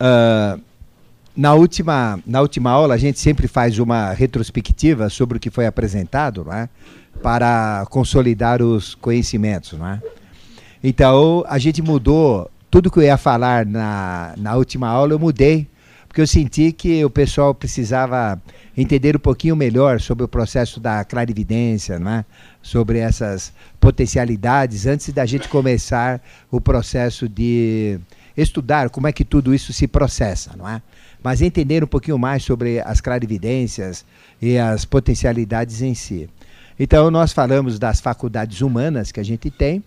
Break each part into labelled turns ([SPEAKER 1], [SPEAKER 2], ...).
[SPEAKER 1] Uh, na última, na última aula, a gente sempre faz uma retrospectiva sobre o que foi apresentado, não é? para consolidar os conhecimentos. Não é? Então, a gente mudou tudo que eu ia falar na, na última aula, eu mudei, porque eu senti que o pessoal precisava entender um pouquinho melhor sobre o processo da clarividência, não é? sobre essas potencialidades, antes da gente começar o processo de estudar como é que tudo isso se processa, não é? Mas entender um pouquinho mais sobre as clarividências e as potencialidades em si. Então, nós falamos das faculdades humanas que a gente tem,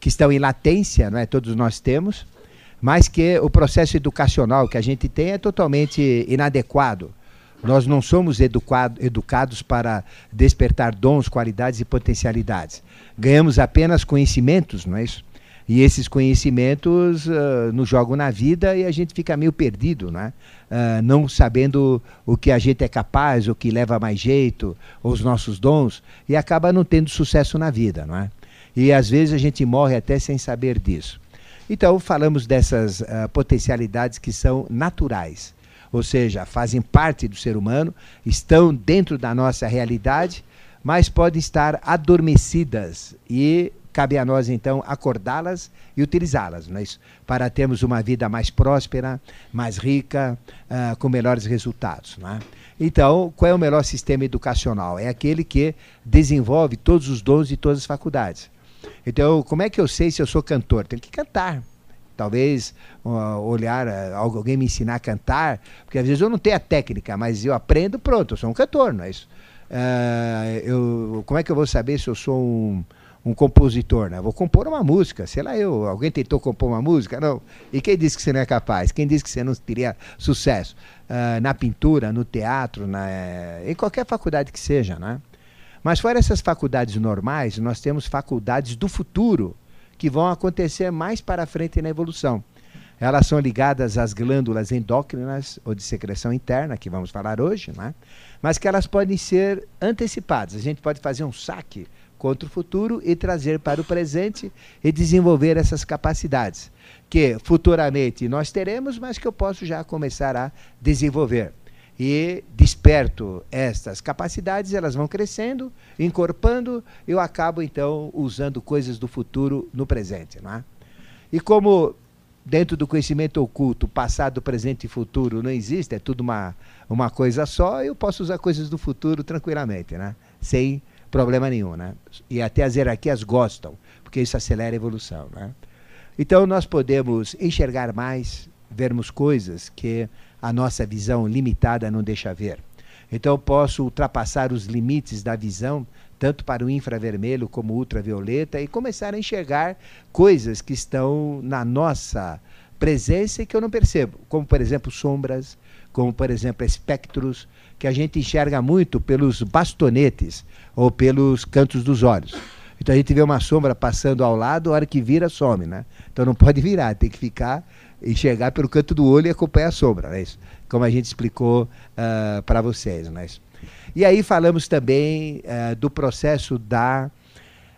[SPEAKER 1] que estão em latência, não é? todos nós temos, mas que o processo educacional que a gente tem é totalmente inadequado. Nós não somos educado, educados para despertar dons, qualidades e potencialidades. Ganhamos apenas conhecimentos, não é isso? E esses conhecimentos uh, nos jogam na vida e a gente fica meio perdido, né? Uh, não sabendo o que a gente é capaz, o que leva mais jeito, os nossos dons, e acaba não tendo sucesso na vida, não é? E às vezes a gente morre até sem saber disso. Então, falamos dessas uh, potencialidades que são naturais, ou seja, fazem parte do ser humano, estão dentro da nossa realidade, mas podem estar adormecidas e cabe a nós então acordá-las e utilizá-las, não é isso? Para termos uma vida mais próspera, mais rica, uh, com melhores resultados, não é? Então, qual é o melhor sistema educacional? É aquele que desenvolve todos os dons e todas as faculdades. Então, como é que eu sei se eu sou cantor? Tenho que cantar. Talvez uh, olhar, uh, alguém me ensinar a cantar, porque às vezes eu não tenho a técnica, mas eu aprendo, pronto, eu sou um cantor, não é isso? Uh, eu, como é que eu vou saber se eu sou um, um compositor, né? Vou compor uma música, sei lá eu, alguém tentou compor uma música? Não. E quem disse que você não é capaz? Quem disse que você não teria sucesso? Uh, na pintura, no teatro, na, em qualquer faculdade que seja, né? Mas fora essas faculdades normais, nós temos faculdades do futuro que vão acontecer mais para frente na evolução. Elas são ligadas às glândulas endócrinas ou de secreção interna, que vamos falar hoje, né? mas que elas podem ser antecipadas. A gente pode fazer um saque contra o futuro e trazer para o presente e desenvolver essas capacidades que futuramente nós teremos, mas que eu posso já começar a desenvolver. E desperto estas capacidades, elas vão crescendo, encorpando, eu acabo então usando coisas do futuro no presente. Não é? E como dentro do conhecimento oculto, passado, presente e futuro não existe, é tudo uma, uma coisa só, eu posso usar coisas do futuro tranquilamente, né? sem problema nenhum, né? E até as hierarquias gostam, porque isso acelera a evolução, né? Então nós podemos enxergar mais, vermos coisas que a nossa visão limitada não deixa ver. Então eu posso ultrapassar os limites da visão, tanto para o infravermelho como ultravioleta, e começar a enxergar coisas que estão na nossa presença e que eu não percebo, como por exemplo sombras, como por exemplo espectros, que a gente enxerga muito pelos bastonetes ou pelos cantos dos olhos. Então a gente vê uma sombra passando ao lado, a hora que vira, some, né? Então não pode virar, tem que ficar, enxergar pelo canto do olho e acompanhar a sombra, né? Como a gente explicou uh, ah, para vocês, né? E aí falamos também uh, do processo da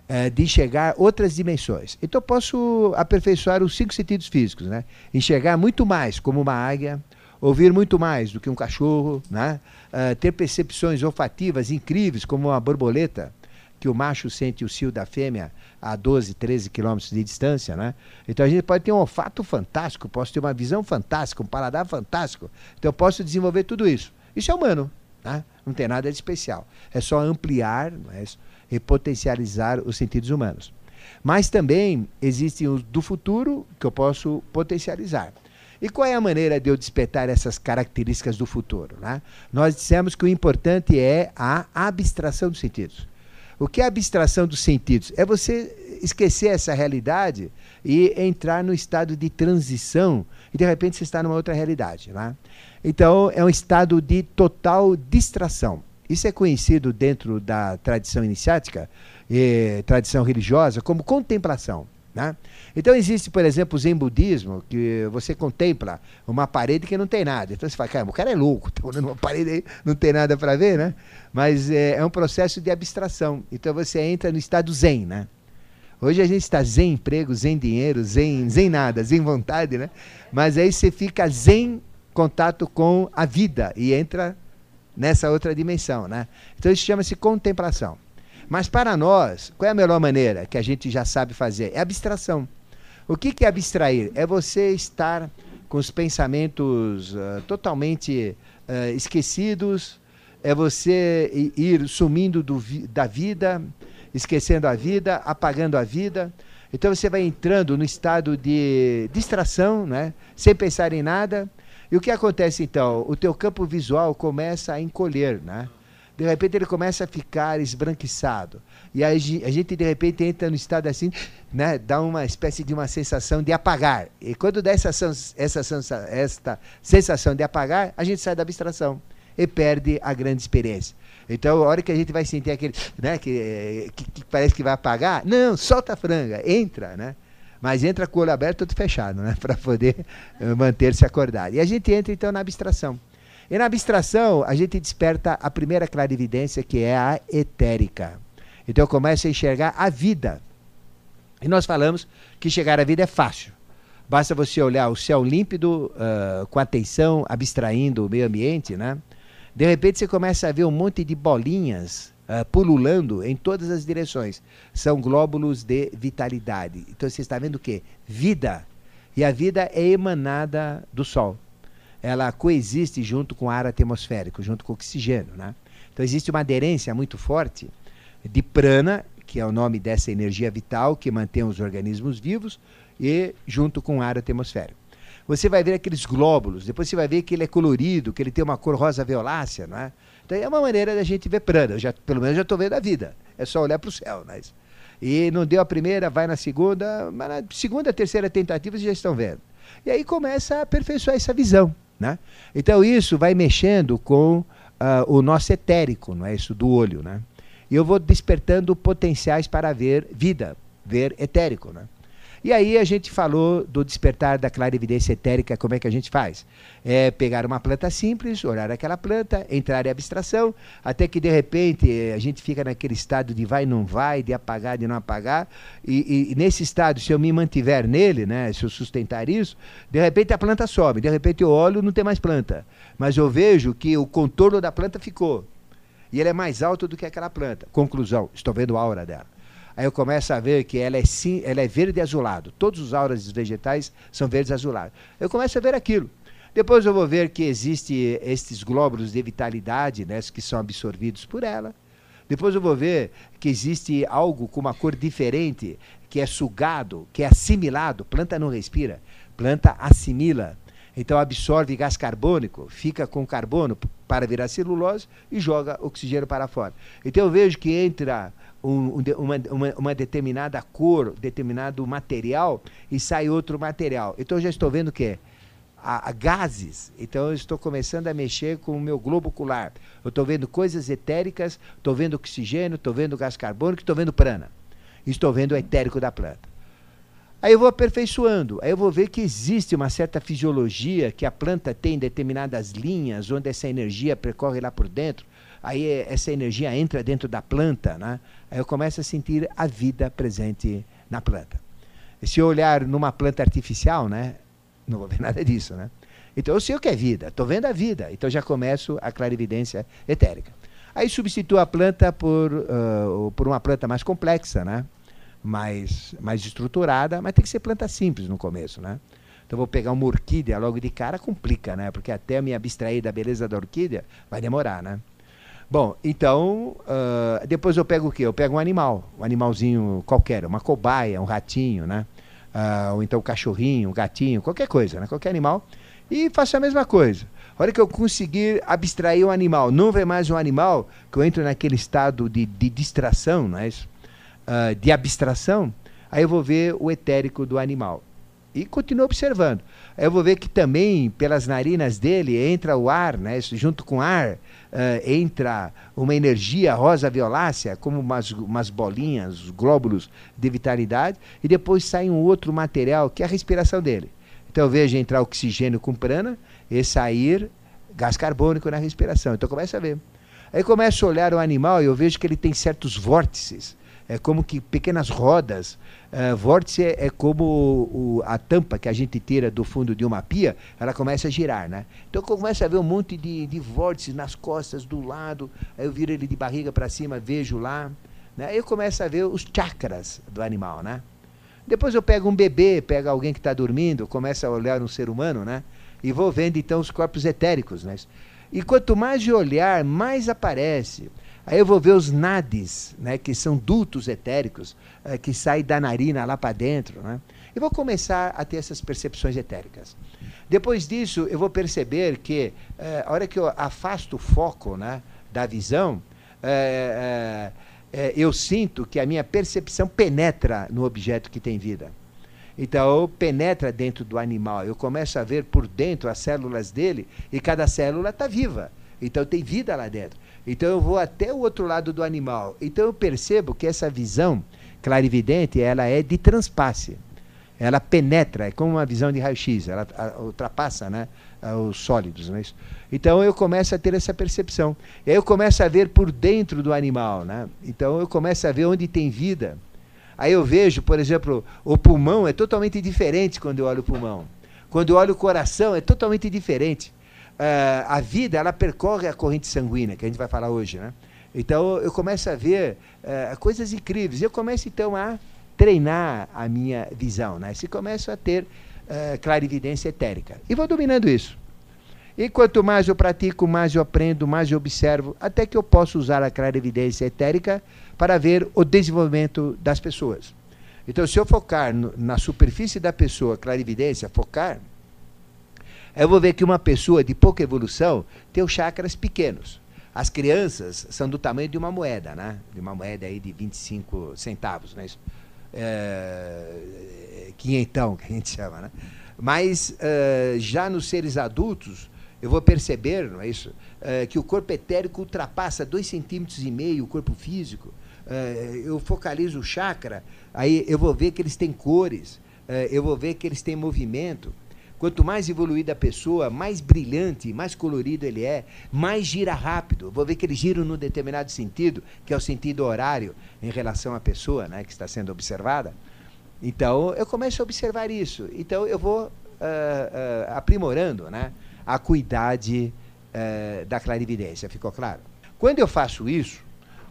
[SPEAKER 1] uh, de enxergar outras dimensões. Então posso aperfeiçoar os cinco sentidos físicos, né? Enxergar muito mais como uma águia, ouvir muito mais do que um cachorro, né? Uh, ter percepções olfativas incríveis, como uma borboleta, que o macho sente o cio da fêmea a 12, 13 quilômetros de distância. Né? Então a gente pode ter um olfato fantástico, posso ter uma visão fantástica, um paladar fantástico. Então eu posso desenvolver tudo isso. Isso é humano, né? não tem nada de especial. É só ampliar né? e potencializar os sentidos humanos. Mas também existem os do futuro que eu posso potencializar. E qual é a maneira de eu despertar essas características do futuro? Né? Nós dissemos que o importante é a abstração dos sentidos. O que é a abstração dos sentidos? É você esquecer essa realidade e entrar no estado de transição e de repente você está numa outra realidade. Né? Então é um estado de total distração. Isso é conhecido dentro da tradição iniciática, e tradição religiosa, como contemplação. Né? Então existe, por exemplo, o Zen budismo, que você contempla uma parede que não tem nada. Então você fala, cara, o cara é louco, está olhando uma parede aí, não tem nada para ver, né? Mas é, é, um processo de abstração. Então você entra no estado Zen, né? Hoje a gente está sem emprego, sem dinheiro, sem, sem nada, sem vontade, né? Mas aí você fica sem contato com a vida e entra nessa outra dimensão, né? Então isso chama-se contemplação. Mas para nós, qual é a melhor maneira que a gente já sabe fazer? É abstração. O que, que é abstrair? É você estar com os pensamentos uh, totalmente uh, esquecidos, é você ir sumindo do, da vida, esquecendo a vida, apagando a vida. Então você vai entrando no estado de distração, né? sem pensar em nada. E o que acontece então? O teu campo visual começa a encolher, né? De repente ele começa a ficar esbranquiçado. E a gente de repente entra no estado assim, né? Dá uma espécie de uma sensação de apagar. E quando dá essa, essa, essa sensação de apagar, a gente sai da abstração e perde a grande experiência. Então, a hora que a gente vai sentir aquele, né, que, que, que parece que vai apagar, não, solta a franga, entra, né? Mas entra com o olho aberto, tudo fechado, né? Para poder eh, manter-se acordado. E a gente entra, então, na abstração. E na abstração, a gente desperta a primeira clarividência, que é a etérica. Então, eu começo a enxergar a vida. E nós falamos que chegar à vida é fácil. Basta você olhar o céu límpido, uh, com atenção, abstraindo o meio ambiente, né? De repente você começa a ver um monte de bolinhas uh, pululando em todas as direções. São glóbulos de vitalidade. Então você está vendo o quê? Vida. E a vida é emanada do Sol. Ela coexiste junto com o ar atmosférico, junto com o oxigênio. Né? Então existe uma aderência muito forte de prana, que é o nome dessa energia vital que mantém os organismos vivos, e junto com o ar atmosférico você vai ver aqueles glóbulos, depois você vai ver que ele é colorido, que ele tem uma cor rosa violácea, não é? Então é uma maneira da gente ver prana. Eu já, pelo menos já estou vendo a vida. É só olhar para o céu. Mas... E não deu a primeira, vai na segunda, mas na segunda, terceira tentativa vocês já estão vendo. E aí começa a aperfeiçoar essa visão. Né? Então isso vai mexendo com uh, o nosso etérico, não é isso do olho, né? E eu vou despertando potenciais para ver vida, ver etérico, né? E aí a gente falou do despertar da clarividência etérica, como é que a gente faz? É pegar uma planta simples, olhar aquela planta, entrar em abstração, até que de repente a gente fica naquele estado de vai, não vai, de apagar, de não apagar, e, e, e nesse estado, se eu me mantiver nele, né, se eu sustentar isso, de repente a planta sobe, de repente eu olho, não tem mais planta, mas eu vejo que o contorno da planta ficou, e ele é mais alto do que aquela planta. Conclusão, estou vendo a aura dela. Aí eu começo a ver que ela é, sim, ela é verde azulado. Todos os auras vegetais são verdes azulados. Eu começo a ver aquilo. Depois eu vou ver que existem estes glóbulos de vitalidade, né, que são absorvidos por ela. Depois eu vou ver que existe algo com uma cor diferente, que é sugado, que é assimilado. Planta não respira, planta assimila. Então absorve gás carbônico, fica com carbono para virar celulose e joga oxigênio para fora. Então eu vejo que entra um, uma, uma, uma, determinada cor, determinado material e sai outro material. Então eu já estou vendo o quê? A, a gases. Então eu estou começando a mexer com o meu globo ocular. Eu estou vendo coisas etéricas, estou vendo oxigênio, estou vendo gás carbônico, estou vendo prana. Estou vendo o etérico da planta. Aí eu vou aperfeiçoando, aí eu vou ver que existe uma certa fisiologia que a planta tem determinadas linhas onde essa energia percorre lá por dentro aí essa energia entra dentro da planta, né? Aí eu começo a sentir a vida presente na planta. E se eu olhar numa planta artificial, né, não vou ver nada disso. Né? Então eu sei o que é vida, estou vendo a vida, então já começo a clarividência etérica. Aí substituo a planta por, uh, por uma planta mais complexa, né? mais, mais estruturada, mas tem que ser planta simples no começo. Né? Então vou pegar uma orquídea logo de cara, complica, né? Porque até me abstrair da beleza da orquídea vai demorar, né? Bom, então, uh, depois eu pego o quê? Eu pego um animal, um animalzinho qualquer, uma cobaia, um ratinho, né? Uh, ou então um cachorrinho, um gatinho, qualquer coisa, né? Qualquer animal. E faço a mesma coisa. A hora que eu conseguir abstrair um animal, não ver mais um animal, que eu entro naquele estado de, de distração, não é isso? Uh, de abstração, aí eu vou ver o etérico do animal. E continuo observando. Eu vou ver que também, pelas narinas dele, entra o ar, né? junto com o ar, uh, entra uma energia rosa-violácea, como umas, umas bolinhas, glóbulos de vitalidade, e depois sai um outro material, que é a respiração dele. Então eu vejo entrar oxigênio com prana e sair gás carbônico na respiração. Então começa a ver. Aí começo a olhar o animal e eu vejo que ele tem certos vórtices É como que pequenas rodas. Uh, vórtice é, é como o, a tampa que a gente tira do fundo de uma pia, ela começa a girar, né? Então eu começo a ver um monte de, de vórtices nas costas, do lado, aí eu viro ele de barriga para cima, vejo lá. Né? Aí eu começo a ver os chakras do animal, né? Depois eu pego um bebê, pego alguém que está dormindo, começo a olhar um ser humano, né? E vou vendo então os corpos etéricos, né? E quanto mais de olhar, mais aparece. Aí eu vou ver os nadis, né, que são dutos etéricos, é, que saem da narina lá para dentro. Né? E vou começar a ter essas percepções etéricas. Depois disso, eu vou perceber que, é, a hora que eu afasto o foco né, da visão, é, eu sinto que a minha percepção penetra no objeto que tem vida. Então, penetra dentro do animal. Eu começo a ver por dentro as células dele e cada célula está viva. Então, tem vida lá dentro. Então eu vou até o outro lado do animal. Então eu percebo que essa visão clarividente, ela é de transpasse. Ela penetra, é como uma visão de raio-x, ela ultrapassa né, os sólidos. É isso? Então eu começo a ter essa percepção. E aí eu começo a ver por dentro do animal. Né? Então eu começo a ver onde tem vida. Aí eu vejo, por exemplo, o pulmão é totalmente diferente quando eu olho o pulmão. Quando eu olho o coração é totalmente diferente uh, a vida ela percorre a corrente sanguínea, que a gente vai falar hoje, né? Então eu começo a ver uh, coisas incríveis. Eu começo então a treinar a minha visão, né? Se começo a ter uh, clarividência etérica. E vou dominando isso. E quanto mais eu pratico, mais eu aprendo, mais eu observo, até que eu possa usar a clarividência etérica para ver o desenvolvimento das pessoas. Então, se eu focar no, na superfície da pessoa, clarividência, focar, eu vou ver que uma pessoa de pouca evolução tem os chakras pequenos. As crianças são do tamanho de uma moeda, né? De uma moeda aí de 25 centavos, né? É, quinhentão, que a gente chama, né? Mas já nos seres adultos, eu vou perceber, não é isso? Que o corpo etérico ultrapassa dois centímetros e meio o corpo físico. Eu focalizo o chakra, aí eu vou ver que eles têm cores, eu vou ver que eles têm movimento. Quanto mais evoluída a pessoa, mais brilhante, mais colorido ele é, mais gira rápido. Vou ver que ele gira num determinado sentido, que é o sentido horário em relação à pessoa né, que está sendo observada. Então, eu começo a observar isso. Então, eu vou uh, uh, aprimorando né, a cuidade uh, da clarividência. Ficou claro? Quando eu faço isso,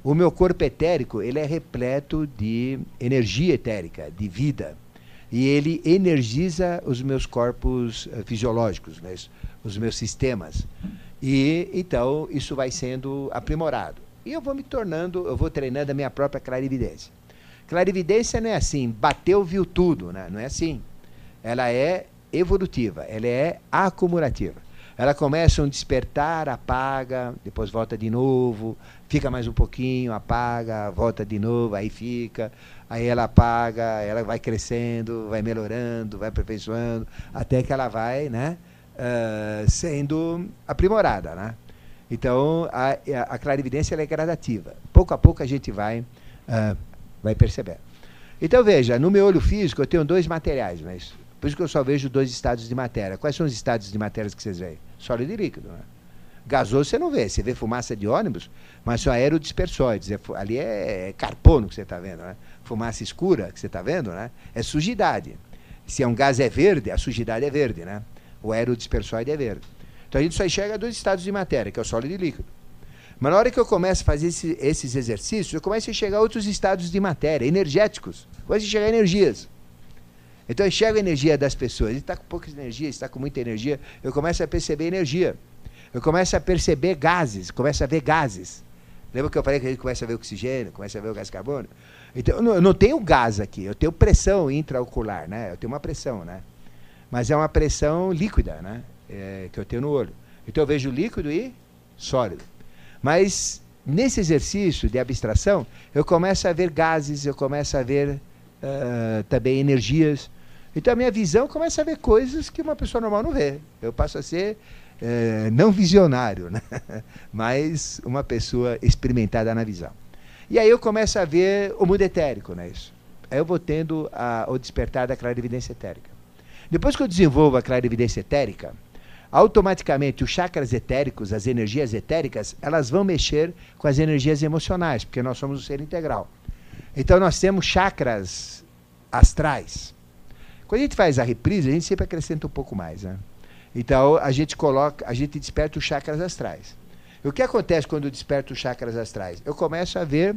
[SPEAKER 1] o meu corpo etérico ele é repleto de energia etérica, de vida e ele energiza os meus corpos uh, fisiológicos, né, os meus sistemas. E então isso vai sendo aprimorado. E eu vou me tornando, eu vou treinando a minha própria clarividência. Clarividência não é assim, bateu, viu tudo, né? não é assim. Ela é evolutiva, ela é acumulativa. Ela começa um despertar, apaga, depois volta de novo, fica mais um pouquinho, apaga, volta de novo, aí fica aí ela apaga, ela vai crescendo, vai melhorando, vai aperfeiçoando, até que ela vai né, uh, sendo aprimorada. Né? Então, a, a clarividência é gradativa. Pouco a pouco a gente vai, uh, vai perceber. Então, veja, no meu olho físico eu tenho dois materiais, mas por isso que eu só vejo dois estados de matéria. Quais são os estados de matéria que vocês veem? Sólido e líquido. Né? Gasoso você não vê, você vê fumaça de ônibus, mas são aerodispersóides. É, ali é, é carbono que você está vendo. Né? Fumaça escura que você está vendo, né? É sujidade. Se é um gás é verde, a sujidade é verde, né? O aerodispersóide é verde. Então a gente só enxerga dois estados de matéria, que é o sólido e líquido. Mas na hora que eu começo a fazer esse, esses exercícios, eu começo a enxergar outros estados de matéria, energéticos. Começo a enxergar energias. Então eu enxergo a energia das pessoas. Ele está com pouca energia, está com muita energia. Eu começo a perceber energia. Eu começo a perceber gases, começo a ver gases. Lembra que eu falei que a gente começa a ver oxigênio, começa a ver o gás carbono? Então, eu não, tenho gás aqui, eu tenho pressão intraocular, né? Eu tenho uma pressão, né? Mas é uma pressão líquida, né? É, que eu tenho no olho. Então eu vejo líquido e sólido. Mas nesse exercício de abstração, eu começo a ver gases, eu começo a ver uh, também energias. Então a minha visão começa a ver coisas que uma pessoa normal não vê. Eu passo a ser uh, não visionário, né? mas uma pessoa experimentada na visão. E aí eu começo a ver o mundo etérico, não é isso? Aí eu vou tendo a, o despertar da clarividência etérica. Depois que eu desenvolvo a clarividência etérica, automaticamente os chakras etéricos, as energias etéricas, elas vão mexer com as energias emocionais, porque nós somos um ser integral. Então nós temos chakras astrais. Quando a gente faz a reprise, a gente sempre acrescenta um pouco mais. Né? Então a gente coloca, a gente desperta os chakras astrais. O que acontece quando eu desperto os chakras astrais? Eu começo a ver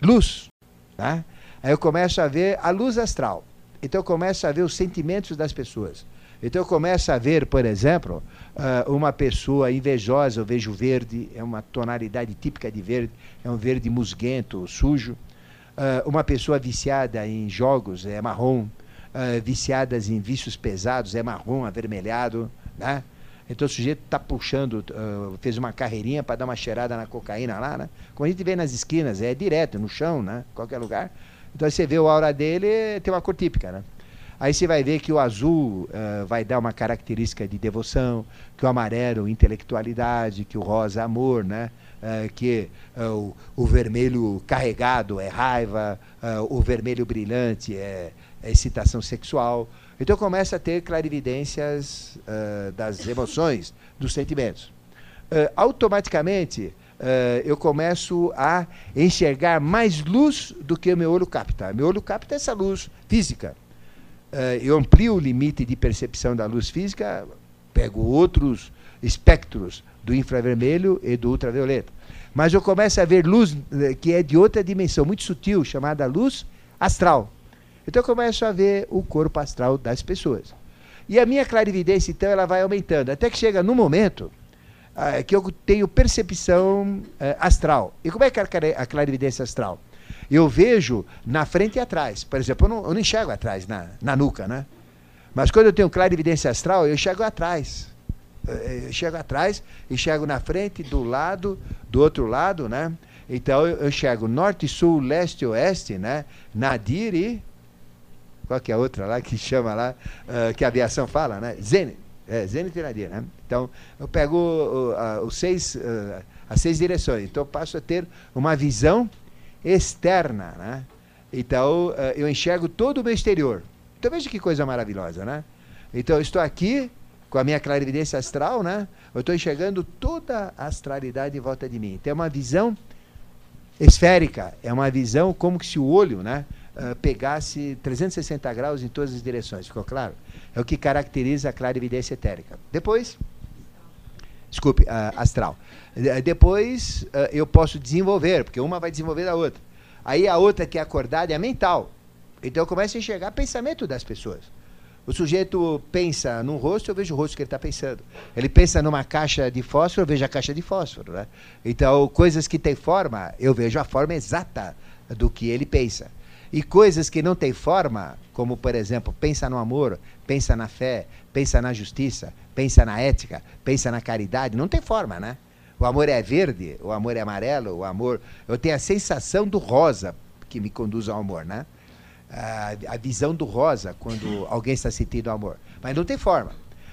[SPEAKER 1] luz. Tá? Aí eu começo a ver a luz astral. Então eu começo a ver os sentimentos das pessoas. Então eu começo a ver, por exemplo, uh, uma pessoa invejosa, eu vejo verde, é uma tonalidade típica de verde, é um verde musguento, sujo. Uh, uma pessoa viciada em jogos é marrom, uh, viciadas em vícios pesados é marrom, avermelhado, né? Então o sujeito está puxando, uh, fez uma carreirinha para dar uma cheirada na cocaína lá, né? Como a gente vê nas esquinas, é direto, no chão, né? Qualquer lugar. Então você vê o aura dele, tem uma cor típica, né? Aí você vai ver que o azul uh, vai dar uma característica de devoção, que o amarelo, intelectualidade, que o rosa, amor, né? Uh, que o, o, vermelho carregado é raiva, o vermelho brilhante é, é, excitação sexual. Então começa a ter clarividências das emoções, dos sentimentos. automaticamente, eu começo a enxergar mais luz do que o meu olho capta. Meu olho capta essa luz física uh, eu amplio o limite de percepção da luz física, pego outros espectros do infravermelho e do ultravioleta. Mas eu começo a ver luz eh, que é de outra dimensão, muito sutil, chamada luz astral. Então eu começo a ver o corpo astral das pessoas. E a minha clarividência, então, ela vai aumentando, até que chega no momento uh, que eu tenho percepção uh, astral. E como é que é a clarividência astral? eu vejo na frente e atrás. Por exemplo, eu não, eu não enxergo atrás, na, na nuca, né? Mas quando eu tenho clara evidência astral, eu enxergo atrás. Eu enxergo atrás, enxergo na frente, do lado, do outro lado, né? Então eu enxergo norte, sul, leste oeste, né? Nadir e. Qual que é a outra lá que chama lá, uh, que a aviação fala, né? Zenit. É, Zenit né? Então eu pego uh, os seis, as seis direções. Então eu passo a ter uma visão externa, né? Então, uh, eu enxergo todo o meu exterior. Então, veja que coisa maravilhosa, né? Então, eu estou aqui com a minha clarividência astral, né? Eu estou enxergando toda a astralidade em volta de mim. Então, é uma visão esférica, é uma visão como se o olho, né? Uh, pegasse 360 graus em todas as direções, ficou claro? É o que caracteriza a clarividência etérica. Depois, desculpe, uh, astral. Depois uh, eu posso desenvolver, porque uma vai desenvolver a outra. Aí a outra que é acordada é a mental. Então eu começo a enxergar pensamento das pessoas. O sujeito pensa num rosto, eu vejo o rosto que ele está pensando. Ele pensa numa caixa de fósforo, eu vejo a caixa de fósforo. Né? Então, coisas que têm forma, eu vejo a forma exata do que ele pensa. E coisas que não têm forma, como por exemplo, pensa no amor, pensa na fé, pensa na justiça, pensa na ética, pensa na caridade, não tem forma, né? O amor é verde, o amor é amarelo, o amor. Eu tenho a sensação do rosa que me conduz ao amor, né? A, visão do rosa quando alguém está sentindo amor. Mas não tem forma.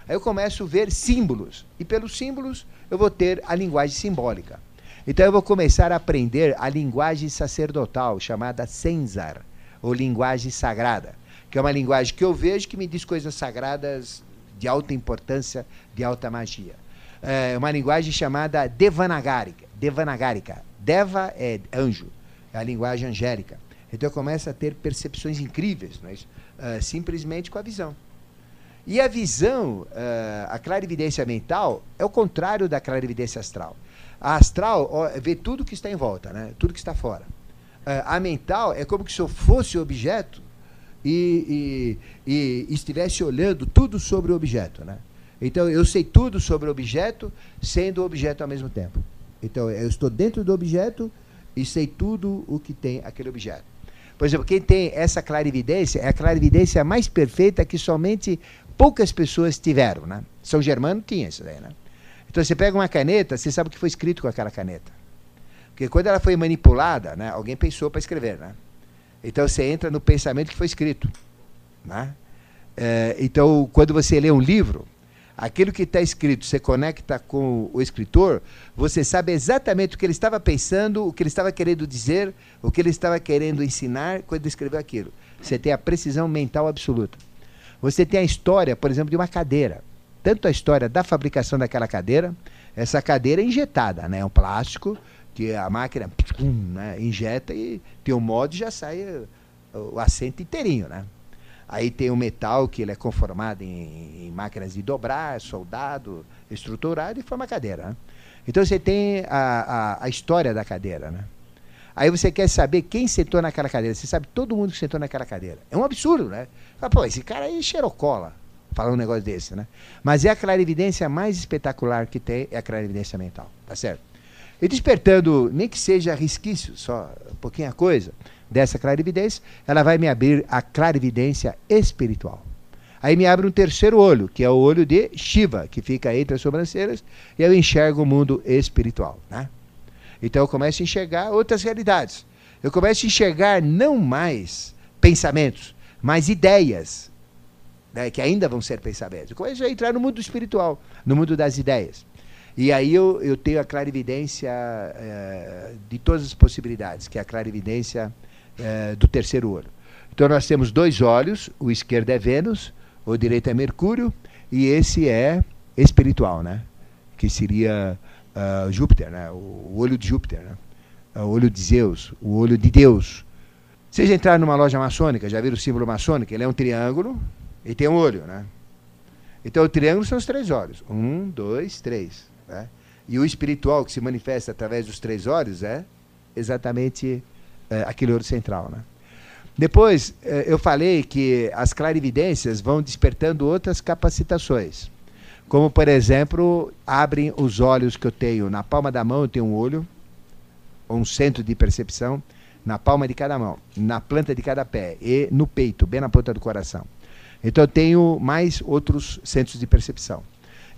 [SPEAKER 1] Aí eu começo a ver símbolos. E pelos símbolos eu vou ter a linguagem simbólica. Então eu vou começar a aprender a linguagem sacerdotal, chamada Senzar, ou linguagem sagrada, que é uma linguagem que eu vejo que me diz coisas sagradas de alta importância, de alta magia é, uma linguagem chamada Devanagarica. Devanagarica. Deva é anjo, é a linguagem angélica. Então eu começo a ter percepções incríveis, mas, uh, simplesmente com a visão. E a visão, uh, a clarividência mental, é o contrário da clarividência astral. A astral ó, vê tudo que está em volta, né? tudo que está fora. Uh, a mental é como se eu fosse objeto e, e, e estivesse olhando tudo sobre o objeto. Né? Então eu sei tudo sobre o objeto, sendo objeto ao mesmo tempo. Então eu estou dentro do objeto e sei tudo o que tem aquele objeto. Por exemplo, quem tem essa clarividência é a clarividência mais perfeita que somente poucas pessoas tiveram. Né? São Germano tinha isso daí. Né? Então você pega uma caneta, você sabe o que foi escrito com aquela caneta. Porque quando ela foi manipulada, né, alguém pensou para escrever. Né? Então você entra no pensamento que foi escrito. Né? É, então, quando você lê um livro, aquilo que está escrito você conecta com o escritor, você sabe exatamente o que ele estava pensando, o que ele estava querendo dizer, o que ele estava querendo ensinar quando escreveu aquilo. Você tem a precisão mental absoluta. Você tem a história, por exemplo, de uma cadeira. Tanto a história da fabricação daquela cadeira, essa cadeira é injetada, né? é um plástico que a máquina né, injeta e tem um modo e já sai o assento inteirinho, né? Aí tem o metal que ele é conformado em, em máquinas de dobrar, soldado, estruturado e forma cadeira. Né? Então você tem a, a, a, história da cadeira, né? Aí você quer saber quem sentou naquela cadeira. Você sabe todo mundo que sentou naquela cadeira. É um absurdo, né? Fala, pô, esse cara aí cheirou cola. Falar um negócio desse, né? Mas é a clarividência mais espetacular que tem, é a clarividência mental, tá certo? E despertando, nem que seja resquício, só um pouquinho a coisa, dessa clarividência, ela vai me abrir a clarividência espiritual. Aí me abre um terceiro olho, que é o olho de Shiva, que fica entre as sobrancelhas, e eu enxergo o mundo espiritual. Né? Então eu começo a enxergar outras realidades. Eu começo a enxergar não mais pensamentos, mas ideias, né, que ainda vão ser pensamentos. Eu começo a entrar no mundo espiritual, no mundo das ideias. E aí eu, eu tenho a clarividência é, de todas as possibilidades, que é a clarividência é, do terceiro olho. Então nós temos dois olhos, o esquerdo é Vênus, o direito é Mercúrio, e esse é espiritual, né? Que seria uh, Júpiter, né? O, olho de Júpiter, né? O olho de Zeus, o olho de Deus. Vocês entraram numa loja maçônica, já viram o símbolo maçônico? Ele é um triângulo e tem um olho, né? Então o triângulo são os três olhos. Um, dois, três. Né? E o espiritual que se manifesta através dos três olhos é exatamente é, aquele olho central. Né? Depois, é, eu falei que as clarividências vão despertando outras capacitações. Como, por exemplo, abrem os olhos que eu tenho. Na palma da mão eu tenho um olho, um centro de percepção, na palma de cada mão, na planta de cada pé e no peito, bem na ponta do coração. Então eu tenho mais outros centros de percepção.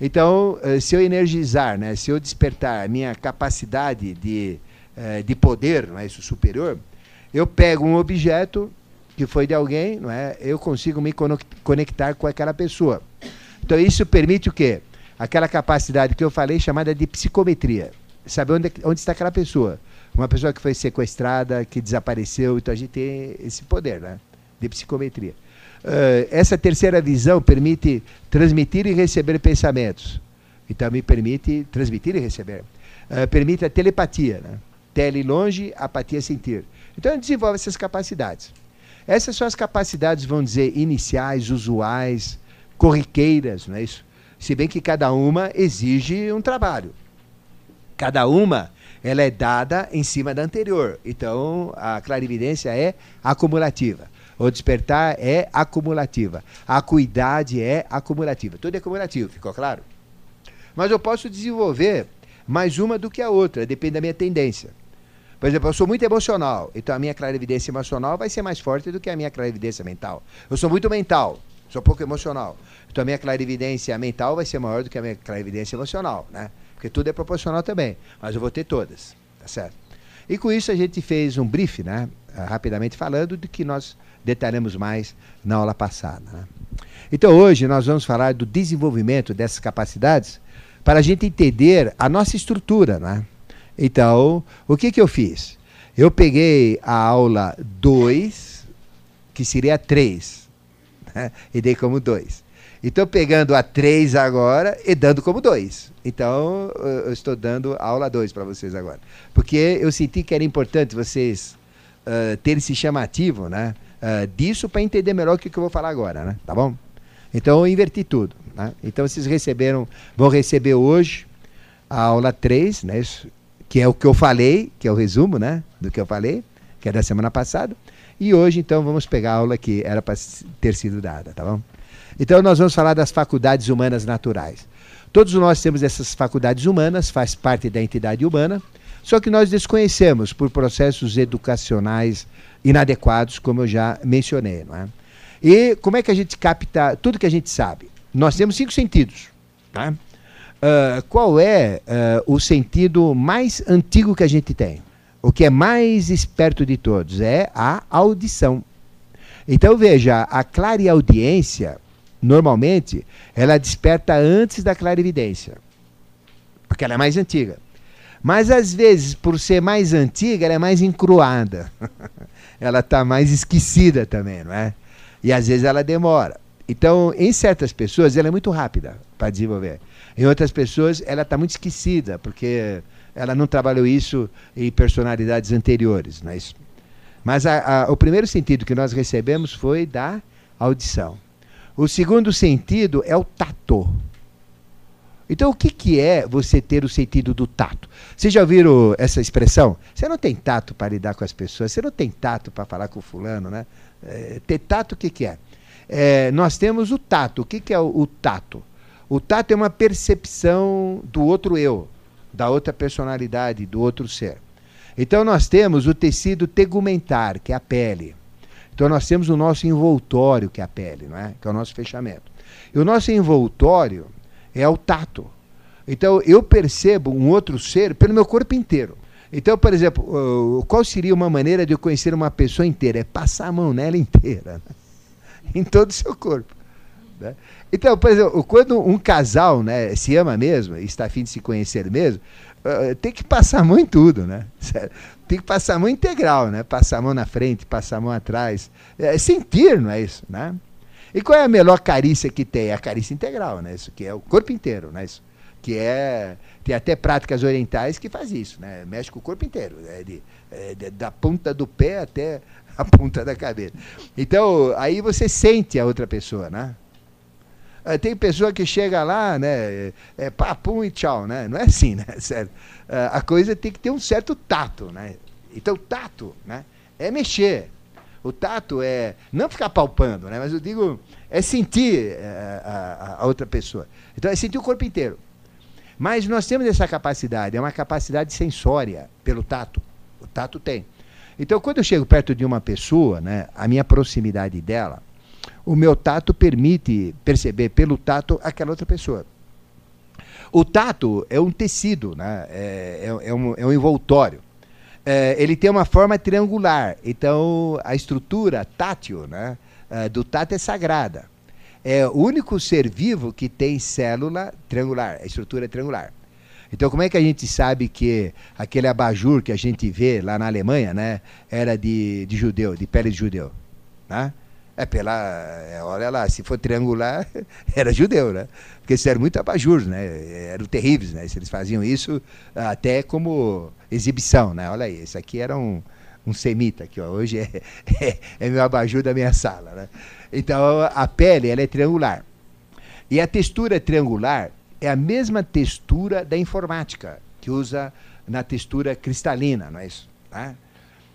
[SPEAKER 1] Então, eh, se eu energizar, né, se eu despertar a minha capacidade de é, de poder, não é isso, superior, eu pego um objeto que foi de alguém, não é? Eu consigo me conectar com aquela pessoa. Então isso permite o quê? Aquela capacidade que eu falei chamada de psicometria. Saber onde, onde está aquela pessoa. Uma pessoa que foi sequestrada, que desapareceu, então a gente tem esse poder, né? De psicometria. Uh, essa terceira visão permite transmitir e receber pensamentos. Então me permite transmitir e receber. Uh, permite a telepatia, né? tele longe, apatia sentir. Então ele desenvolve essas capacidades. Essas são as capacidades, vamos dizer, iniciais, usuais, corriqueiras, não é isso? Se bem que cada uma exige um trabalho. Cada uma ela é dada em cima da anterior. Então, a clarividência é acumulativa. O despertar é acumulativa. A acuidade é acumulativa. Tudo é acumulativo, ficou claro? Mas eu posso desenvolver mais uma do que a outra, depende da minha tendência. Por exemplo, eu sou muito emocional, então a minha clarividência emocional vai ser mais forte do que a minha clarividência mental. Eu sou muito mental, sou pouco emocional. Então a minha clarividência mental vai ser maior do que a minha clarividência emocional, né? Porque tudo é proporcional também, mas eu vou ter todas, tá certo? E com isso a gente fez um brief, né? Ah, rapidamente falando, de que nós detalhamos mais na aula passada. Né? Então hoje nós vamos falar do desenvolvimento dessas capacidades para a gente entender a nossa estrutura, né? Então, o que, que eu fiz? Eu peguei a aula 2, que seria 3, né? e dei como 2. Então, pegando a 3 agora e dando como 2. Então, eu estou dando a aula 2 para vocês agora. Porque eu senti que era importante vocês uh, terem esse chamativo né? Uh, disso para entender melhor o que, que eu vou falar agora. Né? Tá bom? Então, eu inverti tudo. Né? Então, vocês receberam, vão receber hoje a aula 3, né? Isso, que é o que eu falei, que é o resumo, né, do que eu falei, que é da semana passada. E hoje, então, vamos pegar a aula que era para ter sido dada, tá bom? Então, nós vamos falar das faculdades humanas naturais. Todos nós temos essas faculdades humanas, faz parte da entidade humana, só que nós desconhecemos por processos educacionais inadequados, como eu já mencionei, não é? E como é que a gente capta tudo que a gente sabe? Nós temos cinco sentidos, tá? uh, qual é uh, o sentido mais antigo que a gente tem? O que é mais esperto de todos é a audição. Então veja, a clareaudiência, normalmente, ela desperta antes da clarividência, porque ela é mais antiga. Mas às vezes, por ser mais antiga, ela é mais encruada. ela está mais esquecida também, não é? E às vezes ela demora. Então, em certas pessoas, ela é muito rápida para desenvolver. Em outras pessoas, ela está muito esquecida, porque ela não trabalhou isso em personalidades anteriores. Não é isso? Mas a, a, o primeiro sentido que nós recebemos foi da audição. O segundo sentido é o tato. Então, o que, que é você ter o sentido do tato? Vocês já ouviram essa expressão? Você não tem tato para lidar com as pessoas, você não tem tato para falar com o fulano, né? É, ter tato, o que, que é? é? Nós temos o tato. O que, que é o, o tato? O tato é uma percepção do outro eu, da outra personalidade, do outro ser. Então, nós temos o tecido tegumentar, que é a pele. Então, nós temos o nosso envoltório, que é a pele, não é? que é o nosso fechamento. E o nosso envoltório é o tato. Então, eu percebo um outro ser pelo meu corpo inteiro. Então, por exemplo, qual seria uma maneira de eu conhecer uma pessoa inteira? É passar a mão nela inteira, né? em todo o seu corpo. Né? Então, por exemplo, quando um casal né, se ama mesmo, está afim de se conhecer mesmo, uh, tem que passar a mão em tudo, né? Tem que passar a mão integral, né? Passar a mão na frente, passar a mão atrás. É, sentir, não é isso, né? E qual é a melhor carícia que tem? É a carícia integral, né? Isso que é o corpo inteiro, né? Isso que é tem até práticas orientais que faz isso, né? Mexe com o corpo inteiro, né? de, é, de, da ponta do pé até a ponta da cabeça. Então aí você sente a outra pessoa, né? Ah, tem pessoa que chega lá, né? É, é papum e tchau, né? Não é assim, né? Sério. Ah, a coisa tem que ter um certo tato, né? Então tato, né? É mexer, o tato é não ficar palpando, né? mas eu digo, é sentir é, a, a, outra pessoa. Então é sentir o corpo inteiro. Mas nós temos essa capacidade, é uma capacidade sensória pelo tato. O tato tem. Então, quando eu chego perto de uma pessoa, né, a minha proximidade dela, o meu tato permite perceber pelo tato aquela outra pessoa. O tato é um tecido, né, é, é, é um, é um envoltório é, ele tem uma forma triangular. Então, a estrutura tátil né, é, do tato é sagrada. É o único ser vivo que tem célula triangular, a estrutura é triangular. Então, como é que a gente sabe que aquele abajur que a gente vê lá na Alemanha né, era de, de judeu, de pele de judeu? Né? É pela. É, olha lá, se for triangular, era judeu, né? Porque eles eram muito abajur, né? Eram terríveis, né? Eles faziam isso até como exibição, né? Olha aí, esse aqui era um, um semita, que hoje é, é, é, meu abajur da minha sala, né? Então a pele ela é triangular. E a textura triangular é a mesma textura da informática, que usa na textura cristalina, não é isso? Tá?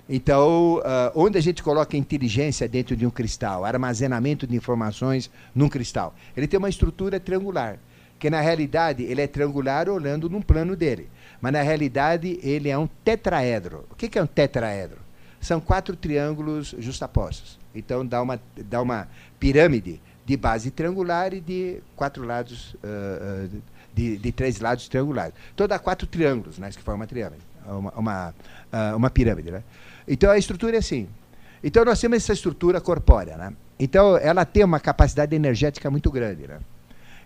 [SPEAKER 1] Então, uh, onde a gente coloca inteligência dentro de um cristal, armazenamento de informações num cristal? Ele tem uma estrutura triangular, que na realidade ele é triangular olhando num plano dele. Mas na realidade ele é um tetraedro. O que, é um tetraedro? São quatro triângulos justapostos. Então dá uma, dá uma pirâmide de base triangular e de quatro lados, uh, uh, de, de, três lados triangulares. Então dá quatro triângulos, né, que pirâmide, uma, uma, uma pirâmide. Né? Então a estrutura é assim. Então nós temos essa estrutura corpórea, né? Então ela tem uma capacidade energética muito grande, né?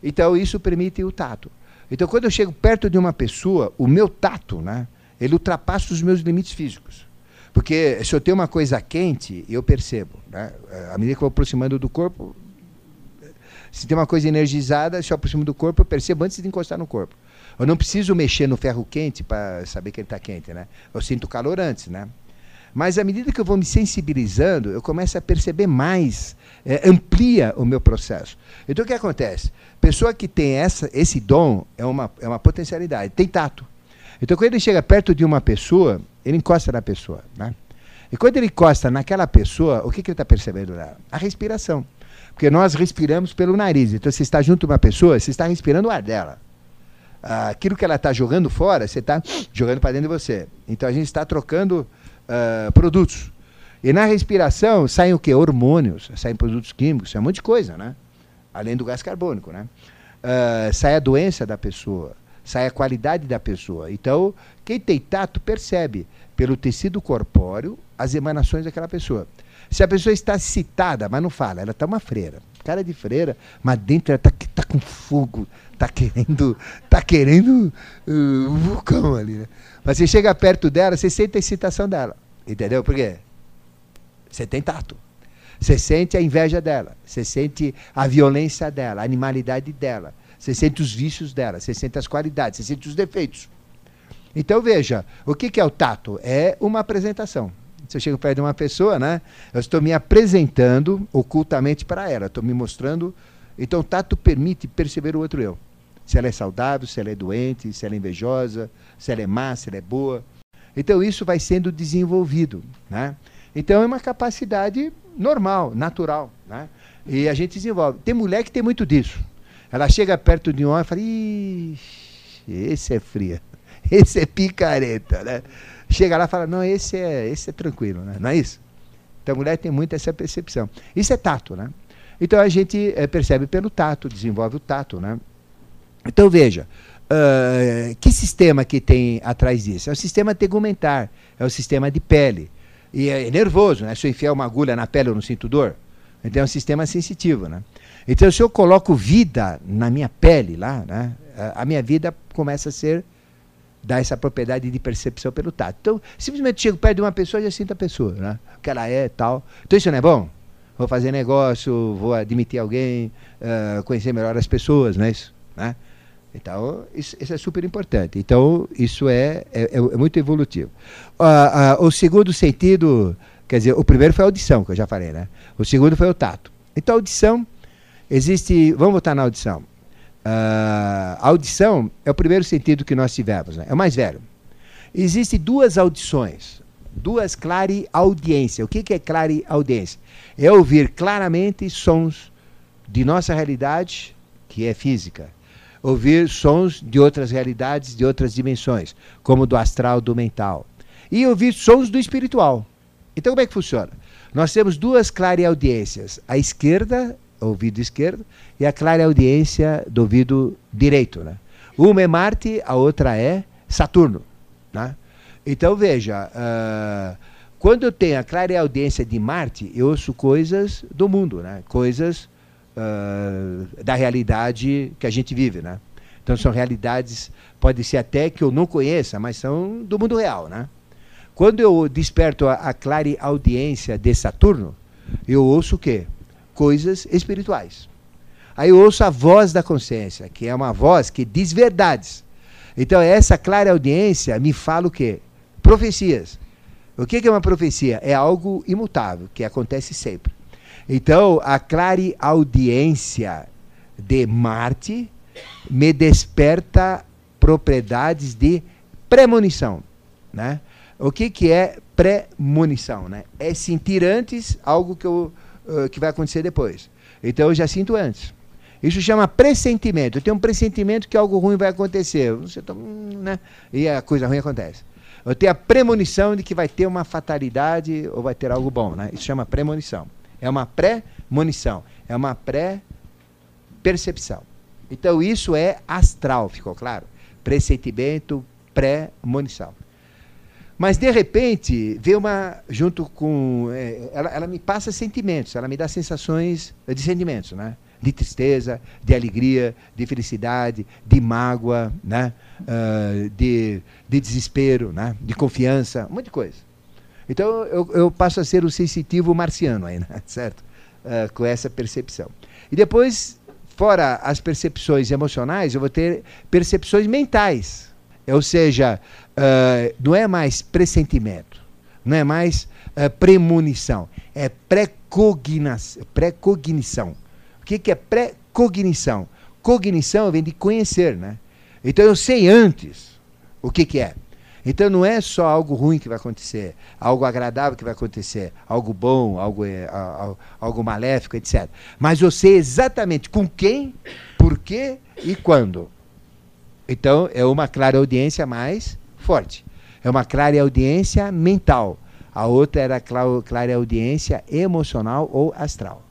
[SPEAKER 1] Então isso permite o tato. Então quando eu chego perto de uma pessoa, o meu tato, né? Ele ultrapassa os meus limites físicos. Porque se eu tenho uma coisa quente, eu percebo, né? À medida que eu vou aproximando do corpo, se tem uma coisa energizada, se eu aproximo do corpo, eu percebo antes de encostar no corpo. Eu não preciso mexer no ferro quente para saber que ele está quente, né? Eu sinto calor antes, né? Mas à medida que eu vou me sensibilizando, eu começo a perceber mais, é, amplia o meu processo. Então o que acontece? Pessoa que tem essa, esse dom é uma, é uma potencialidade, tem tato. Então quando ele chega perto de uma pessoa, ele encosta na pessoa. Né? E quando ele encosta naquela pessoa, o que, que ele está percebendo lá? A respiração. Porque nós respiramos pelo nariz. Então você está junto de uma pessoa, você está respirando o ar dela. Aquilo que ela está jogando fora, você está jogando para dentro de você. Então a gente está trocando uh, produtos. E na respiração saem o quê? Hormônios, saem produtos químicos, sai um monte de coisa, né? Além do gás carbônico, né? Uh, sai a doença da pessoa, sai a qualidade da pessoa. Então, quem tem tato percebe pelo tecido corpóreo as emanações daquela pessoa. Se a pessoa está excitada, mas não fala, ela está uma freira, cara de freira, mas dentro ela está tá com fogo, está querendo, tá querendo uh, um vulcão ali, né? Mas você chega perto dela, você sente a excitação dela. Entendeu por quê? Você tem tato. Você sente a inveja dela. Você sente a violência dela, a animalidade dela. Você sente os vícios dela, você sente as qualidades, você sente os defeitos. Então veja, o que, que é o tato? É uma apresentação. Se eu chego perto de uma pessoa, né, eu estou me apresentando ocultamente para ela, estou me mostrando. Então o tato permite perceber o outro eu. Se ela é saudável, se ela é doente, se ela é invejosa, se ela é má, se ela é boa. Então isso vai sendo desenvolvido. Né? Então é uma capacidade normal, natural. Né? E a gente desenvolve. Tem mulher que tem muito disso. Ela chega perto de um homem e fala, Ixi, esse é fria, esse é picareta, né? Chega lá e fala, não, esse é, esse é tranquilo, né? Não é isso? Então a mulher tem muito essa percepção. Isso é tato, né? Então a gente é, percebe pelo tato, desenvolve o tato, né? Então veja, uh, que sistema que tem atrás disso? É o sistema tegumentar, é o sistema de pele. E é nervoso, né? Se eu enfiar uma agulha na pele eu não sinto dor. Então é um sistema sensitivo, né? Então se eu coloco vida na minha pele lá, né? A minha vida começa a ser dar essa propriedade de percepção pelo tato. Então, simplesmente chego perto de uma pessoa e já sinto a pessoa, né? O que ela é, tal. Então isso não é bom? Vou fazer negócio, vou admitir alguém, uh, conhecer melhor as pessoas, não é isso? Né? Então, isso, isso, é super importante. Então, isso é, é, é, é muito evolutivo. Uh, uh, o segundo sentido, quer dizer, o primeiro foi a audição, que eu já falei, né? O segundo foi o tato. Então, audição, existe. Vamos voltar na audição. A audição é o primeiro sentido que nós tivemos, né? é o mais velho. Existem duas audições, duas clareaudiência. O que, que é clareaudiência? É ouvir claramente sons de nossa realidade, que é física ouvir sons de outras realidades, de outras dimensões, como do astral, do mental. E ouvir sons do espiritual. Então, como é que funciona? Nós temos duas clareaudiências, a esquerda, ouvido esquerdo, e a clareaudiência do ouvido direito. Né? Uma é Marte, a outra é Saturno. Né? Então, veja, uh, quando eu tenho a clareaudiência de Marte, eu ouço coisas do mundo, né? coisas uh, da realidade que a gente vive, né? Então são realidades, pode ser até que eu não conheça, mas são do mundo real, né? Quando eu desperto a, a clara audiência de Saturno, eu ouço o quê? Coisas espirituais. Aí eu ouço a voz da consciência, que é uma voz que diz verdades. Então essa clara audiência me fala o quê? Profecias. O que é uma profecia? É algo imutável, que acontece sempre. Então, a clare audiência de Marte me desperta propriedades de premonição, né? O que, que é premonição, né? É sentir antes algo que, eu, uh, que vai acontecer depois. Então eu já sinto antes. Isso chama pressentimento. Eu tenho um pressentimento que algo ruim vai acontecer, Você tá, né? E a coisa ruim acontece. Eu tenho a premonição de que vai ter uma fatalidade ou vai ter algo bom, né? Isso chama premonição. É uma pré-munição, é uma pré-percepção. Então isso é astral, ficou claro? Pressentimento, pré-munição. Mas de repente, vê uma, junto com. É, ela, ela me passa sentimentos, ela me dá sensações de sentimentos, né? De tristeza, de alegria, de felicidade, de mágoa, né? Uh, de, de desespero, né? de confiança, um monte de coisa. Então eu, eu passo a ser o sensitivo marciano aí, né? certo? Uh, com essa percepção. E depois, fora as percepções emocionais, eu vou ter percepções mentais. Ou seja, uh, não é mais pressentimento, não é mais uh, premonição, é pré-cognição. O que, que é pré-cognição? Cognição vem de conhecer, né? Então eu sei antes o que, que é. Então não é só algo ruim que vai acontecer, algo agradável que vai acontecer, algo bom, algo, é, algo, maléfico, etc. Mas eu sei exatamente com quem, por quê e quando. Então é uma clara audiência mais forte. É uma clara audiência mental. A outra era clara audiência emocional ou astral.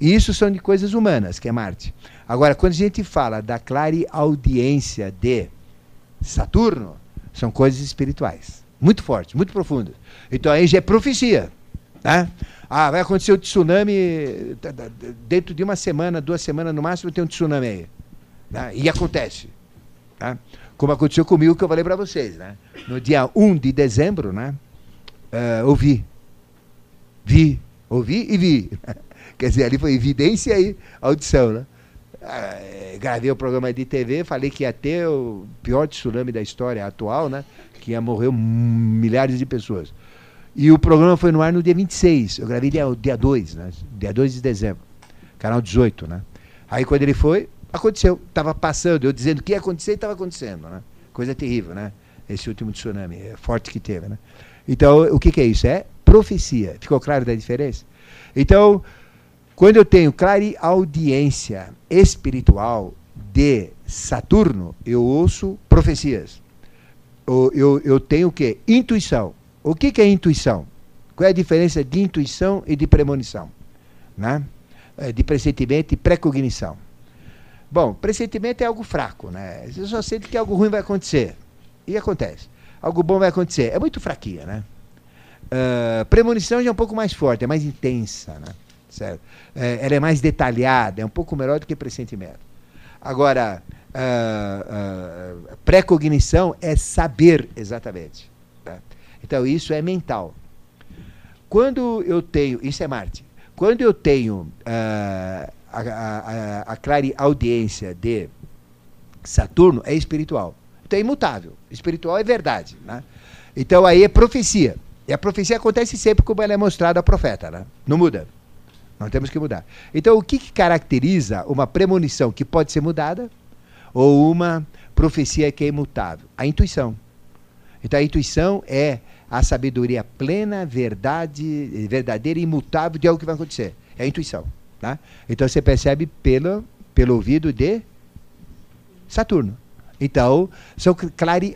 [SPEAKER 1] E isso são de coisas humanas, que é Marte. Agora, quando a gente fala da clara audiência de Saturno, são coisas espirituais. Muito fortes, muito profundas. Então aí já é profecia. Né? Ah, vai acontecer o tsunami dentro de uma semana, duas semanas no máximo, tem um tsunami aí. Né? E acontece. Né? Como aconteceu comigo, que eu falei para vocês. Né? No dia 1 de dezembro, né? Uh, ouvi. Vi. Ouvi e vi. Quer dizer, ali foi evidência e audição. Né? Ah, gravei o programa de TV, falei que ia ter o pior tsunami da história atual, né? Que ia morrer milhares de pessoas. E o programa foi no ar no dia 26. Eu gravei dia, dia 2, né? Dia 2 de dezembro. Canal 18, né? Aí quando ele foi, aconteceu. Estava passando, eu dizendo que ia acontecer e estava acontecendo, né? Coisa terrível, né? Esse último tsunami é forte que teve, né? Então, o que, que é isso? É profecia. Ficou claro da diferença? Então, quando eu tenho audiência espiritual de Saturno, eu ouço profecias. Eu, eu, eu tenho o quê? Intuição. O que, que é intuição? Qual é a diferença de intuição e de premonição? Né? É, de pressentimento e precognição. Bom, pressentimento é algo fraco, né? Você só sente que algo ruim vai acontecer. E acontece. Algo bom vai acontecer. É muito fraquinha, né? Uh, premonição já é um pouco mais forte, é mais intensa, né? Certo? É, ela é mais detalhada, é um pouco melhor do que pressentimento. Agora, uh, uh, precognição é saber exatamente. Tá? Então, isso é mental. Quando eu tenho, isso é Marte, quando eu tenho uh, a, a, a clara audiência de Saturno, é espiritual. Então é imutável. Espiritual é verdade. Né? Então aí é profecia. E a profecia acontece sempre como ela é mostrada ao profeta. Né? Não muda. Nós temos que mudar. Então, o que, que caracteriza uma premonição que pode ser mudada ou uma profecia que é imutável? A intuição. Então, a intuição é a sabedoria plena, verdade, verdadeira e imutável de algo que vai acontecer. É a intuição. Tá? Então, você percebe pelo, pelo ouvido de Saturno. Então, são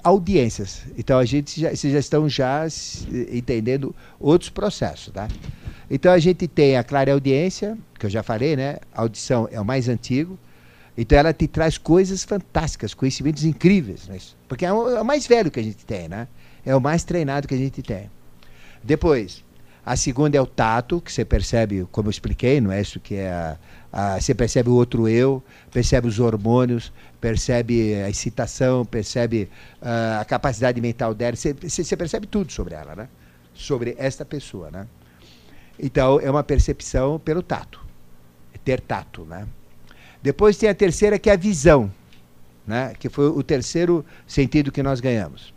[SPEAKER 1] audiências. Então, a gente já, vocês já estão já entendendo outros processos. Tá? Então a gente tem a clara audiência, que eu já falei, né? A audição é o mais antigo. Então ela te traz coisas fantásticas, conhecimentos incríveis, né? porque é o, é o, mais velho que a gente tem, né? É o mais treinado que a gente tem. Depois, a segunda é o tato, que você percebe, como eu expliquei, não é isso que é a, a, você percebe o outro eu, percebe os hormônios, percebe a excitação, percebe uh, a capacidade mental dela, você, você percebe tudo sobre ela, né? Sobre esta pessoa, né? Então, é uma percepção pelo tato. É ter tato, né? Depois tem a terceira, que é a visão, né? que foi o terceiro sentido que nós ganhamos.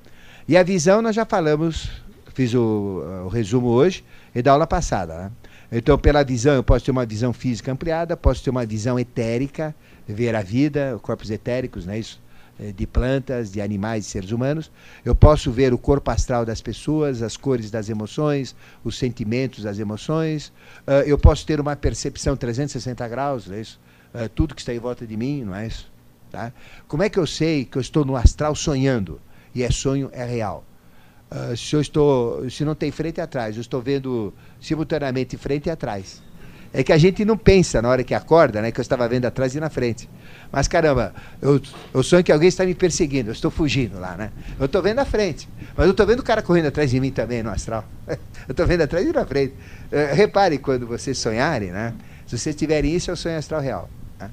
[SPEAKER 1] E a visão, nós já falamos, fiz o, o resumo hoje e da aula passada. Né? Então, pela visão, eu posso ter uma visão física ampliada, posso ter uma visão etérica, ver a vida, corpos etéricos, né? isso eh, de plantas, de animais, de seres humanos. Eu posso ver o corpo astral das pessoas, as cores das emoções, os sentimentos das emoções. Uh, eu posso ter uma percepção 360 graus, não é isso? Uh, tudo que está em volta de mim, não é isso? Tá? Como é que eu sei que eu estou no astral sonhando? E é sonho, é real. Uh, se eu estou, se não tem frente e atrás, eu estou vendo simultaneamente frente e atrás. É que a gente não pensa na hora que acorda, né? Que eu estava vendo atrás e na frente. Mas caramba, eu, eu sonho que alguém está me perseguindo, eu estou fugindo lá, né? Eu estou vendo à frente, mas eu estou vendo o cara correndo atrás de mim também no astral. eu estou vendo atrás e na frente. Uh, repare quando vocês sonharem, né? Se vocês tiverem isso, é o sonho astral real. Né?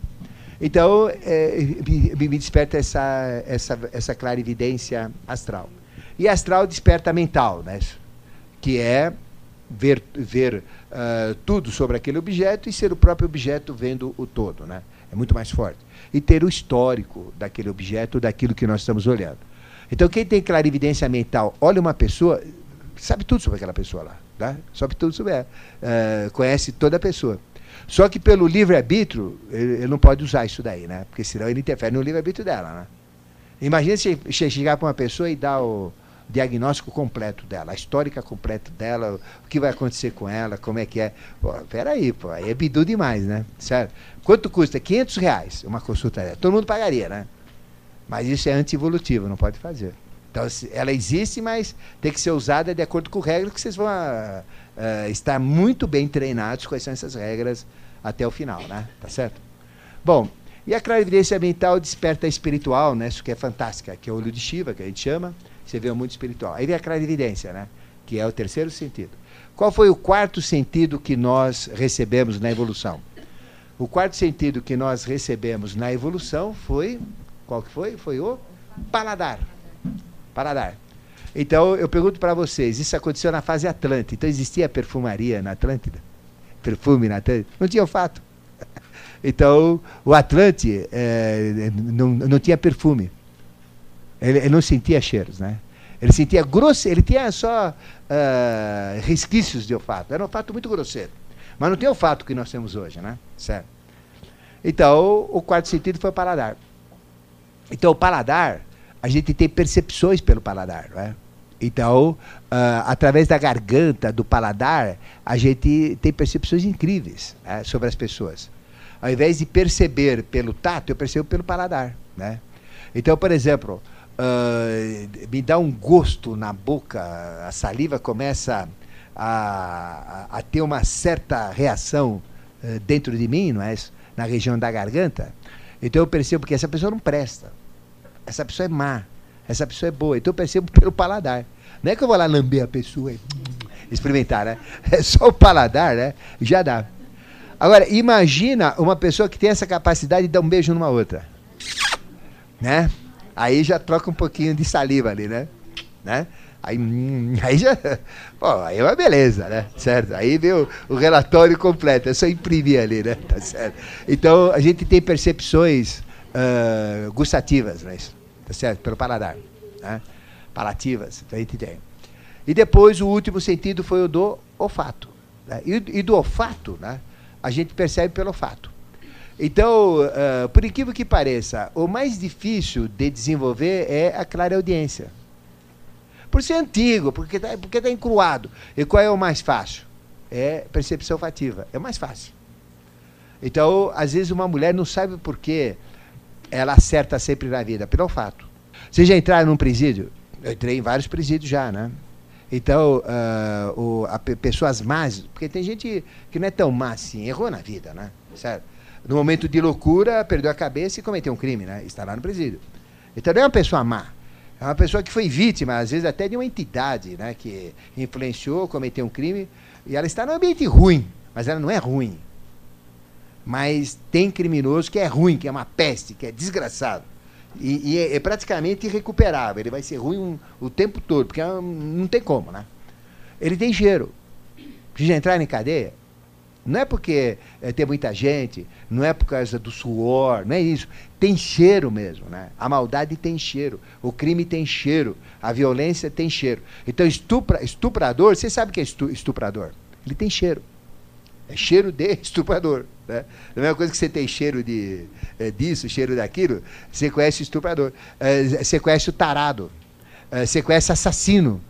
[SPEAKER 1] Então, é, me, me, desperta essa, essa, essa clarividência astral. E astral desperta mental, né? Que é ver, ver uh, tudo sobre aquele objeto e ser o próprio objeto vendo o todo, né? É muito mais forte e ter o histórico daquele objeto, daquilo que nós estamos olhando. Então, quem tem clarividência mental, olha uma pessoa, sabe tudo sobre aquela pessoa lá, tá? sabe tudo sobre ela, uh, conhece toda a pessoa. Só que pelo livre-arbítrio, ele, ele, não pode usar isso daí, né? Porque senão ele interfere no livre-arbítrio dela, né? Imagina se chegar para uma pessoa e dar o diagnóstico completo dela, a histórica completa dela, o que vai acontecer com ela, como é que é. Pô, peraí, pô, aí é bidu demais, né? Certo? Quanto custa? 500 reais uma consulta dessa. Todo mundo pagaria, né? Mas isso é anti-evolutivo, não pode fazer. Então, ela existe, mas tem que ser usada de acordo com regras que vocês vão uh, uh, estar muito bem treinados quais são essas regras até o final, né? Tá certo? Bom, e a clarividência mental desperta espiritual, né? Isso que é fantástica, que é o olho de Shiva, que a gente chama. Você vê o mundo espiritual. Aí vem a clarividência, né? Que é o terceiro sentido. Qual foi o quarto sentido que nós recebemos na evolução? O quarto sentido que nós recebemos na evolução foi. Qual que foi? Foi o paladar. Paladar. Então, eu pergunto para vocês: isso aconteceu na fase Atlântida. Então, existia perfumaria na Atlântida? Perfume na Atlântida? Não tinha olfato. Então, o Atlante é, não, não tinha perfume. Ele, ele, não sentia cheiros, né? Ele sentia grosso, ele tinha só uh, resquícios de olfato. Era um olfato muito grosseiro. Mas não tem o olfato que nós temos hoje, né? Certo. Então, o quarto sentido foi o paladar. Então, o paladar, a gente tem percepções pelo paladar, não é? Então, uh, através da garganta, do paladar, a gente tem percepções incríveis né, sobre as pessoas. Ao invés de perceber pelo tato, eu percebo pelo paladar. Né? Então, por exemplo, uh, me dá um gosto na boca, a saliva começa a, a, a ter uma certa reação uh, dentro de mim, não é? na região da garganta. Então eu percebo que essa pessoa não presta. Essa pessoa é má. Essa pessoa é boa. Então eu percebo pelo paladar. Não é que eu vou lá lamber a pessoa e experimentar, né? É só o paladar, né? Já dá. Agora, imagina uma pessoa que tem essa capacidade de dar um beijo numa outra. Né? Aí já troca um pouquinho de saliva ali, né? né? Aí, aí já. Pô, aí é uma beleza, né? Certo? Aí vem o, o relatório completo, é só imprimir ali, né? Tá certo? Então, a gente tem percepções uh, gustativas, né? Tá certo? Pelo paladar. Né? Palativas, a gente tem. E depois, o último sentido foi o do olfato. Né? E, e, do olfato, né? A gente percebe pelo olfato. Então, uh, por incrível que pareça, o mais difícil de desenvolver é a clara audiência. Por ser antigo, porque está porque tá encruado. E qual é o mais fácil? É percepção olfativa. É o mais fácil. Então, às vezes, uma mulher não sabe por que ela acerta sempre na vida, pelo olfato. Vocês já entraram num presídio? Eu entrei em vários presídios já, né? Então, uh, o, a, pessoas más, porque tem gente que não é tão má assim, errou na vida, né? Certo? No momento de loucura, perdeu a cabeça e cometeu um crime, né? Está lá no presídio. Então não é uma pessoa má. É uma pessoa que foi vítima, às vezes até de uma entidade, né? Que influenciou, cometeu um crime. E ela está num ambiente ruim, mas ela não é ruim. Mas tem criminoso que é ruim, que é uma peste, que é desgraçado. E, e é, é, praticamente irrecuperável. Ele vai ser ruim um, o tempo todo, porque não tem como, né? Ele tem cheiro. Precisa entrar em cadeia. Não é porque é, tem muita gente, não é por causa do suor, não é isso. Tem cheiro mesmo, né? A maldade tem cheiro, o crime tem cheiro, a violência tem cheiro. Então, estupra, estuprador, você sabe o que é estuprador? Ele tem cheiro. É cheiro de estuprador. Né? A mesma coisa que você tem cheiro de, é, disso, cheiro daquilo, você conhece o estuprador. É, você conhece o tarado. É, você conhece assassino.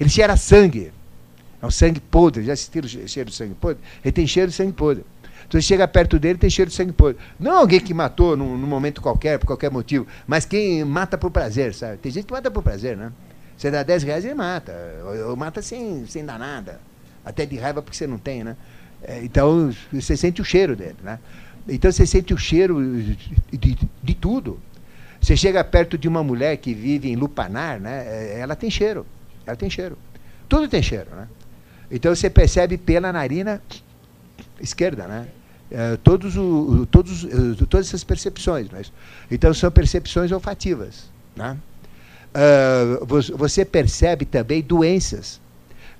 [SPEAKER 1] Ele cheira sangue. É um sangue podre. Já assistiram cheiro de sangue podre? Ele tem cheiro de sangue podre. Então você chega perto dele tem cheiro de sangue podre. Não alguém que matou num, num, momento qualquer, por qualquer motivo, mas quem mata por prazer, sabe? Tem gente que mata por prazer, né? Você dá 10 reais e mata. Ou, ou mata sem, sem dar nada. Até de raiva porque você não tem, né? É, então, você sente o cheiro dele, né? Então, você sente o cheiro de, de, de, tudo. Você chega perto de uma mulher que vive em Lupanar, né? É, ela tem cheiro. Ela tem cheiro. Tudo tem cheiro, né? Então, você percebe pela narina esquerda, né? É, todos o, todos, todas essas percepções. Mas, então, são percepções olfativas, né? Uh, você percebe também doenças.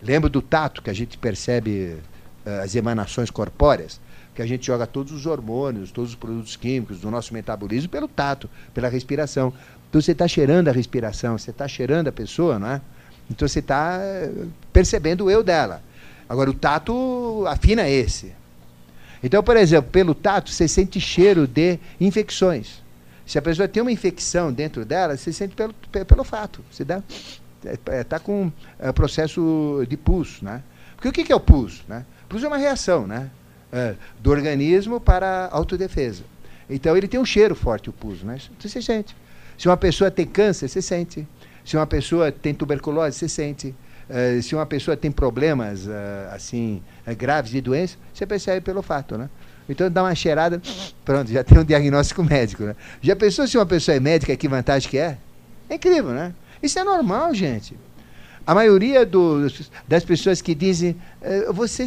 [SPEAKER 1] Lembra do tato que a gente percebe eh, as emanações corpóreas, que a gente joga todos os hormônios, todos os produtos químicos do nosso metabolismo pelo tato, pela respiração. Então você está cheirando a respiração, você está cheirando a pessoa, não é? Então você está eh, percebendo o eu dela. Agora o tato afina esse. Então, por exemplo, pelo tato você sente cheiro de infecções. Se a pessoa tem uma infecção dentro dela, você sente pelo, pelo fato. Você está é, tá com é, processo de pulso, né? Porque o que, é o pulso, né? Pus é uma reação né? É, do organismo para a autodefesa. Então ele tem um cheiro forte, o pus. Né? Então, você sente. Se uma pessoa tem câncer, você sente. Se uma pessoa tem tuberculose, você sente. Uh, se uma pessoa tem problemas uh, assim uh, graves de doença, você percebe pelo fato, né? Então dá uma cheirada, pronto, já tem um diagnóstico médico, né? Já pensou se uma pessoa é médica, que vantagem que é? É incrível, né? Isso é normal, gente. A maioria do, das pessoas que dizem você,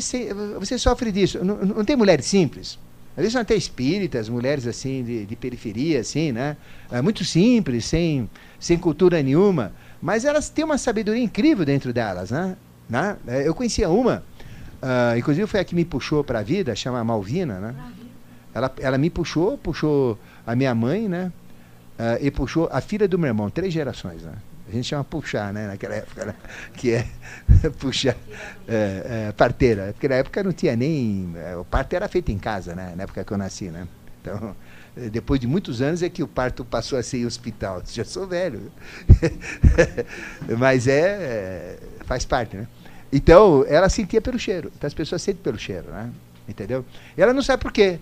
[SPEAKER 1] você sofre disso. Não, não, tem mulheres simples. Às vezes são até espíritas, mulheres assim de, de periferia, assim, né? É muito simples, sem, sem cultura nenhuma. Mas elas têm uma sabedoria incrível dentro delas, né? né? Eu conhecia uma, uh, inclusive foi a que me puxou para a vida, chama Malvina, né? Ela, ela me puxou, puxou a minha mãe, né? Uh, e puxou a filha do meu irmão, três gerações, né? A gente chama puxar, né? Naquela época, né? que é puxar é, é, parteira. Porque na época não tinha nem. É, o parto era feito em casa, né? Na época que eu nasci, né? Então, depois de muitos anos é que o parto passou a ser em hospital. Já sou velho. Mas é, é, faz parte, né? Então, ela sentia pelo cheiro. Então, as pessoas sentem pelo cheiro, né? Entendeu? E ela não sabe por quê.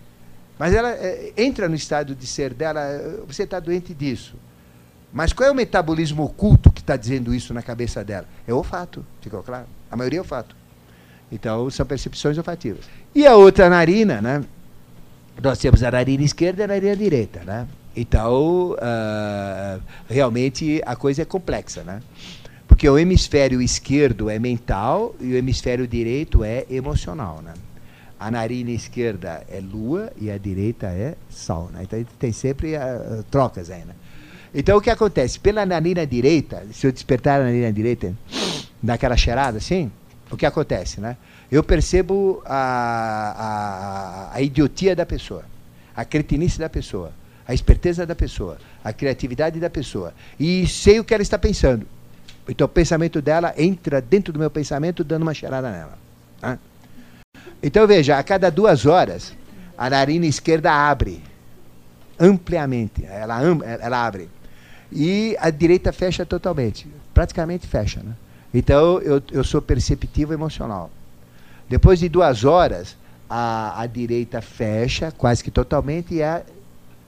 [SPEAKER 1] Mas ela é, entra no estado de ser dela, você está doente disso. Mas qual é o metabolismo oculto que está dizendo isso na cabeça dela? É olfato, ficou claro? A maioria é olfato. Então, são percepções olfativas. E a outra narina, né? Nós temos a narina esquerda e a narina direita, né? Então, uh, realmente a coisa é complexa, né? Porque o hemisfério esquerdo é mental e o hemisfério direito é emocional, né? A narina esquerda é lua e a direita é sol, né? Então, tem sempre uh, trocas aí, né? Então o que acontece? Pela narina direita, se eu despertar a narina direita, daquela cheirada assim, o que acontece, né? Eu percebo a, a, a idiotia da pessoa, a cretinice da pessoa, a esperteza da pessoa, a criatividade da pessoa. E sei o que ela está pensando. Então o pensamento dela entra dentro do meu pensamento dando uma cheirada nela. Né? Então veja, a cada duas horas, a narina esquerda abre ampliamente. Ela, ela abre e a direita fecha totalmente, praticamente fecha. Né? Então eu, eu sou perceptivo emocional. Depois de duas horas, a, a direita fecha quase que totalmente e a,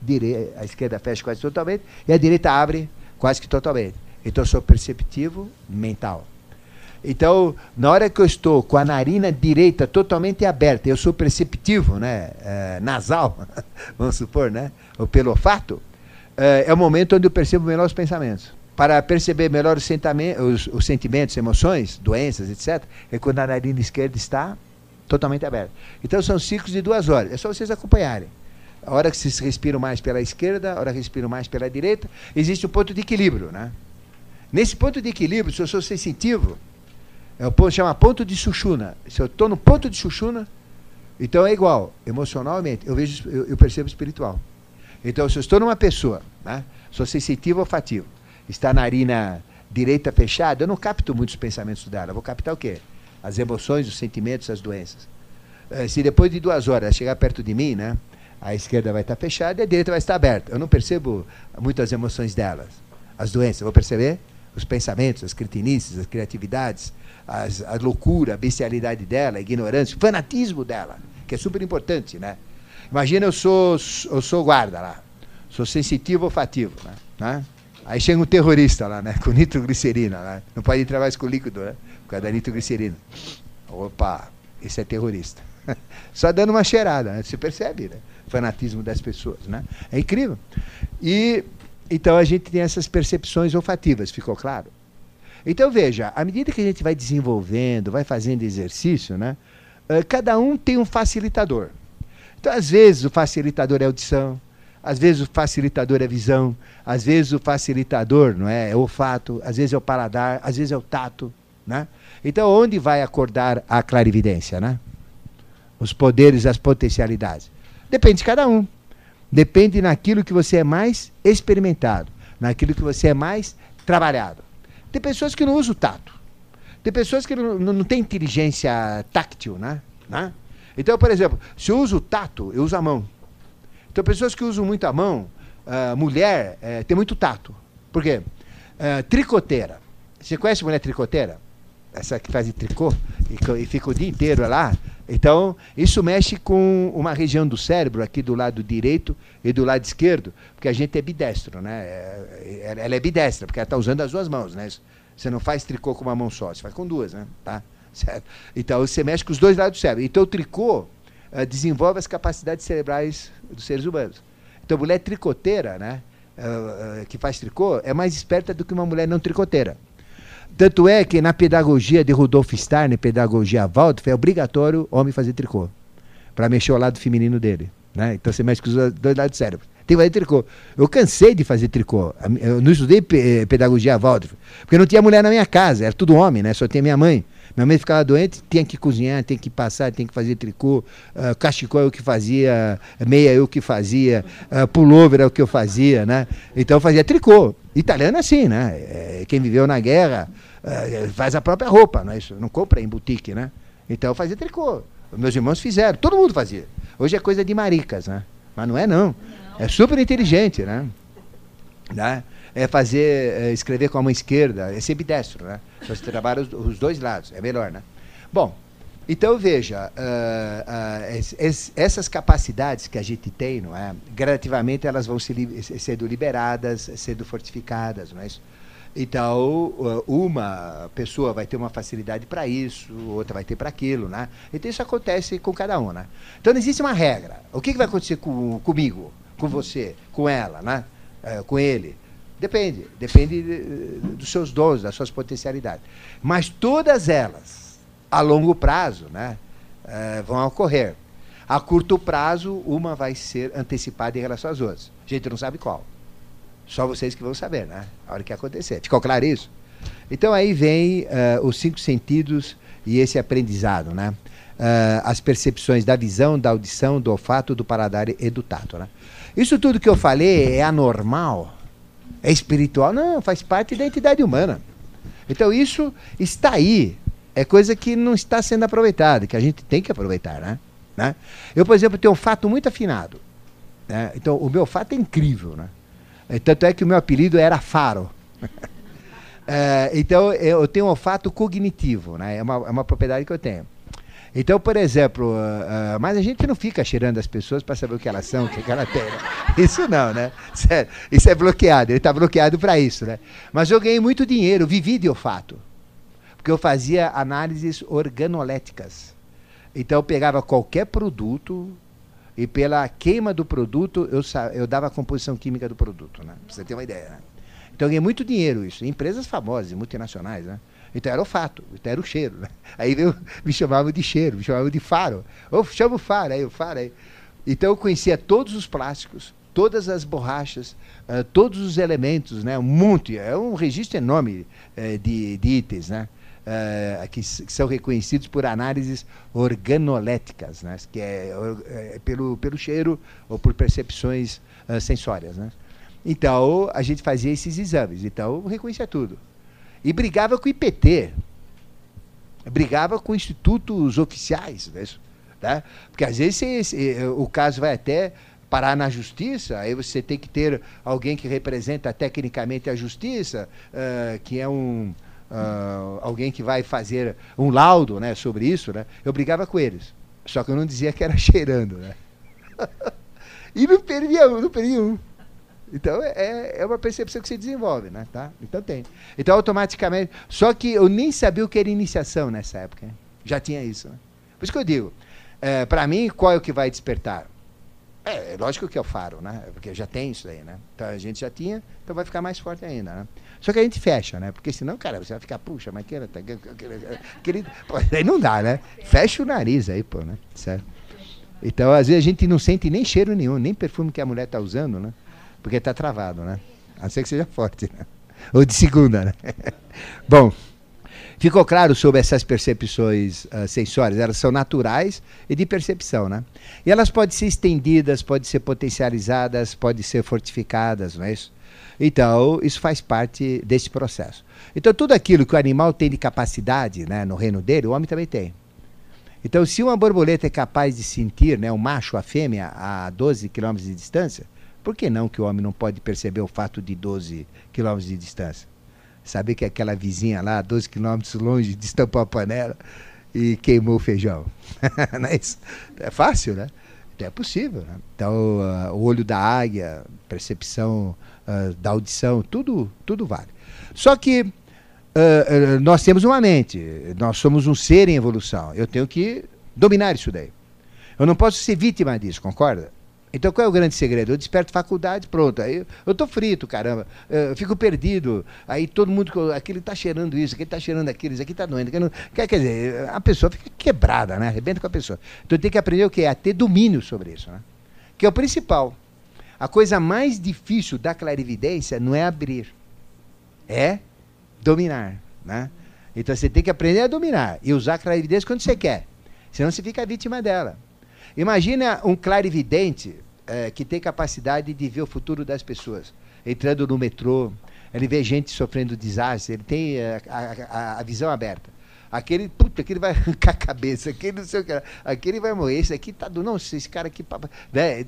[SPEAKER 1] dire, a esquerda fecha quase totalmente e a direita abre quase que totalmente. Então eu sou perceptivo mental. Então, na hora que eu estou com a narina direita totalmente aberta, eu sou perceptivo, né? É, nasal, vamos supor, né? Ou pelo olfato, é, é o momento onde eu percebo melhor os pensamentos. Para perceber melhor os, os, os sentimentos, emoções, doenças, etc., é quando a narina esquerda está totalmente aberta. Então são ciclos de duas horas. É só vocês acompanharem. A hora que vocês respiram mais pela esquerda, a hora que respiram mais pela direita, existe um ponto de equilíbrio. Né? Nesse ponto de equilíbrio, se eu sou sensitivo, é o ponto chama ponto de Sushuna. Se eu estou no ponto de Sushuna, então é igual, emocionalmente, eu vejo, eu, eu percebo espiritual. Então, se eu estou numa pessoa, né, sou sensitivo ou fativo, está a narina direita fechada, eu não capto muitos pensamentos dela. Vou captar o quê? As emoções, os sentimentos, as doenças. Eh, se depois de duas horas chegar perto de mim, né, a esquerda vai estar fechada e a direita vai estar aberta. Eu não percebo muito as emoções delas. As doenças, vou perceber? Os pensamentos, as cretinices, as criatividades, as, a loucura, a bestialidade dela, a ignorância, o fanatismo dela, que é super importante, né? Imagina eu sou, eu sou guarda lá, sou sensitivo olfativo, né? né? Aí chega um terrorista lá, né? Com nitroglicerina, né? Não pode entrar mais com líquido, né? Por causa da nitroglicerina. Opa, esse é terrorista. Só dando uma cheirada, né? Você percebe, né? O fanatismo das pessoas, né? É incrível. E então a gente tem essas percepções olfativas, ficou claro? Então veja, à medida que a gente vai desenvolvendo, vai fazendo exercício, né? Eh, cada um tem um facilitador. Então, às vezes, o facilitador é audição, às vezes o facilitador é visão, às vezes o facilitador não é, é olfato, às vezes é o paladar, às vezes é o tato. Né? Então, onde vai acordar a clarividência? Né? Os poderes, as potencialidades. Depende de cada um. Depende naquilo que você é mais experimentado, naquilo que você é mais trabalhado. Tem pessoas que não usam o tato. Tem pessoas que não, não, não têm inteligência táctil, né? né? Então, por exemplo, se eu uso tato, eu uso a mão. Então, pessoas que usam muito a mão, uh, mulher, uh, tem muito tato. Por quê? Uh, tricoteira. Você conhece mulher tricoteira? Essa que faz tricô e, e fica o dia inteiro lá. Então, isso mexe com uma região do cérebro, aqui do lado direito e do lado esquerdo, porque a gente é bidestro, né? Ela é bidestra, porque ela está usando as duas mãos, né? Você não faz tricô com uma mão só, você faz com duas, né? Tá? Certo? Então você mexe com os dois lados do cérebro. Então o tricô uh, desenvolve as capacidades cerebrais dos seres humanos. Então mulher tricoteira, né, uh, uh, que faz tricô, é mais esperta do que uma mulher não tricoteira. Tanto é que na pedagogia de Rudolf Steiner, pedagogia Waldorf, é obrigatório homem fazer tricô, para mexer o lado feminino dele. Né? Então você mexe com os dois lados do cérebro. Tem que fazer tricô. Eu cansei de fazer tricô. Eu não estudei pedagogia Waldorf, porque não tinha mulher na minha casa, era tudo homem, né? Só tinha minha mãe. Minha mãe ficava doente, tinha que cozinhar, tem que passar, tem que fazer tricô. Uh, cachecol eu que fazia, meia eu que fazia, uh, pullover é o que eu fazia, né? Então eu fazia tricô. Italiano é assim, né? É, quem viveu na guerra uh, faz a própria roupa, não é isso? Não compra em boutique, né? Então eu fazia tricô. Meus irmãos fizeram, todo mundo fazia. Hoje é coisa de maricas, né? Mas não é não. É super inteligente, né? né? É fazer, é escrever com a mão esquerda, é ser bidestro, né? Você trabalha os, os dois lados, é melhor, né? Bom, então veja, uh, uh, essas capacidades que a gente tem, não é? gradativamente elas vão se, sendo liberadas, sendo fortificadas, não é isso? Então, uma pessoa vai ter uma facilidade para isso, outra vai ter para aquilo, né? Então, isso acontece com cada um, né? Então, não existe uma regra. O que, que vai acontecer com, comigo, com você, com ela, né? É, com ele? Depende. Depende dos seus dons, das suas potencialidades. Mas todas elas, a longo prazo, né? É, vão ocorrer. A curto prazo, uma vai ser antecipada em relação às outras. A gente não sabe qual. Só vocês que vão saber, né? A hora que acontecer. Ficou claro isso? Então aí vem uh, os cinco sentidos e esse aprendizado, né? Uh, as percepções da visão, da audição, do olfato, do paladar e do tato, né? Isso tudo que eu falei é anormal, é espiritual? Não, faz parte da entidade humana. Então isso está aí, é coisa que não está sendo aproveitada, que a gente tem que aproveitar, né? né? Eu, por exemplo, tenho um fato muito afinado. Né? Então o meu fato é incrível, né? É, tanto é que o meu apelido era Faro. é, então, eu tenho um olfato cognitivo, né? é, uma, é uma propriedade que eu tenho. Então, por exemplo, uh, uh, mas a gente não fica cheirando as pessoas para saber o que elas são, o que, que ela tem. Né? Isso não, né? Isso é, isso é bloqueado, ele está bloqueado para isso, né? Mas eu ganhei muito dinheiro, vivi de olfato. Porque eu fazia análises organoléticas. Então, eu pegava qualquer produto, e pela queima do produto, eu, eu dava a composição química do produto, né? Pra você ter uma ideia, né? Então eu ganhei muito dinheiro isso, em empresas famosas, multinacionais, né? Então era o fato, então era o cheiro, né? Aí eu, me chamavam de cheiro, me chamavam de faro. Ou chama o faro, aí o faro aí. Então eu conhecia todos os plásticos, todas as borrachas, uh, todos os elementos, né? Um monte, é um registro enorme uh, de, de itens, né? uh, que, que, são reconhecidos por análises organoléticas, né? que é, é, pelo, pelo cheiro ou por percepções uh, sensórias. Né? Então, a gente fazia esses exames. Então, reconhecia tudo. E brigava com o IPT. Brigava com institutos oficiais. Né? Porque, às vezes, o caso vai até parar na justiça, aí você tem que ter alguém que representa tecnicamente a justiça, uh, que é um, uh, alguém que vai fazer um laudo né, sobre isso, né, eu brigava com eles. Só que eu não dizia que era cheirando. Né? e não perdia não perdia um. Então é, é uma percepção que se desenvolve, né? Tá? Então tem. Então automaticamente. Só que eu nem sabia o que era iniciação nessa época. Né? Já tinha isso. Né? Por isso que eu digo, é, para mim, qual é o que vai despertar? É, é, lógico que é o faro, né? Porque já tem isso aí, né? Então a gente já tinha, então vai ficar mais forte ainda, né? Só que a gente fecha, né? Porque senão, cara, você vai ficar, puxa, mas que pô, aí não dá, né? Fecha o nariz aí, pô, né? Certo? Então, às vezes a gente não sente nem cheiro nenhum, nem perfume que a mulher tá usando, né? Porque tá travado, né? A ser que seja forte, né? Ou de segunda, né? Bom, Ficou claro sobre essas percepções uh, sensórias? Elas são naturais e de percepção, né? E elas podem ser estendidas, podem ser potencializadas, podem ser fortificadas, não é isso? Então, isso faz parte desse processo. Então, tudo aquilo que o animal tem de capacidade né, no reino dele, o homem também tem. Então, se uma borboleta é capaz de sentir né, o macho, a fêmea, a 12 quilômetros de distância, por que não que o homem não pode perceber o fato de 12 quilômetros de distância? Saber que aquela vizinha lá, 12 quilômetros longe, destampou a panela e queimou o feijão. Não é, isso? é fácil, né? Então, é possível. Né? Então, uh, o olho da águia, percepção uh, da audição, tudo, tudo vale. Só que uh, nós temos uma mente, nós somos um ser em evolução. Eu tenho que dominar isso daí. Eu não posso ser vítima disso, concorda? Então qual é o grande segredo? Eu desperto faculdade, pronto. Aí eu tô frito, caramba. Eu fico perdido. Aí todo mundo, aquele tá cheirando isso, aquele tá cheirando aquilo, isso aqui tá doendo. Não, quer, quer dizer, a pessoa fica quebrada, né? Arrebenta com a pessoa. Então tem que aprender o quê? A ter domínio sobre isso, né? Que é o principal. A coisa mais difícil da clarividência não é abrir, é dominar. Né? Então você tem que aprender a dominar e usar a clarividência quando você quer. Senão você fica vítima dela. Imagina um clarividente é, que tem capacidade de ver o futuro das pessoas. Entrando no metrô, ele vê gente sofrendo desastre, ele tem é, a, a, a, visão aberta. Aquele, puta, aquele vai arrancar a cabeça, aquele não sei o que, aquele vai morrer, esse aqui tá do. Não, esse cara aqui. Né,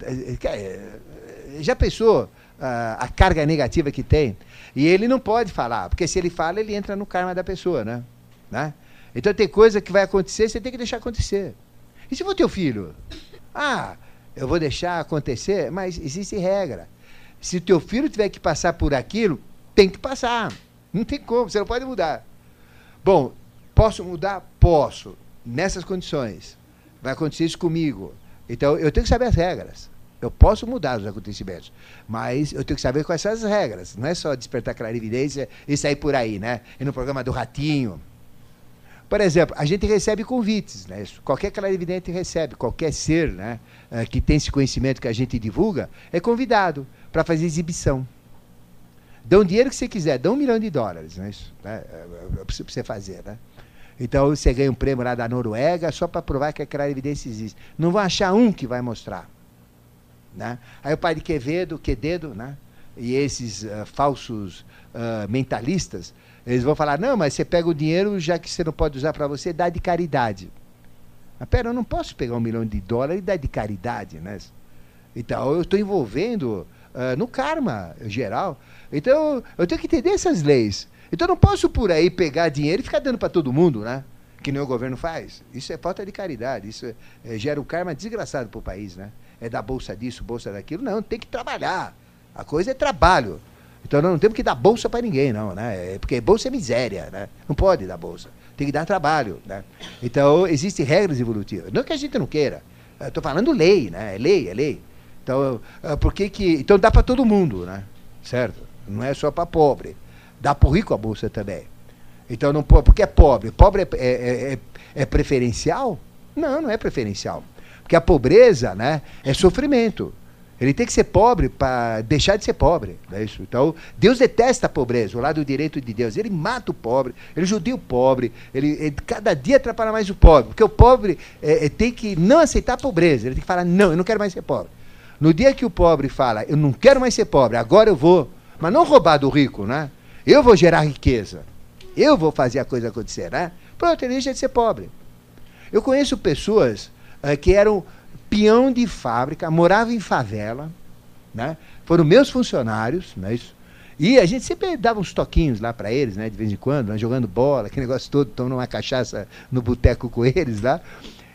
[SPEAKER 1] já pensou a, a carga negativa que tem? E ele não pode falar, porque se ele fala, ele entra no karma da pessoa, né? né? Então tem coisa que vai acontecer, você tem que deixar acontecer. E se for teu filho? Ah, eu vou deixar acontecer, mas existe regra. Se teu filho tiver que passar por aquilo, tem que passar. Não tem como, você não pode mudar. Bom, posso mudar? Posso. Nessas condições. Vai acontecer isso comigo. Então eu tenho que saber as regras. Eu posso mudar os acontecimentos, mas eu tenho que saber quais são as regras. Não é só despertar clarividência e sair por aí, né? E no programa do Ratinho. Por exemplo, a gente recebe convites, né? Qualquer clarividente recebe, qualquer ser né, eh, que tem esse conhecimento que a gente divulga, é convidado para fazer exibição. Dão dinheiro que você quiser, dão um milhão de dólares, né? Isso, né? Para você fazer, né? Então você ganha um prêmio lá da Noruega só para provar que a clarividência existe. Não vão achar um que vai mostrar. Né? Aí o padre Quevedo, Quededo, né? e esses uh, falsos uh, mentalistas, eles vão falar, não, mas você pega o dinheiro, já que você não pode usar para você, dá de caridade. Mas pera, eu não posso pegar um milhão de dólares e dar de caridade, né? Então eu estou envolvendo uh, no karma geral. Então eu tenho que entender essas leis. Então eu não posso por aí pegar dinheiro e ficar dando para todo mundo, né? Que nem o governo faz. Isso é falta de caridade. Isso é, é, gera um karma desgraçado para o país, né? É da bolsa disso, bolsa daquilo. Não, tem que trabalhar. A coisa é trabalho. Então não temos que dar bolsa para ninguém, não, né? É, porque bolsa é miséria, né? Não pode dar bolsa. Tem que dar trabalho, né? Então existem regras evolutivas. Não que a gente não queira. Estou falando lei, né? É lei, é lei. Então, é, por que que... Então dá para todo mundo, né? Certo? Não é só para pobre. Dá para o rico a bolsa também. Então não. Porque é pobre. Pobre é, é, é, é preferencial? Não, não é preferencial. Porque a pobreza né, é sofrimento. Ele tem que ser pobre para deixar de ser pobre. É isso. Então, Deus detesta a pobreza, o lado direito de Deus. Ele mata o pobre, ele judia o pobre, ele, ele, cada dia atrapalha mais o pobre. Porque o pobre é, é, tem que não aceitar a pobreza, ele tem que falar, não, eu não quero mais ser pobre. No dia que o pobre fala, eu não quero mais ser pobre, agora eu vou, mas não roubar do rico, né? Eu vou gerar riqueza. Eu vou fazer a coisa acontecer, né? Pronto, ele deixa de ser pobre. Eu conheço pessoas é, que eram peão de fábrica, moravam em favela, né? foram meus funcionários, né? Isso. e a gente sempre dava uns toquinhos lá para eles, né? de vez em quando, né? jogando bola, aquele negócio todo, tomando uma cachaça no boteco com eles lá.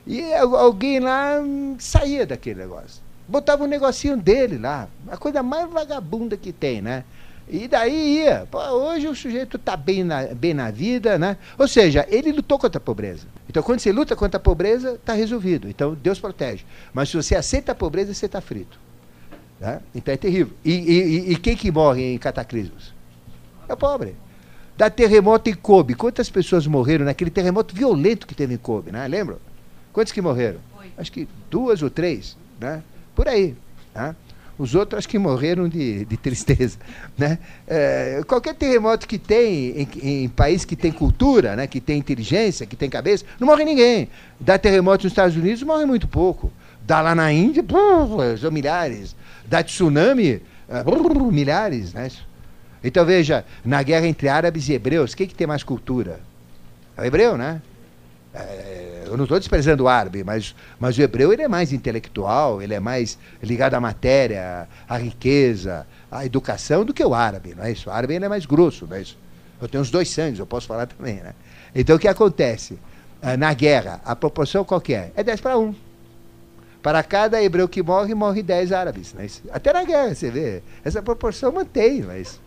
[SPEAKER 1] E alguém lá saía daquele negócio. Botava um negocinho dele lá, a coisa mais vagabunda que tem, né? E daí ia. Pô, hoje o sujeito está bem na, bem na vida, né? Ou seja, ele lutou contra a pobreza. Então, quando você luta contra a pobreza, está resolvido. Então, Deus protege. Mas se você aceita a pobreza, você está frito. Né? Então, é terrível. E, e, e, quem que morre em cataclismos? É o pobre. Da terremoto em Kobe, quantas pessoas morreram naquele terremoto violento que teve em Kobe, né? Lembram? Quantos que morreram? Acho que duas ou três, né? Por aí. Né? Os outros acho que morreram de, de tristeza. Né? É, qualquer terremoto que tem em, em, país que tem cultura, né, que tem inteligência, que tem cabeça, não morre ninguém. Dá terremoto nos Estados Unidos, morre muito pouco. Dá lá na Índia, são milhares. Dá tsunami, uh, milhares. Né? Então veja, na guerra entre árabes e hebreus, quem que tem mais cultura? É o hebreu, né? É, eu não estou desprezando o árabe, mas, mas o hebreu ele é mais intelectual, ele é mais ligado à matéria, à riqueza, à educação do que o árabe, não é isso? O árabe ele é mais grosso, não é isso? Eu tenho os dois sangues, eu posso falar também, né? Então o que acontece? Ah, na guerra, a proporção qual é? É 10 para 1. Para cada hebreu que morre, morre 10 árabes. É isso? Até na guerra, você vê. Essa proporção mantém, mas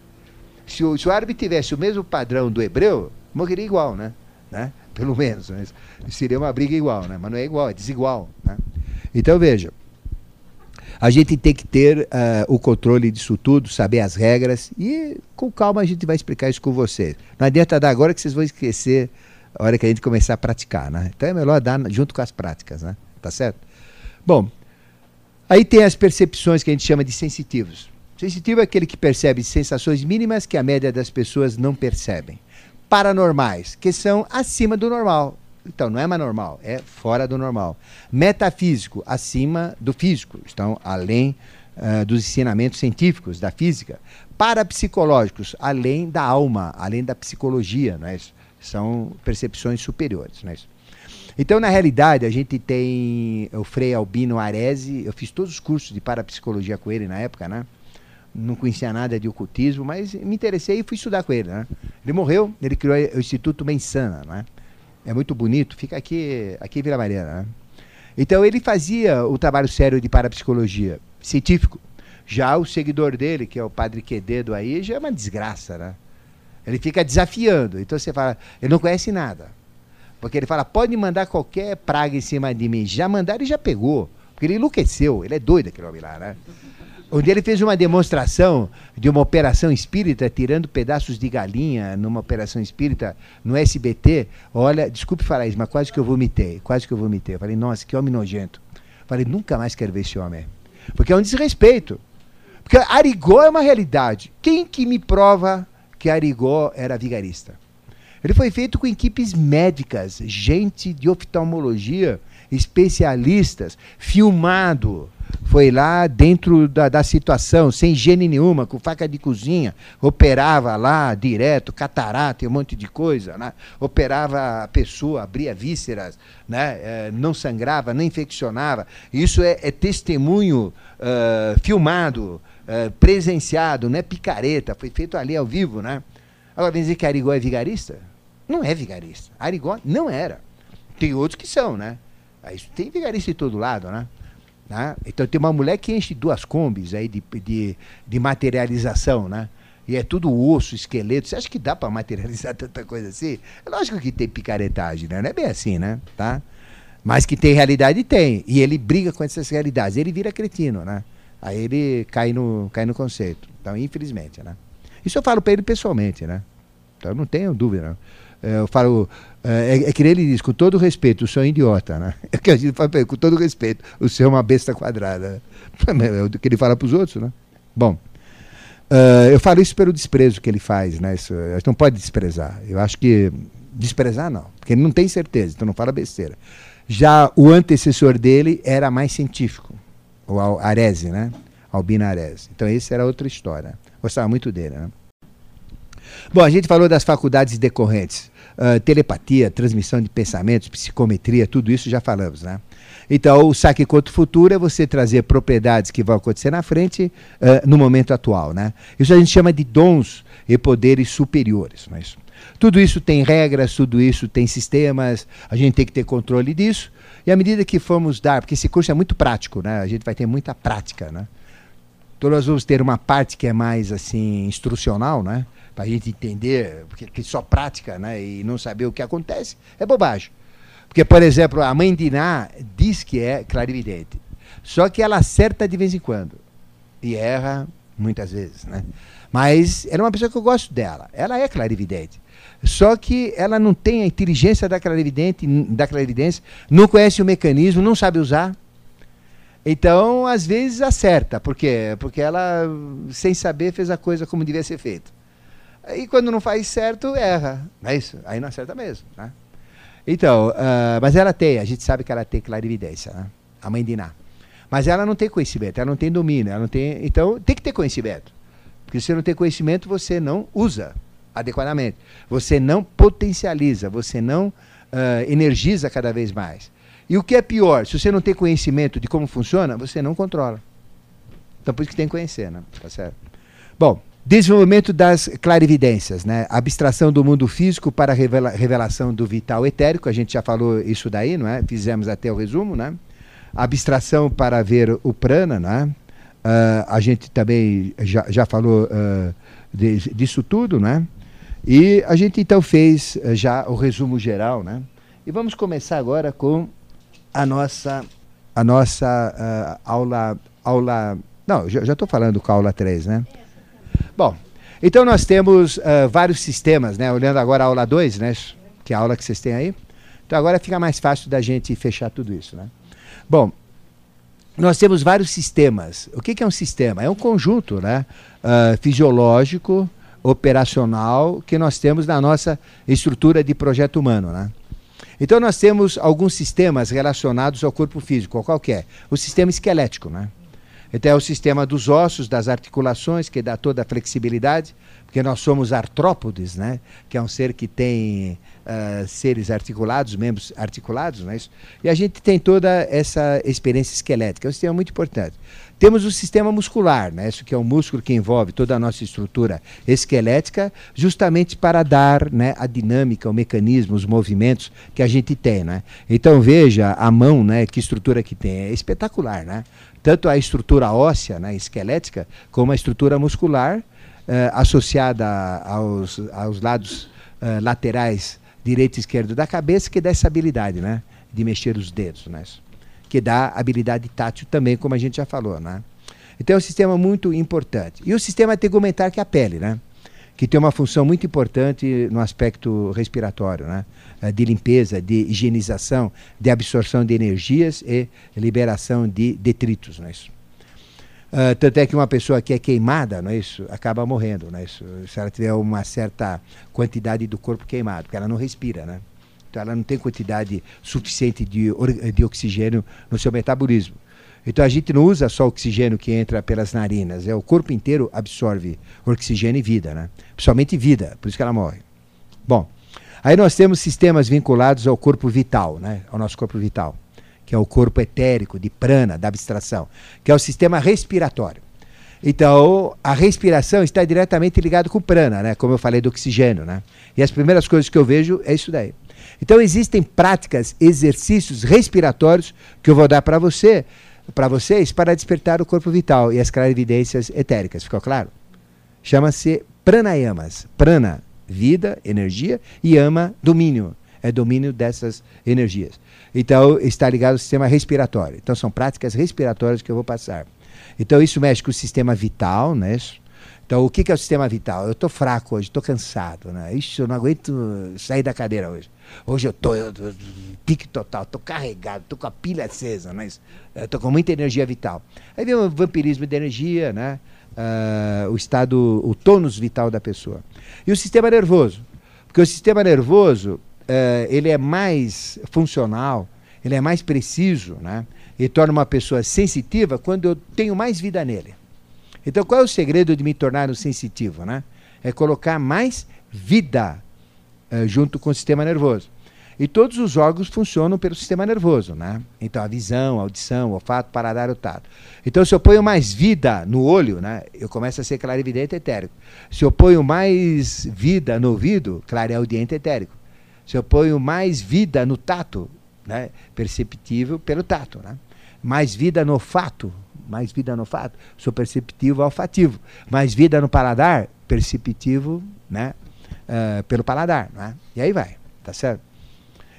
[SPEAKER 1] se o, se o árabe tivesse o mesmo padrão do hebreu, morreria igual, né? né? Pelo menos. Mas seria uma briga igual, né? mas não é igual, é desigual. Né? Então, veja, a gente tem que ter uh, o controle disso tudo, saber as regras e com calma a gente vai explicar isso com vocês. Não adianta dar agora que vocês vão esquecer a hora que a gente começar a praticar, né? Então é melhor dar junto com as práticas, né? Tá certo? Bom, Aí tem as percepções que a gente chama de sensitivos. Sensitivo é aquele que percebe sensações mínimas que a média das pessoas não percebem. Paranormais, que são acima do normal. Então, não é mais normal, é fora do normal. Metafísico, acima do físico. Estão além uh, dos ensinamentos científicos da física. Parapsicológicos, além da alma, além da psicologia. Não é isso? São percepções superiores. Não é isso? Então, na realidade, a gente tem o Frei Albino Arese, eu fiz todos os cursos de parapsicologia com ele na época, né? Não conhecia nada de ocultismo, mas me interessei e fui estudar com ele, né? Ele morreu, ele criou o Instituto Mensana, né? É muito bonito, fica aqui, aqui em Vila Mariana, né? Então, ele fazia o trabalho sério de parapsicologia, científico. Já o seguidor dele, que é o Padre Quededo aí, já é uma desgraça, né? Ele fica desafiando. Então você fala, ele não conhece nada. Porque ele fala, pode mandar qualquer praga em cima de mim. Já mandaram e já pegou. Porque ele enlouqueceu, ele é doido aquele homem lá, né? Onde ele fez uma demonstração de uma operação espírita, tirando pedaços de galinha numa operação espírita no SBT. Olha, desculpe falar isso, mas quase que eu vomitei. Quase que eu vomitei. Eu falei, nossa, que homem nojento. Eu falei, nunca mais quero ver esse homem. Porque é um desrespeito. Porque Arigó é uma realidade. Quem que me prova que Arigó era vigarista? Ele foi feito com equipes médicas, gente de oftalmologia, especialistas, filmado. Foi lá dentro da, da situação, sem higiene nenhuma, com faca de cozinha, operava lá direto, catarata e um monte de coisa, né? operava a pessoa, abria vísceras, né? É, não sangrava, não infeccionava. Isso é, é testemunho uh, filmado, uh, presenciado, não é picareta, foi feito ali ao vivo. Né? Agora, vem dizer que Arigó é vigarista? não é vigarista. Arigó não era. Tem outros que são, né? Aí tem vigarista de todo lado, né? Né? Então tem uma mulher que enche duas combis aí de, de, de materialização, né? E é tudo osso, esqueleto. Você acha que dá para materializar tanta coisa assim? É lógico que tem picaretagem, né? Não é bem assim, né? Tá? Mas que tem realidade, tem. E ele briga com essas realidades. Ele vira cretino, né? Aí ele cai no, cai no conceito. Então, infelizmente, né? Isso eu falo para ele pessoalmente, né? Então, não tenho dúvida, não. É, eu falo, é, é, que ele diz, com todo respeito, o senhor é idiota, né? É que a gente fala, com todo respeito, o senhor é uma besta quadrada. É o que ele fala para os outros, né? Bom, uh, eu falo isso pelo desprezo que ele faz, né? Isso, a gente não pode desprezar. Eu acho que desprezar não, porque ele não tem certeza, então não fala besteira. Já o antecessor dele era mais científico, o Arese, né? Albino Arese. Então esse era outra história. Gostava muito dele, né? Bom, a gente falou das faculdades decorrentes. Uh, telepatia, transmissão de pensamentos, psicometria, tudo isso já falamos, né? Então, o saque contra o futuro é você trazer propriedades que vão acontecer na frente uh, no momento atual, né? Isso a gente chama de dons e poderes superiores, mas tudo isso tem regras, tudo isso tem sistemas, a gente tem que ter controle disso. E à medida que formos dar, porque esse curso é muito prático, né? A gente vai ter muita prática, né? Então nós vamos ter uma parte que é mais assim instrucional, né? Para a gente entender, porque só prática né, e não saber o que acontece é bobagem. Porque, por exemplo, a mãe de Iná diz que é clarividente, só que ela acerta de vez em quando e erra muitas vezes. Né? Mas ela é uma pessoa que eu gosto dela, ela é clarividente. Só que ela não tem a inteligência da clarividente, da clarividência, não conhece o mecanismo, não sabe usar. Então, às vezes acerta, por quê? Porque ela, sem saber, fez a coisa como devia ser feita. E quando não faz certo, erra. Não é isso? Aí não acerta mesmo. Né? Então, uh, mas ela tem, a gente sabe que ela tem clarividência, né? a mãe de Iná. Mas ela não tem conhecimento, ela não tem domínio, ela não tem. Então, tem que ter conhecimento. Porque se você não tem conhecimento, você não usa adequadamente. Você não potencializa, você não uh, energiza cada vez mais. E o que é pior, se você não tem conhecimento de como funciona, você não controla. Então, por isso que tem que conhecer, né? Tá certo? Bom, Desenvolvimento das clarividências, né? Abstração do mundo físico para a revela revelação do vital etérico, a gente já falou isso daí, não é? Fizemos até o resumo, né? Abstração para ver o prana, né? Uh, a gente também já, já falou uh, de, disso tudo, né? E a gente então fez uh, já o resumo geral, né? E vamos começar agora com a nossa a nossa aula aula não, já estou falando com a aula 3, né? Bom, então nós temos uh, vários sistemas, né? Olhando agora a aula 2, né? Que é a aula que vocês têm aí. Então agora fica mais fácil da gente fechar tudo isso, né? Bom, nós temos vários sistemas. O que, que é um sistema? É um conjunto né, uh, fisiológico, operacional, que nós temos na nossa estrutura de projeto humano. Né? Então, nós temos alguns sistemas relacionados ao corpo físico, qual que é? O sistema esquelético. Né? Então, é o sistema dos ossos, das articulações, que dá toda a flexibilidade, porque nós somos artrópodes, né? que é um ser que tem uh, seres articulados, membros articulados, é isso? E a gente tem toda essa experiência esquelética, é um sistema muito importante. Temos o sistema muscular, né? Isso que é o músculo que envolve toda a nossa estrutura esquelética, justamente para dar né, a dinâmica, o mecanismo, os movimentos que a gente tem, né? Então veja a mão, né? Que estrutura que tem, é espetacular, né? Tanto a estrutura óssea, né, esquelética, como a estrutura muscular, eh, associada aos, aos lados eh, laterais direito e esquerdo da cabeça, que dá essa habilidade, né? De mexer os dedos, né? Que dá habilidade tátil também, como a gente já falou, né? Então é um sistema muito importante. E o sistema tegumentar, que é a pele, né? Que tem uma função muito importante no aspecto respiratório, né? Eh, de limpeza, de higienização, de absorção de energias e liberação de detritos, não é isso? Uh, tanto é que uma pessoa que é queimada, não é isso, acaba morrendo, não é isso, se ela tiver uma certa quantidade do corpo queimado, porque ela não respira, né? Então ela não tem quantidade suficiente de, de oxigênio no seu metabolismo. Então a gente não usa só oxigênio que entra pelas narinas, é o corpo inteiro absorve oxigênio e vida, né? Principalmente vida, por isso que ela morre. Bom, aí nós temos sistemas vinculados ao corpo vital, né? Ao nosso corpo vital que é o corpo etérico, de prana, da abstração, que é o sistema respiratório. Então, a respiração está diretamente ligada com o prana, né? como eu falei do oxigênio. Né? E as primeiras coisas que eu vejo é isso daí. Então, existem práticas, exercícios respiratórios que eu vou dar para você, para vocês, para despertar o corpo vital e as clarividências etéricas. Ficou claro? Chama-se pranayamas. Prana, vida, energia, e ama, domínio. É domínio dessas energias. Então, está ligado ao sistema respiratório. Então, são práticas respiratórias que eu vou passar. Então, isso mexe com o sistema vital, né? Então, o que, é o sistema vital? Eu estou fraco hoje, estou cansado, né? Ixi, eu não aguento sair da cadeira hoje. Hoje eu estou pique total, estou carregado, estou com a pilha acesa, mas estou com muita energia vital. Aí vem o vampirismo de energia, né? Uh, o estado, o tônus vital da pessoa. E o sistema nervoso. Porque o sistema nervoso, uh, ele é mais funcional, ele é mais preciso, né? E torna uma pessoa sensitiva quando eu tenho mais vida nele. Então, qual é o segredo de me tornar um sensitivo, né? É colocar mais vida uh, junto com o sistema nervoso. E todos os órgãos funcionam pelo sistema nervoso, né? Então, a visão, a audição, o olfato, paladar, o tato. Então, se eu ponho mais vida no olho, né? Eu começo a ser clarividente etérico. Se eu ponho mais vida no ouvido, clareaudiente etérico se eu ponho mais vida no tato, né, perceptível pelo tato, né? mais vida no fato, mais vida no fato, sou perceptivo olfativo, mais vida no paladar, perceptivo né, uh, pelo paladar. Né? E aí vai, tá certo?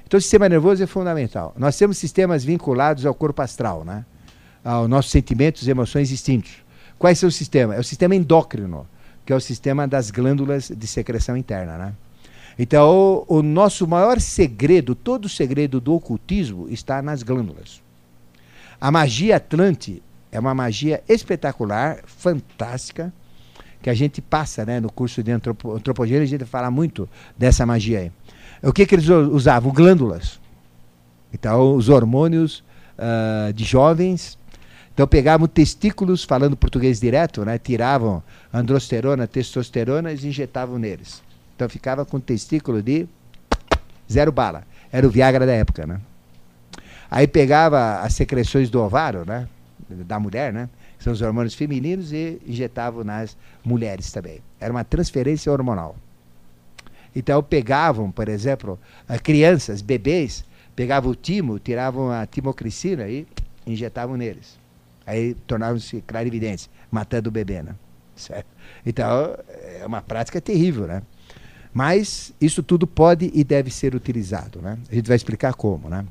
[SPEAKER 1] Então o sistema nervoso é fundamental. Nós temos sistemas vinculados ao corpo astral, né? aos nossos sentimentos, emoções e instintos. Quais são os sistemas? É o sistema endócrino, que é o sistema das glândulas de secreção interna. Né? Então, o, o nosso maior segredo, todo o segredo do ocultismo está nas glândulas. A magia Atlante é uma magia espetacular, fantástica, que a gente passa né, no curso de antropo, antropogênese, a gente fala muito dessa magia aí. O que, que eles usavam? Glândulas. Então, os hormônios uh, de jovens. Então, pegavam testículos, falando português direto, né, tiravam androsterona, testosterona e injetavam neles. Então ficava com testículo de zero bala. Era o Viagra da época, né? Aí pegava as secreções do ovário, né? Da mulher, né? São os hormônios femininos e injetavam nas mulheres também. Era uma transferência hormonal. Então pegavam, por exemplo, crianças, bebês, pegavam o timo, tiravam a timocricina e injetavam neles. Aí tornavam-se clarividentes, matando o bebê, né? Certo? Então, é uma prática terrível, né? Mas isso tudo pode e deve ser utilizado. Né? A gente vai explicar como. Né?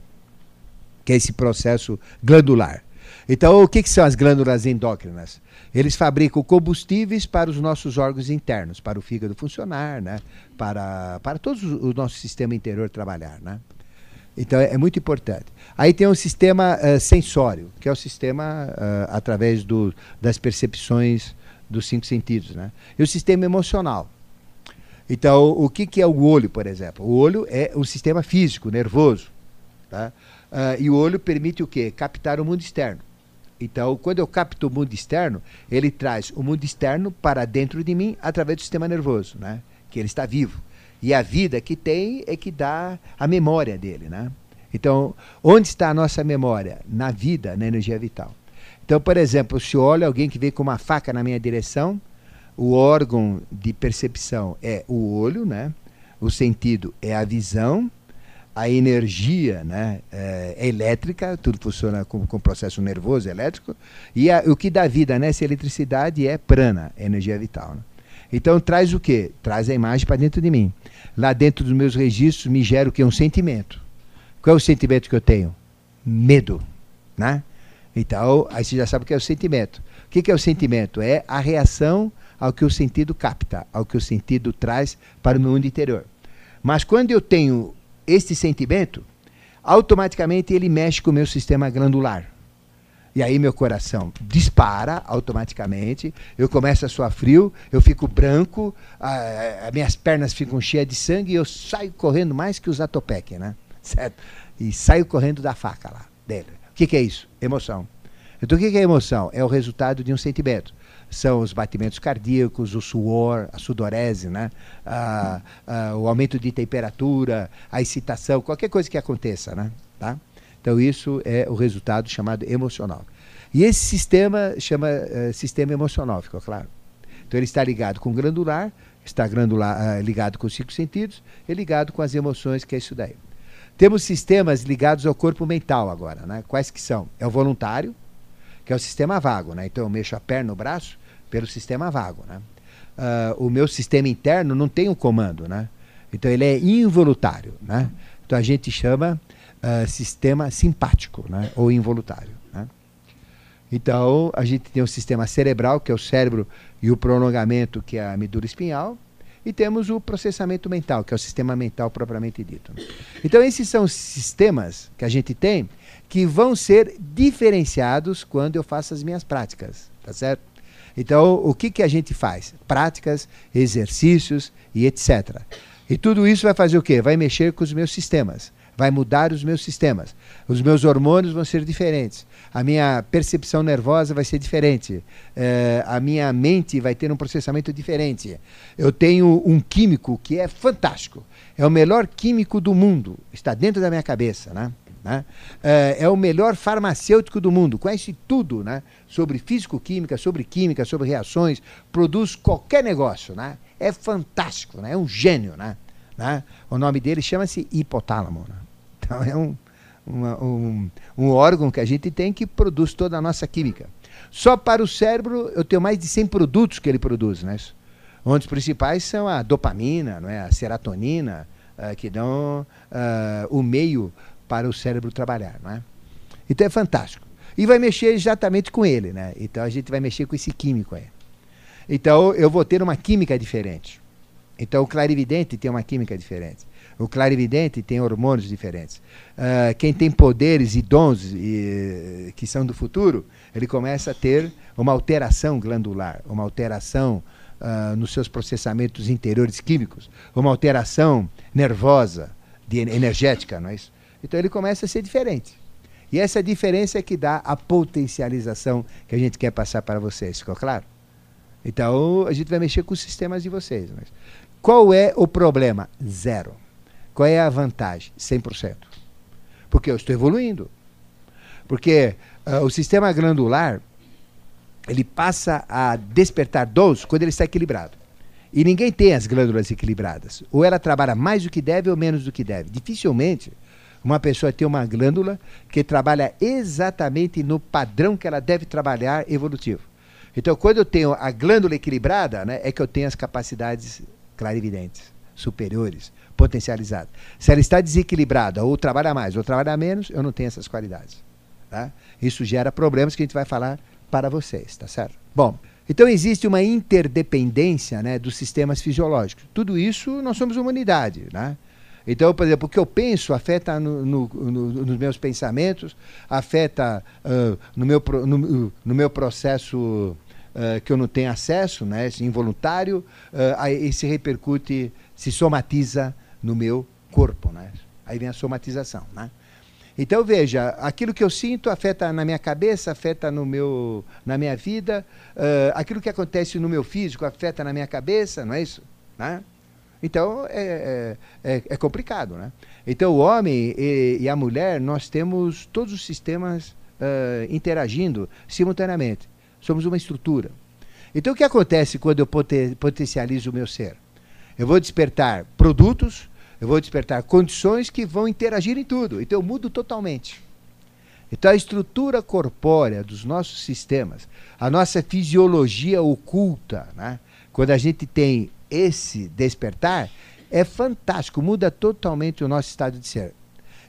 [SPEAKER 1] Que é esse processo glandular. Então, o que, que são as glândulas endócrinas? Eles fabricam combustíveis para os nossos órgãos internos, para o fígado funcionar, né? para, para todo o nosso sistema interior trabalhar. Né? Então é, é muito importante. Aí tem o sistema uh, sensório, que é o sistema uh, através do, das percepções dos cinco sentidos. Né? E o sistema emocional. Então, o que, que é o olho, por exemplo? O olho é o sistema físico, nervoso. Tá? Uh, e o olho permite o quê? Captar o mundo externo. Então, quando eu capto o mundo externo, ele traz o mundo externo para dentro de mim através do sistema nervoso, né? que ele está vivo. E a vida que tem é que dá a memória dele. Né? Então, onde está a nossa memória? Na vida, na energia vital. Então, por exemplo, se eu olho alguém que vem com uma faca na minha direção, o órgão de percepção é o olho, né? o sentido é a visão, a energia né, é, é elétrica, tudo funciona com, com processo nervoso elétrico, e a, o que dá vida nessa eletricidade é prana, energia vital. Né? Então traz o quê? Traz a imagem para dentro de mim. Lá dentro dos meus registros me gera o quê? Um sentimento. Qual é o sentimento que eu tenho? Medo. Né? Então, aí você já sabe o que é o sentimento. O que é o sentimento? É a reação ao que o sentido capta, ao que o sentido traz para o meu mundo interior. Mas quando eu tenho este sentimento, automaticamente ele mexe com o meu sistema glandular. E aí meu coração dispara automaticamente, eu começo a suar frio, eu fico branco, as minhas pernas ficam cheias de sangue e eu saio correndo mais que os Atopec, né? Certo? E saio correndo da faca lá dele. O que, que é isso? Emoção. Então o que, que é emoção? É o resultado de um sentimento são os batimentos cardíacos, o suor, a sudorese, né? Ah, ah, o aumento de temperatura, a excitação, qualquer coisa que aconteça. Né? Tá? Então, isso é o resultado chamado emocional. E esse sistema chama uh, sistema emocional, ficou claro? Então, ele está ligado com o glandular, está glandular, uh, ligado com os cinco sentidos e ligado com as emoções, que é isso daí. Temos sistemas ligados ao corpo mental agora. Né? Quais que são? É o voluntário, que é o sistema vago. Né? Então eu mexo a perna, o braço, pelo sistema vago. Né? Uh, o meu sistema interno não tem um comando. Né? Então ele é involuntário. Né? Então a gente chama uh, sistema simpático né? ou involuntário. Né? Então a gente tem o sistema cerebral, que é o cérebro, e o prolongamento, que é a medula espinhal. E temos o processamento mental, que é o sistema mental propriamente dito. Né? Então, esses são os sistemas que a gente tem que vão ser diferenciados quando eu faço as minhas práticas, tá certo? Então, o que, que a gente faz? Práticas, exercícios e etc. E tudo isso vai fazer o quê? Vai mexer com os meus sistemas, vai mudar os meus sistemas. Os meus hormônios vão ser diferentes, a minha percepção nervosa vai ser diferente, é, a minha mente vai ter um processamento diferente. Eu tenho um químico que é fantástico, é o melhor químico do mundo, está dentro da minha cabeça, né? Né? É, é, o melhor farmacêutico do mundo, conhece tudo né? sobre físico-química, sobre química, sobre reações, produz qualquer negócio. Né? É fantástico, né? é um gênio. Né? Né? O nome dele chama-se hipotálamo. Né? Então é um, uma, um, um órgão que a gente tem que produz toda a nossa química. Só para o cérebro eu tenho mais de 100 produtos que ele produz. Né? Um dos principais são a dopamina, não é? a serotonina, uh, que dão uh, o meio para o cérebro trabalhar, não é? Então é fantástico. E vai mexer exatamente com ele, né? Então a gente vai mexer com esse químico aí. Então eu vou ter uma química diferente. Então o clarividente tem uma química diferente. O clarividente tem hormônios diferentes. Uh, quem tem poderes e dons e, que são do futuro, ele começa a ter uma alteração glandular, uma alteração uh, nos seus processamentos interiores químicos, uma alteração nervosa, de, energética, não é isso? Então ele começa a ser diferente. E essa diferença é que dá a potencialização que a gente quer passar para vocês, ficou claro? Então a gente vai mexer com os sistemas de vocês. Mas qual é o problema? Zero. Qual é a vantagem? 100%. Porque eu estou evoluindo. Porque uh, o sistema glandular ele passa a despertar dons quando ele está equilibrado. E ninguém tem as glândulas equilibradas. Ou ela trabalha mais do que deve ou menos do que deve. Dificilmente uma pessoa tem uma glândula que trabalha exatamente no padrão que ela deve trabalhar evolutivo. Então, quando eu tenho a glândula equilibrada, né, é que eu tenho as capacidades clarividentes, superiores, potencializadas. Se ela está desequilibrada, ou trabalha mais, ou trabalha menos, eu não tenho essas qualidades. Tá? Isso gera problemas que a gente vai falar para vocês, tá certo? Bom, então existe uma interdependência né, dos sistemas fisiológicos. Tudo isso nós somos humanidade, né? Então, por exemplo, o que eu penso afeta no, no, no, nos meus pensamentos, afeta uh, no, meu, no, meu processo uh, que eu não tenho acesso, né, involuntário, uh, e se repercute, se somatiza no meu corpo. Né? Aí vem a somatização. Né? Então, veja, aquilo que eu sinto afeta na minha cabeça, afeta no meu, na minha vida, aquilo que acontece no meu físico afeta na minha cabeça, não é isso? Né? Então é, é, é, é complicado, né? Então o homem e, e, a mulher, nós temos todos os sistemas uh, interagindo simultaneamente. Somos uma estrutura. Então o que acontece quando eu poten potencializo o meu ser? Eu vou despertar produtos, eu vou despertar condições que vão interagir em tudo. Então eu mudo totalmente. Então a estrutura corpórea dos nossos sistemas, a nossa fisiologia oculta, né? quando a gente tem esse despertar é fantástico, muda totalmente o nosso estado de ser.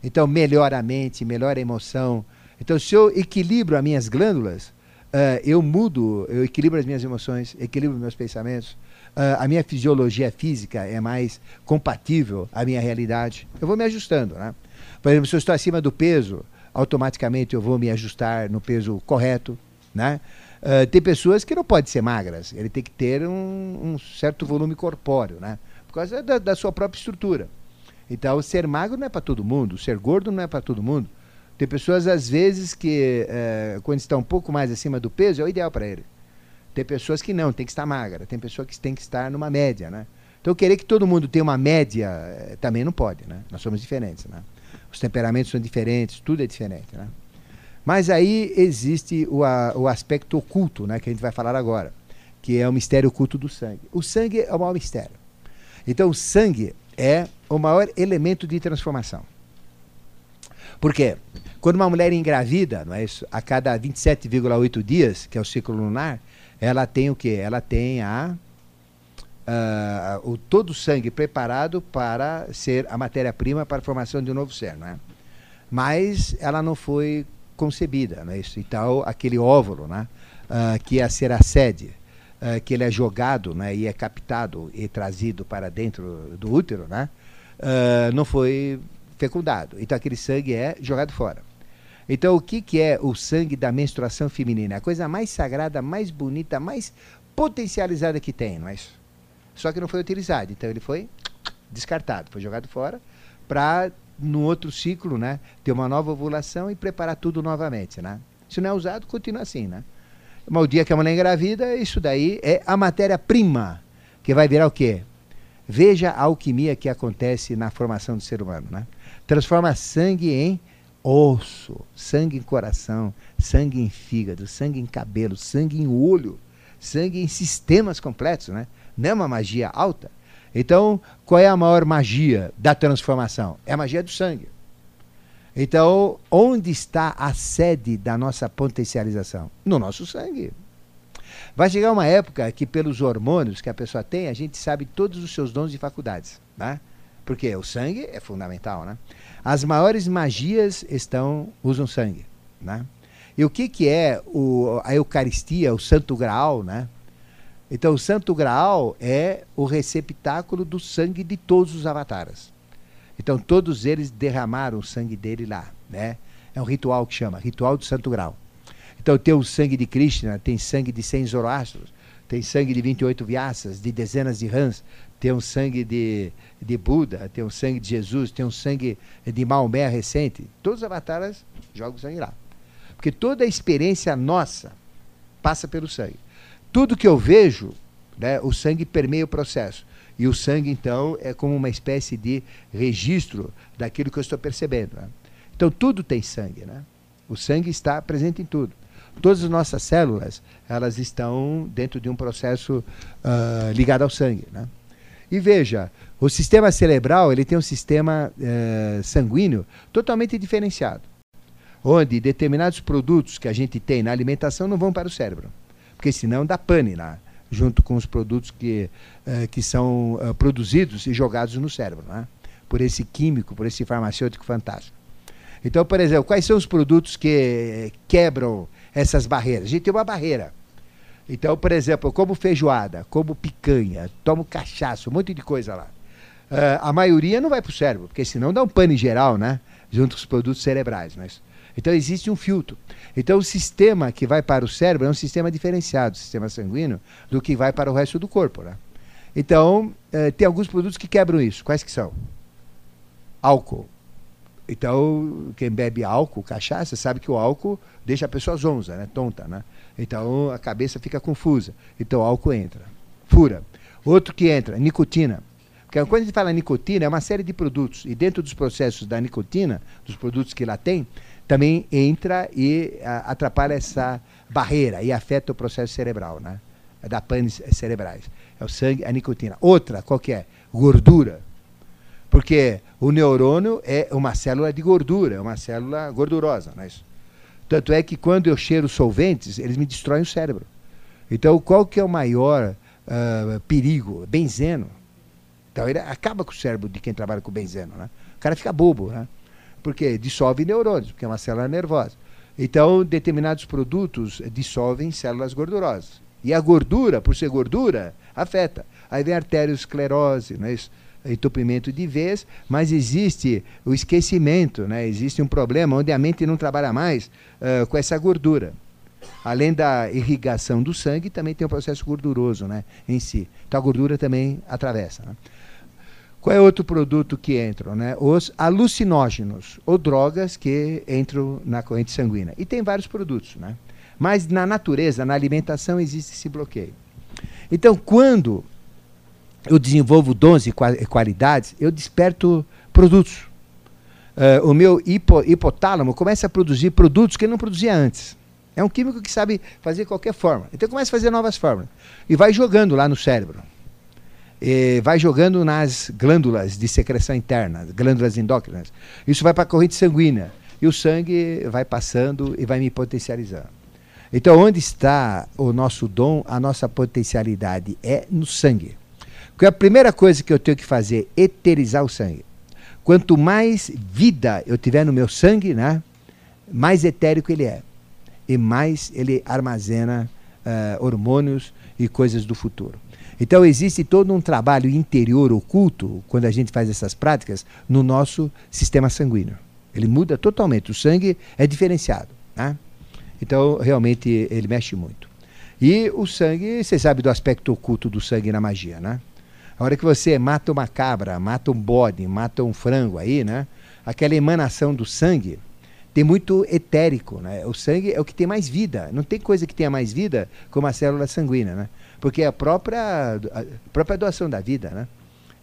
[SPEAKER 1] Então, melhora a mente, melhora a emoção. Então, se eu equilibro as minhas glândulas, uh, eu mudo, eu equilibro as minhas emoções, equilibro meus pensamentos, uh, a minha fisiologia física é mais compatível à minha realidade. Eu vou me ajustando. Né? Por exemplo, se eu estou acima do peso, automaticamente eu vou me ajustar no peso correto. Né? Uh, tem pessoas que não podem ser magras, ele tem que ter um, um certo volume corpóreo, né? Por causa da, da, sua própria estrutura. Então, ser magro não é para todo mundo, ser gordo não é para todo mundo. Tem pessoas, às vezes, que uh, quando estão um pouco mais acima do peso, é o ideal para ele. Tem pessoas que não, tem que estar magra. Tem pessoas que tem que estar numa média, né? Então, querer que todo mundo tenha uma média eh, também não pode, né? Nós somos diferentes, né? Os temperamentos são diferentes, tudo é diferente, né? Mas aí existe o, a, o aspecto oculto, né, que a gente vai falar agora, que é o mistério oculto do sangue. O sangue é o maior mistério. Então, o sangue é o maior elemento de transformação. Por quê? Quando uma mulher engravida, não é isso? a cada 27,8 dias, que é o ciclo lunar, ela tem o quê? Ela tem a, uh, o, todo o sangue preparado para ser a matéria-prima para a formação de um novo ser. Não é? Mas ela não foi concebida. Né? Isso, então, aquele óvulo né? Uh, que ia ser a sede, uh, que ele é jogado né? e é captado e trazido para dentro do útero, né? Uh, não foi fecundado. Então, aquele sangue é jogado fora. Então, o que, que é o sangue da menstruação feminina? A coisa mais sagrada, mais bonita, mais potencializada que tem, não é isso? Só que não foi utilizado. Então, ele foi descartado, foi jogado fora para no outro ciclo, né, ter uma nova ovulação e preparar tudo novamente, né? Se não é usado, continua assim, né? Mas o dia que a mulher engravida, isso daí é a matéria-prima, que vai virar o quê? Veja a alquimia que acontece na formação do ser humano, né? Transforma sangue em osso, sangue em coração, sangue em fígado, sangue em cabelo, sangue em olho, sangue em sistemas completos, né? Não é uma magia alta, então, qual é a maior magia da transformação? É a magia do sangue. Então, onde está a sede da nossa potencialização? No nosso sangue. Vai chegar uma época que, pelos hormônios que a pessoa tem, a gente sabe todos os seus dons e faculdades. Né? Porque o sangue é fundamental. Né? As maiores magias estão usam sangue. Né? E o que, que é o, a Eucaristia, o Santo Graal? Né? Então, o Santo Graal é o receptáculo do sangue de todos os avataras. Então, todos eles derramaram o sangue dele lá. Né? É um ritual que chama Ritual do Santo Graal. Então, tem o sangue de Krishna, tem sangue de 100 Zoroastros, tem sangue de 28 Vyasas, de dezenas de rãs, tem o sangue de, de Buda, tem o sangue de Jesus, tem o sangue de Maomé recente. Todos os avataras jogam sangue lá. Porque toda a experiência nossa passa pelo sangue tudo que eu vejo, né, o sangue permeia o processo. E o sangue, então, é como uma espécie de registro daquilo que eu estou percebendo. Né? Então, tudo tem sangue. Né? O sangue está presente em tudo. Todas as nossas células, elas estão dentro de um processo uh, ligado ao sangue. Né? E veja, o sistema cerebral ele tem um sistema uh, sanguíneo totalmente diferenciado, onde determinados produtos que a gente tem na alimentação não vão para o cérebro porque senão dá pane lá, junto com os produtos que, uh, que são uh, produzidos e jogados no cérebro, né? por esse químico, por esse farmacêutico fantástico. Então, por exemplo, quais são os produtos que quebram essas barreiras? A gente tem uma barreira. Então, por exemplo, eu como feijoada, como picanha, tomo cachaça, um monte de coisa lá. Uh, a maioria não vai para o cérebro, porque senão dá um pane geral, né? Junto com os produtos cerebrais. Né? Então existe um filtro. Então o sistema que vai para o cérebro é um sistema diferenciado, o sistema sanguíneo, do que vai para o resto do corpo. Né? Então, uh, tem alguns produtos que quebram isso. Quais que são? Álcool. Então, quem bebe álcool, cachaça, sabe que o álcool deixa a pessoa zonza, né? tonta. Né? Então a cabeça fica confusa. Então álcool entra. Fura. Outro que entra, nicotina. Porque quando a gente fala nicotina, é uma série de produtos. E dentro dos processos da nicotina, dos produtos que lá tem, também entra e a, atrapalha essa barreira e afeta o processo cerebral, né? Da panes cerebrais. É o sangue, a nicotina. Outra, qual que é? Gordura. Porque o neurônio é uma célula de gordura, é uma célula gordurosa, não é isso? Tanto é que quando eu cheiro solventes, eles me destroem o cérebro. Então, qual que é o maior uh, perigo? Benzeno. Então ele acaba com o cérebro de quem trabalha com benzeno, né? O cara fica bobo, né? Porque dissolve neurônios, porque é uma célula nervosa. Então, determinados produtos dissolvem células gordurosas. E a gordura, por ser gordura, afeta. Aí vem arteriosclerose, né? entupimento de vez, mas existe o esquecimento, né? existe um problema onde a mente não trabalha mais uh, com essa gordura. Além da irrigação do sangue, também tem um processo gorduroso né? em si. Então a gordura também atravessa. Né? Qual é outro produto que entra? Né? Os alucinógenos, ou drogas que entram na corrente sanguínea. E tem vários produtos. Né? Mas na natureza, na alimentação, existe esse bloqueio. Então, quando eu desenvolvo dons e qualidades, eu desperto produtos. Uh, o meu hipo, hipotálamo começa a produzir produtos que ele não produzia antes. É um químico que sabe fazer qualquer forma. Então começa a fazer novas fórmulas. E vai jogando lá no cérebro vai jogando nas glândulas de secreção interna, glândulas endócrinas. Isso vai para a corrente sanguínea. E o sangue vai passando e vai me potencializando. Então, onde está o nosso dom, a nossa potencialidade? É no sangue. Porque a primeira coisa que eu tenho que fazer é eterizar o sangue. Quanto mais vida eu tiver no meu sangue, né, mais etérico ele é. E mais ele armazena uh, hormônios e coisas do futuro. Então existe todo um trabalho interior oculto, quando a gente faz essas práticas, no nosso sistema sanguíneo. Ele muda totalmente, o sangue é diferenciado. Né? Então, realmente, ele mexe muito. E o sangue, você sabe do aspecto oculto do sangue na magia, né? A hora que você mata uma cabra, mata um bode, mata um frango aí, né? Aquela emanação do sangue tem muito etérico, né? O sangue é o que tem mais vida. Não tem coisa que tenha mais vida como a célula sanguínea, né? Porque é a própria, a própria doação da vida, né?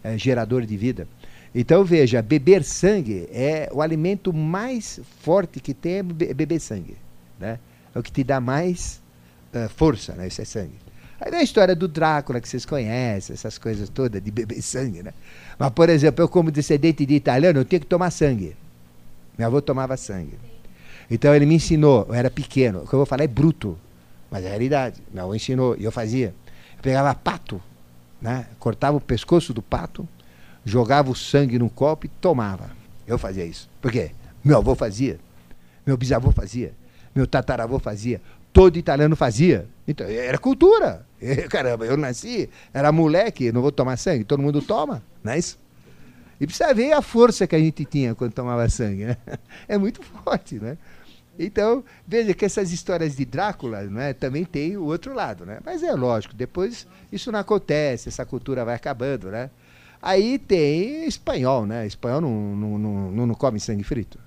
[SPEAKER 1] É gerador de vida. Então veja, beber sangue é o alimento mais forte que tem é beber sangue, né? É o que te dá mais uh, força, né? Isso é sangue. Aí vem a história do Drácula que vocês conhecem, essas coisas todas de beber sangue, né? Mas por exemplo, eu como descendente de italiano, eu tinha que tomar sangue. Meu avô tomava sangue. Então ele me ensinou, eu era pequeno, o que eu vou falar é bruto, mas é a realidade. Meu avô ensinou e eu fazia pegava pato, né? cortava o pescoço do pato, jogava o sangue num copo e tomava. Eu fazia isso. Por quê? Meu avô fazia, meu bisavô fazia, meu tataravô fazia, todo italiano fazia. Então, era cultura. Caramba, eu nasci, era moleque, não vou tomar sangue, todo mundo toma, não é isso? E precisa ver a força que a gente tinha quando tomava sangue, né? É muito forte, né? Então, veja que essas histórias de Drácula né, também tem o outro lado. Né? Mas é lógico, depois isso não acontece, essa cultura vai acabando. Né? Aí tem espanhol, né? Espanhol não, não, não, não come sangue frito.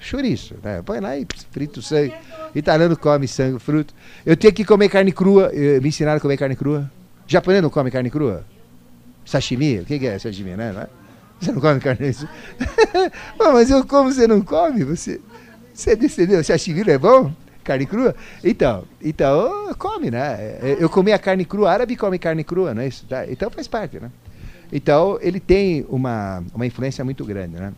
[SPEAKER 1] Chouriço, né? Põe lá e frita o sangue. Italiano come sangue, fruto. Eu tenho que comer carne crua. Me ensinaram a comer carne crua. Japonês não come carne crua? Sashimi? O que é sashimi, né? Você não come carne crua? mas eu como, você não come? Você... Você entendeu? Sashimi é bom? Carne crua? Então, então come, né? Eu comi a carne crua, árabe come carne crua, não é isso? Tá? Então faz parte, né? Então ele tem uma, uma influência muito grande, né?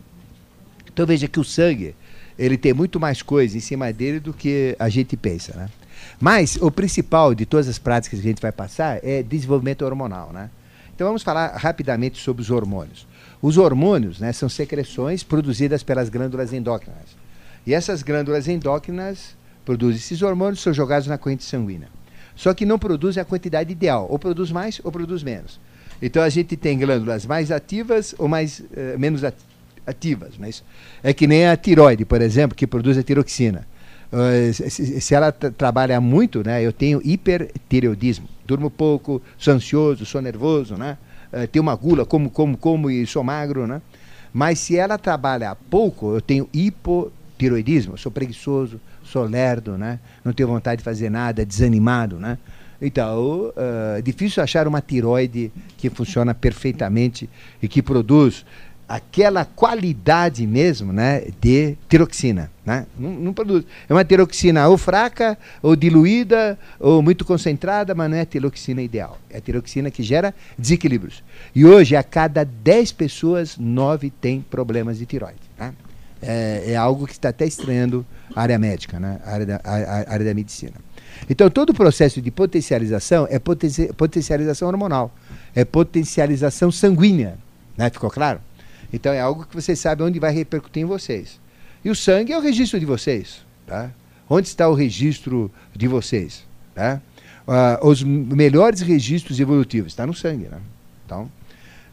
[SPEAKER 1] Então veja que o sangue, ele tem muito mais coisa em cima dele do que a gente pensa, né? Mas o principal de todas as práticas que a gente vai passar é desenvolvimento hormonal, né? Então vamos falar rapidamente sobre os hormônios. Os hormônios né, são secreções produzidas pelas glândulas endócrinas. E essas glândulas endócrinas produzem esses hormônios, são jogados na corrente sanguínea. Só que não produzem a quantidade ideal, ou produz mais ou produz menos. Então a gente tem glândulas mais ativas ou mais uh, menos ativas. Mas é que nem a tiroide, por exemplo, que produz a tiroxina. Uh, se, se, ela trabalha muito, né, eu tenho hipertireoidismo. Durmo pouco, sou ansioso, sou nervoso, né? Uh, tenho uma gula, como, como, como e sou magro, né? Mas se ela trabalha pouco, eu tenho hipotiroidismo, sou preguiçoso, sou lerdo, né? Não tenho vontade de fazer nada, desanimado, né? Então, uh, é difícil achar uma tiroide que funciona perfeitamente e que produz aquela qualidade mesmo né, de tiroxina. Né? Não, não, produz. É uma tiroxina ou fraca, ou diluída, ou muito concentrada, mas não é a tiroxina ideal. É a tiroxina que gera desequilíbrios. E hoje, a cada 10 pessoas, 9 têm problemas de tiroide. Né? É, é, algo que está até estranhando a área médica, né? a, área da, a, a área da medicina. Então, todo o processo de potencialização é potencialização hormonal, é potencialização sanguínea. Né? Ficou claro? Então é algo que vocês sabem onde vai repercutir em vocês. E o sangue é o registro de vocês. Tá? Onde está o registro de vocês? Tá? Uh, os melhores registros evolutivos está no sangue. Né? Então,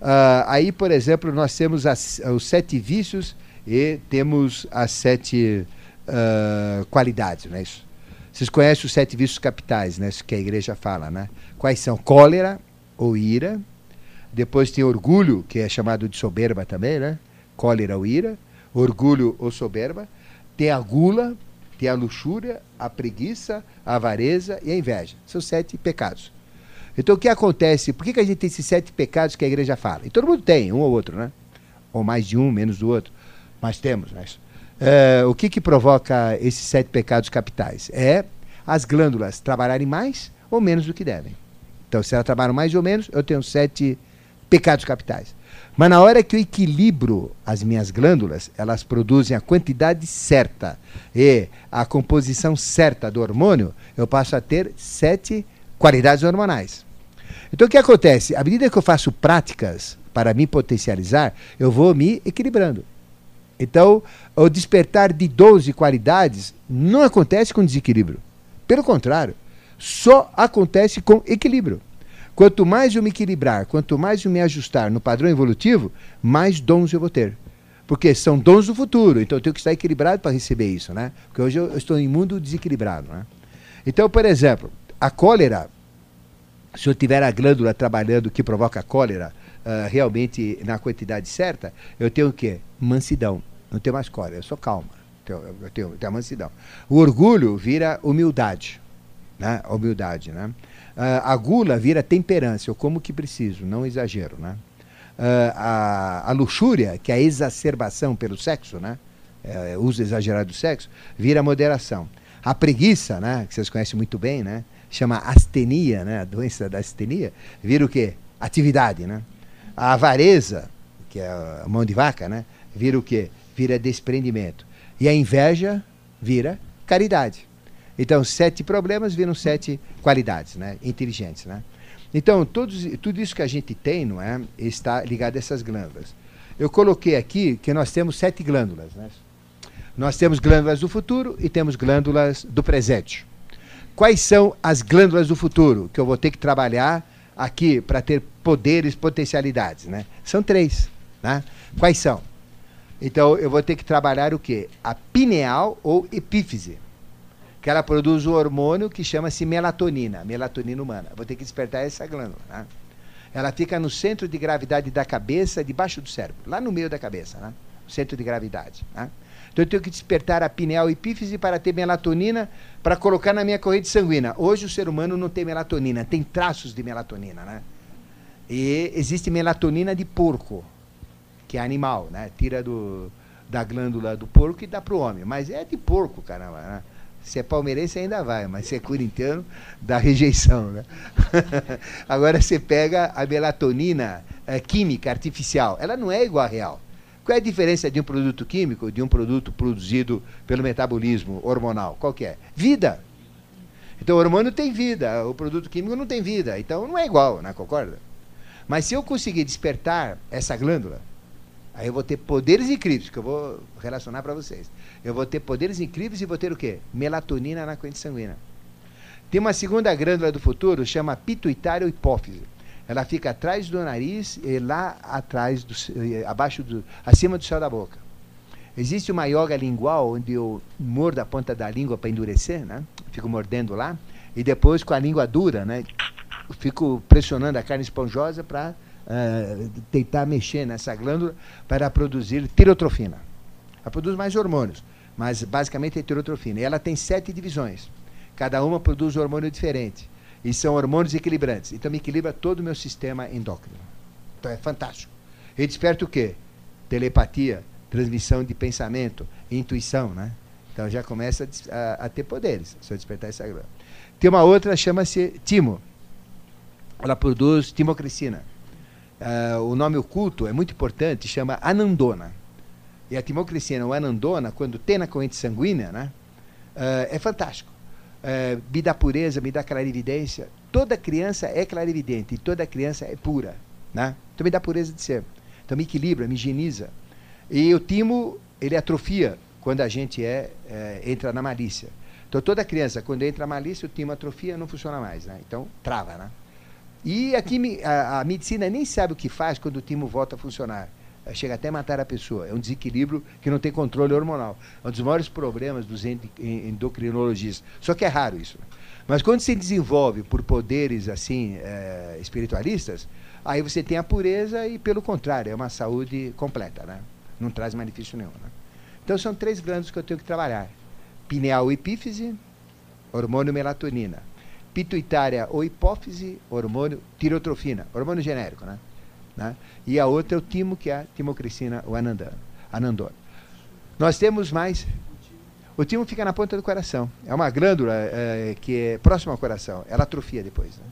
[SPEAKER 1] uh, aí, por exemplo, nós temos as, os sete vícios e temos as sete uh, qualidades. Né? Isso. Vocês conhecem os sete vícios capitais, né? Isso que a igreja fala, né? Quais são? Cólera ou ira, depois tem orgulho, que é chamado de soberba também, né? Cólera ou ira. Orgulho ou soberba. Tem a gula, tem a luxúria, a preguiça, a avareza e a inveja. São sete pecados. Então o que acontece? Por que, que a gente tem esses sete pecados que a igreja fala? E todo mundo tem, um ou outro, né? Ou mais de um, menos do outro. Mas temos, né? É, o que, que provoca esses sete pecados capitais? É as glândulas trabalharem mais ou menos do que devem. Então, se elas trabalham mais ou menos, eu tenho sete pecados capitais. Mas na hora que eu equilibro as minhas glândulas, elas produzem a quantidade certa e a composição certa do hormônio, eu passo a ter sete qualidades hormonais. Então o que acontece? À medida que eu faço práticas para me potencializar, eu vou me equilibrando. Então, o despertar de 12 qualidades não acontece com desequilíbrio. Pelo contrário, só acontece com equilíbrio. Quanto mais eu me equilibrar, quanto mais eu me ajustar no padrão evolutivo, mais dons eu vou ter. Porque são dons do futuro, então eu tenho que estar equilibrado para receber isso, né? Porque hoje eu estou em mundo desequilibrado, né? Então, por exemplo, a cólera, se eu tiver a glândula trabalhando que provoca a cólera uh, realmente na quantidade certa, eu tenho o quê? Mansidão. Não tenho mais cólera, eu sou calma. Eu tenho, eu tenho, eu tenho a mansidão. O orgulho vira humildade, né? Humildade, né? Uh, a gula vira temperança, eu como que preciso, não exagero, né? Uh, a, a, luxúria, que é a exacerbação pelo sexo, né? É, uso exagerado do sexo, vira moderação. A preguiça, né? Que vocês conhecem muito bem, né? Chama astenia, né? A doença da astenia, vira o quê? Atividade, né? A avareza, que é a mão de vaca, né? Vira o quê? Vira desprendimento. E a inveja vira caridade. Então, sete problemas viram sete qualidades né, inteligentes. Né? Então, todos, tudo isso que a gente tem não é, está ligado a essas glândulas. Eu coloquei aqui que nós temos sete glândulas. Né? Nós temos glândulas do futuro e temos glândulas do presente. Quais são as glândulas do futuro que eu vou ter que trabalhar aqui para ter poderes, potencialidades? Né? São três. Né? Quais são? Então, eu vou ter que trabalhar o quê? A pineal ou epífise que ela produz um hormônio que chama-se melatonina, melatonina humana. Vou ter que despertar essa glândula. Né? Ela fica no centro de gravidade da cabeça, debaixo do cérebro, lá no meio da cabeça, né? o centro de gravidade. Né? Então eu tenho que despertar a pineal epífise para ter melatonina para colocar na minha corrente sanguínea. Hoje o ser humano não tem melatonina, tem traços de melatonina, né? E existe melatonina de porco, que é animal, né? Tira do, da glândula do porco e dá para o homem. Mas é de porco, caramba, né? Se é palmeirense ainda vai, mas se é corintiano, dá rejeição. Né? Agora você pega a melatonina é, química artificial, ela não é igual à real. Qual é a diferença de um produto químico de um produto produzido pelo metabolismo hormonal? Qual que é? Vida. Então o hormônio tem vida, o produto químico não tem vida. Então não é igual, né? concorda? Mas se eu conseguir despertar essa glândula, aí eu vou ter poderes incríveis, que eu vou relacionar para vocês. Eu vou ter poderes incríveis e vou ter o quê? Melatonina na corrente sanguínea. Tem uma segunda glândula do futuro, chama pituitária hipófise. ela fica atrás do nariz e lá atrás, do, abaixo do, acima do céu da boca. Existe uma yoga lingual onde eu mordo a ponta da língua para endurecer, né? Fico mordendo lá e depois com a língua dura, né? Fico pressionando a carne esponjosa para uh, tentar mexer nessa glândula para produzir tirotrofina. Ela produz mais hormônios, mas basicamente é tirotrofina. E ela tem sete divisões. Cada uma produz um hormônio diferente. E são hormônios equilibrantes. Então me equilibra todo o meu sistema endócrino. Então é fantástico. Ele desperta o quê? Telepatia, transmissão de pensamento, intuição, né? Então já começa a, a, ter poderes se eu despertar essa grana. Tem uma outra, chama-se Timo. Ela produz timocrescina. Uh, o nome oculto é muito importante, chama anandona. E a timocrescina ou anandona, quando tem na corrente sanguínea, né, uh, é fantástico. Uh, me dá pureza, me dá clarividência. Toda criança é clarividente e toda criança é pura. Né? Então me dá pureza de ser. Então me equilibra, me higieniza. E o timo, ele atrofia quando a gente é, é, entra na malícia. Então toda criança, quando entra na malícia, o timo atrofia, não funciona mais. Né? Então trava. Né? E aqui a, a, medicina nem sabe o que faz quando o timo volta a funcionar. Chega até a matar a pessoa. É um desequilíbrio que não tem controle hormonal. É um dos maiores problemas dos endocrinologistas. Só que é raro isso. Mas quando se desenvolve por poderes assim é, espiritualistas, aí você tem a pureza e, pelo contrário, é uma saúde completa. Né? não traz malefício nenhum. Né? Então são três glândulas que eu tenho que trabalhar: pineal epífise, hormônio melatonina. Pituitária ou hipófise, hormônio tirotrofina, hormônio genérico, né? né? E a outra é o timo, que é a timocrescina ou anandana, anandona. Nós temos mais. O timo fica na ponta do coração. É uma glândula é, que é próxima ao coração. Ela atrofia depois. Né?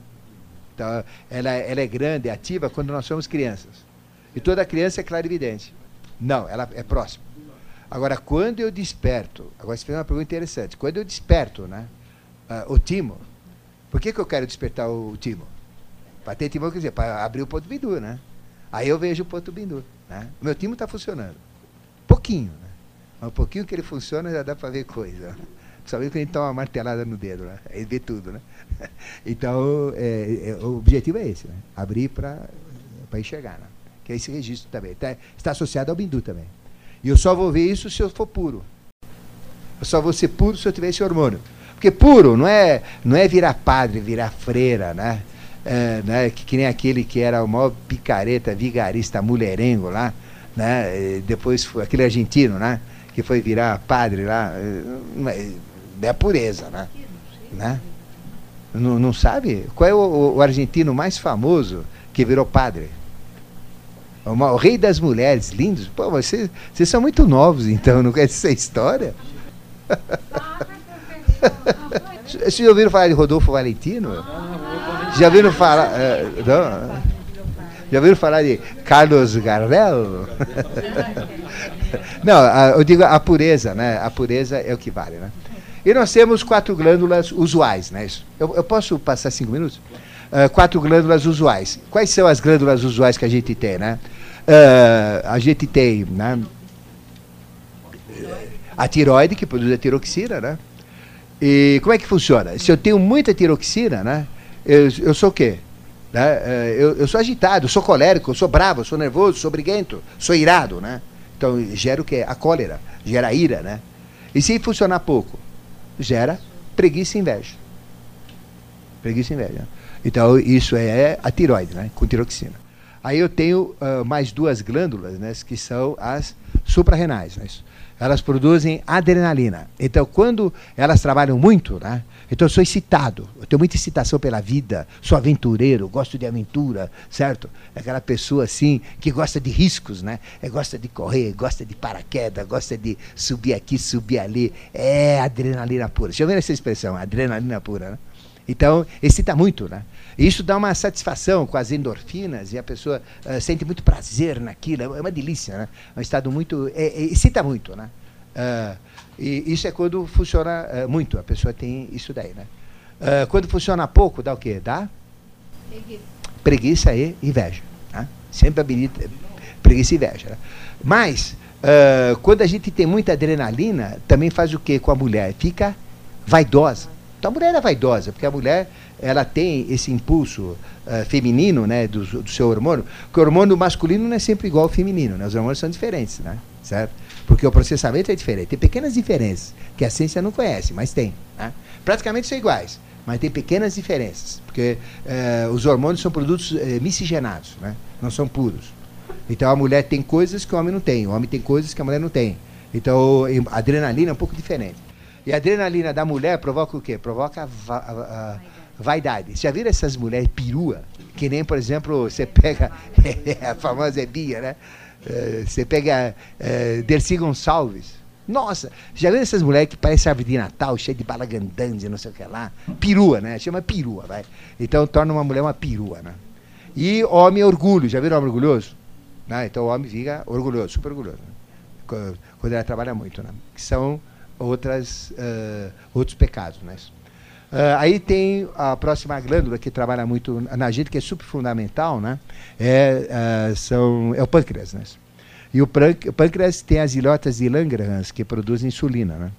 [SPEAKER 1] Então, ela, ela é grande, ativa quando nós somos crianças. E toda criança é clarividente. Não, ela é próxima. Agora, quando eu desperto, agora você fez uma pergunta interessante. Quando eu desperto né, uh, o timo, por que, que eu quero despertar o timo? Para ter timo, quer dizer, para abrir o ponto bindu, né? Aí eu vejo o ponto bindu. Né? O meu timo está funcionando. Pouquinho, né? Mas um pouquinho que ele funciona já dá para ver coisa. Principalmente quando a gente toma uma martelada no dedo, né? Aí vê tudo, né? Então, é, é, o objetivo é esse, né? Abrir para enxergar, né? que é esse registro também. Tá, está associado ao bindu também. E eu só vou ver isso se eu for puro. Eu só vou ser puro se eu tiver esse hormônio. Porque puro não é, não é virar padre, virar freira, né? É, né? Que, que, nem aquele que era o maior picareta, vigarista, mulherengo lá, né? Depois foi aquele argentino, né? Que foi virar padre lá. É, é a pureza, né? né? Não, não sabe? Qual é o, o argentino mais famoso que virou padre? o rei das mulheres, lindos. Pô, vocês, vocês são muito novos, então, não conhecem essa história? Vocês já ouviram falar de Rodolfo Valentino? Já ouviram falar. Uh, não? Já ouviram falar de Carlos Gardel? não, a, eu digo a pureza, né? A pureza é o que vale, né? E nós temos quatro glândulas usuais, né? Eu, eu posso passar cinco minutos? uh, quatro glândulas usuais. Quais são as glândulas usuais que a gente tem, né? Uh, a gente tem né, a tiroide, que produz a tiroxina, né? E como é que funciona? Se eu tenho muita tiroxina, né? Eu, eu sou o quê? Né? Eh, eu, eu, sou agitado, eu sou colérico, eu sou bravo, eu sou nervoso, sou briguento, sou irado, né? Então gera o quê? A cólera, gera ira, né? E se funcionar pouco? Gera preguiça e inveja. Preguiça e inveja. Então, isso é a tiroide, né, com tiroxina. Aí eu tenho uh, mais duas glândulas, né, que são as suprarrenais. Né, elas produzem adrenalina. Então, quando elas trabalham muito, né, então eu sou excitado, eu tenho muita excitação pela vida, sou aventureiro, gosto de aventura, certo? É aquela pessoa assim que gosta de riscos, né? É, gosta de correr, gosta de paraquedas, gosta de subir aqui, subir ali. É adrenalina pura. Já ouviram essa expressão, adrenalina pura, né? Então, excita muito, né? Isso dá uma satisfação com as endorfinas e a pessoa uh, sente muito prazer naquilo. É uma delícia, né? É um estado muito. É, é, excita muito, né? Uh, e isso é quando funciona uh, muito. A pessoa tem isso daí, né? quando funciona pouco, dá o quê? Dá? Preguiça. Preguiça e inveja. Né? Sempre habilita preguiça e inveja. Né? Mas, quando a gente tem muita adrenalina, também faz o quê com a mulher? Fica vaidosa Então a mulher é vaidosa, porque a mulher ela tem esse impulso uh, feminino, né, do, do, seu hormônio, que o hormônio masculino não é sempre igual ao feminino, né? Os hormônios são diferentes, né? Certo? Porque o processamento é diferente. Tem pequenas diferenças que a ciência não conhece, mas tem. Né? Praticamente são iguais, mas tem pequenas diferenças, porque uh, os hormônios são produtos uh, miscigenados, né? Não são puros. Então a mulher tem coisas que o homem não tem, o homem tem coisas que a mulher não tem. Então a adrenalina é um pouco diferente. E a adrenalina da mulher provoca o quê? Provoca a, a, vaidade. Já viram essas mulheres perua? Que nem, por exemplo, você pega a famosa Bia, né? Eh, você pega uh, Dercy Gonçalves. Nossa, já viram essas mulheres que parecem árvore de Natal, cheia de balagandãs e não sei o que lá? Perua, né? Chama perua, vai. Então torna uma mulher uma perua, né? E homem orgulho. Já viram homem orgulhoso? Né? Então o homem fica orgulhoso, super orgulhoso. Né? Quando ela trabalha muito, né? Que são outras, uh, outros pecados, né? Uh, aí tem a próxima glândula que trabalha muito na gente, que é super fundamental, né? É, uh, são, é o pâncreas, né? E o, pâncreas tem as ilhotas de Langerhans que produzem insulina, né?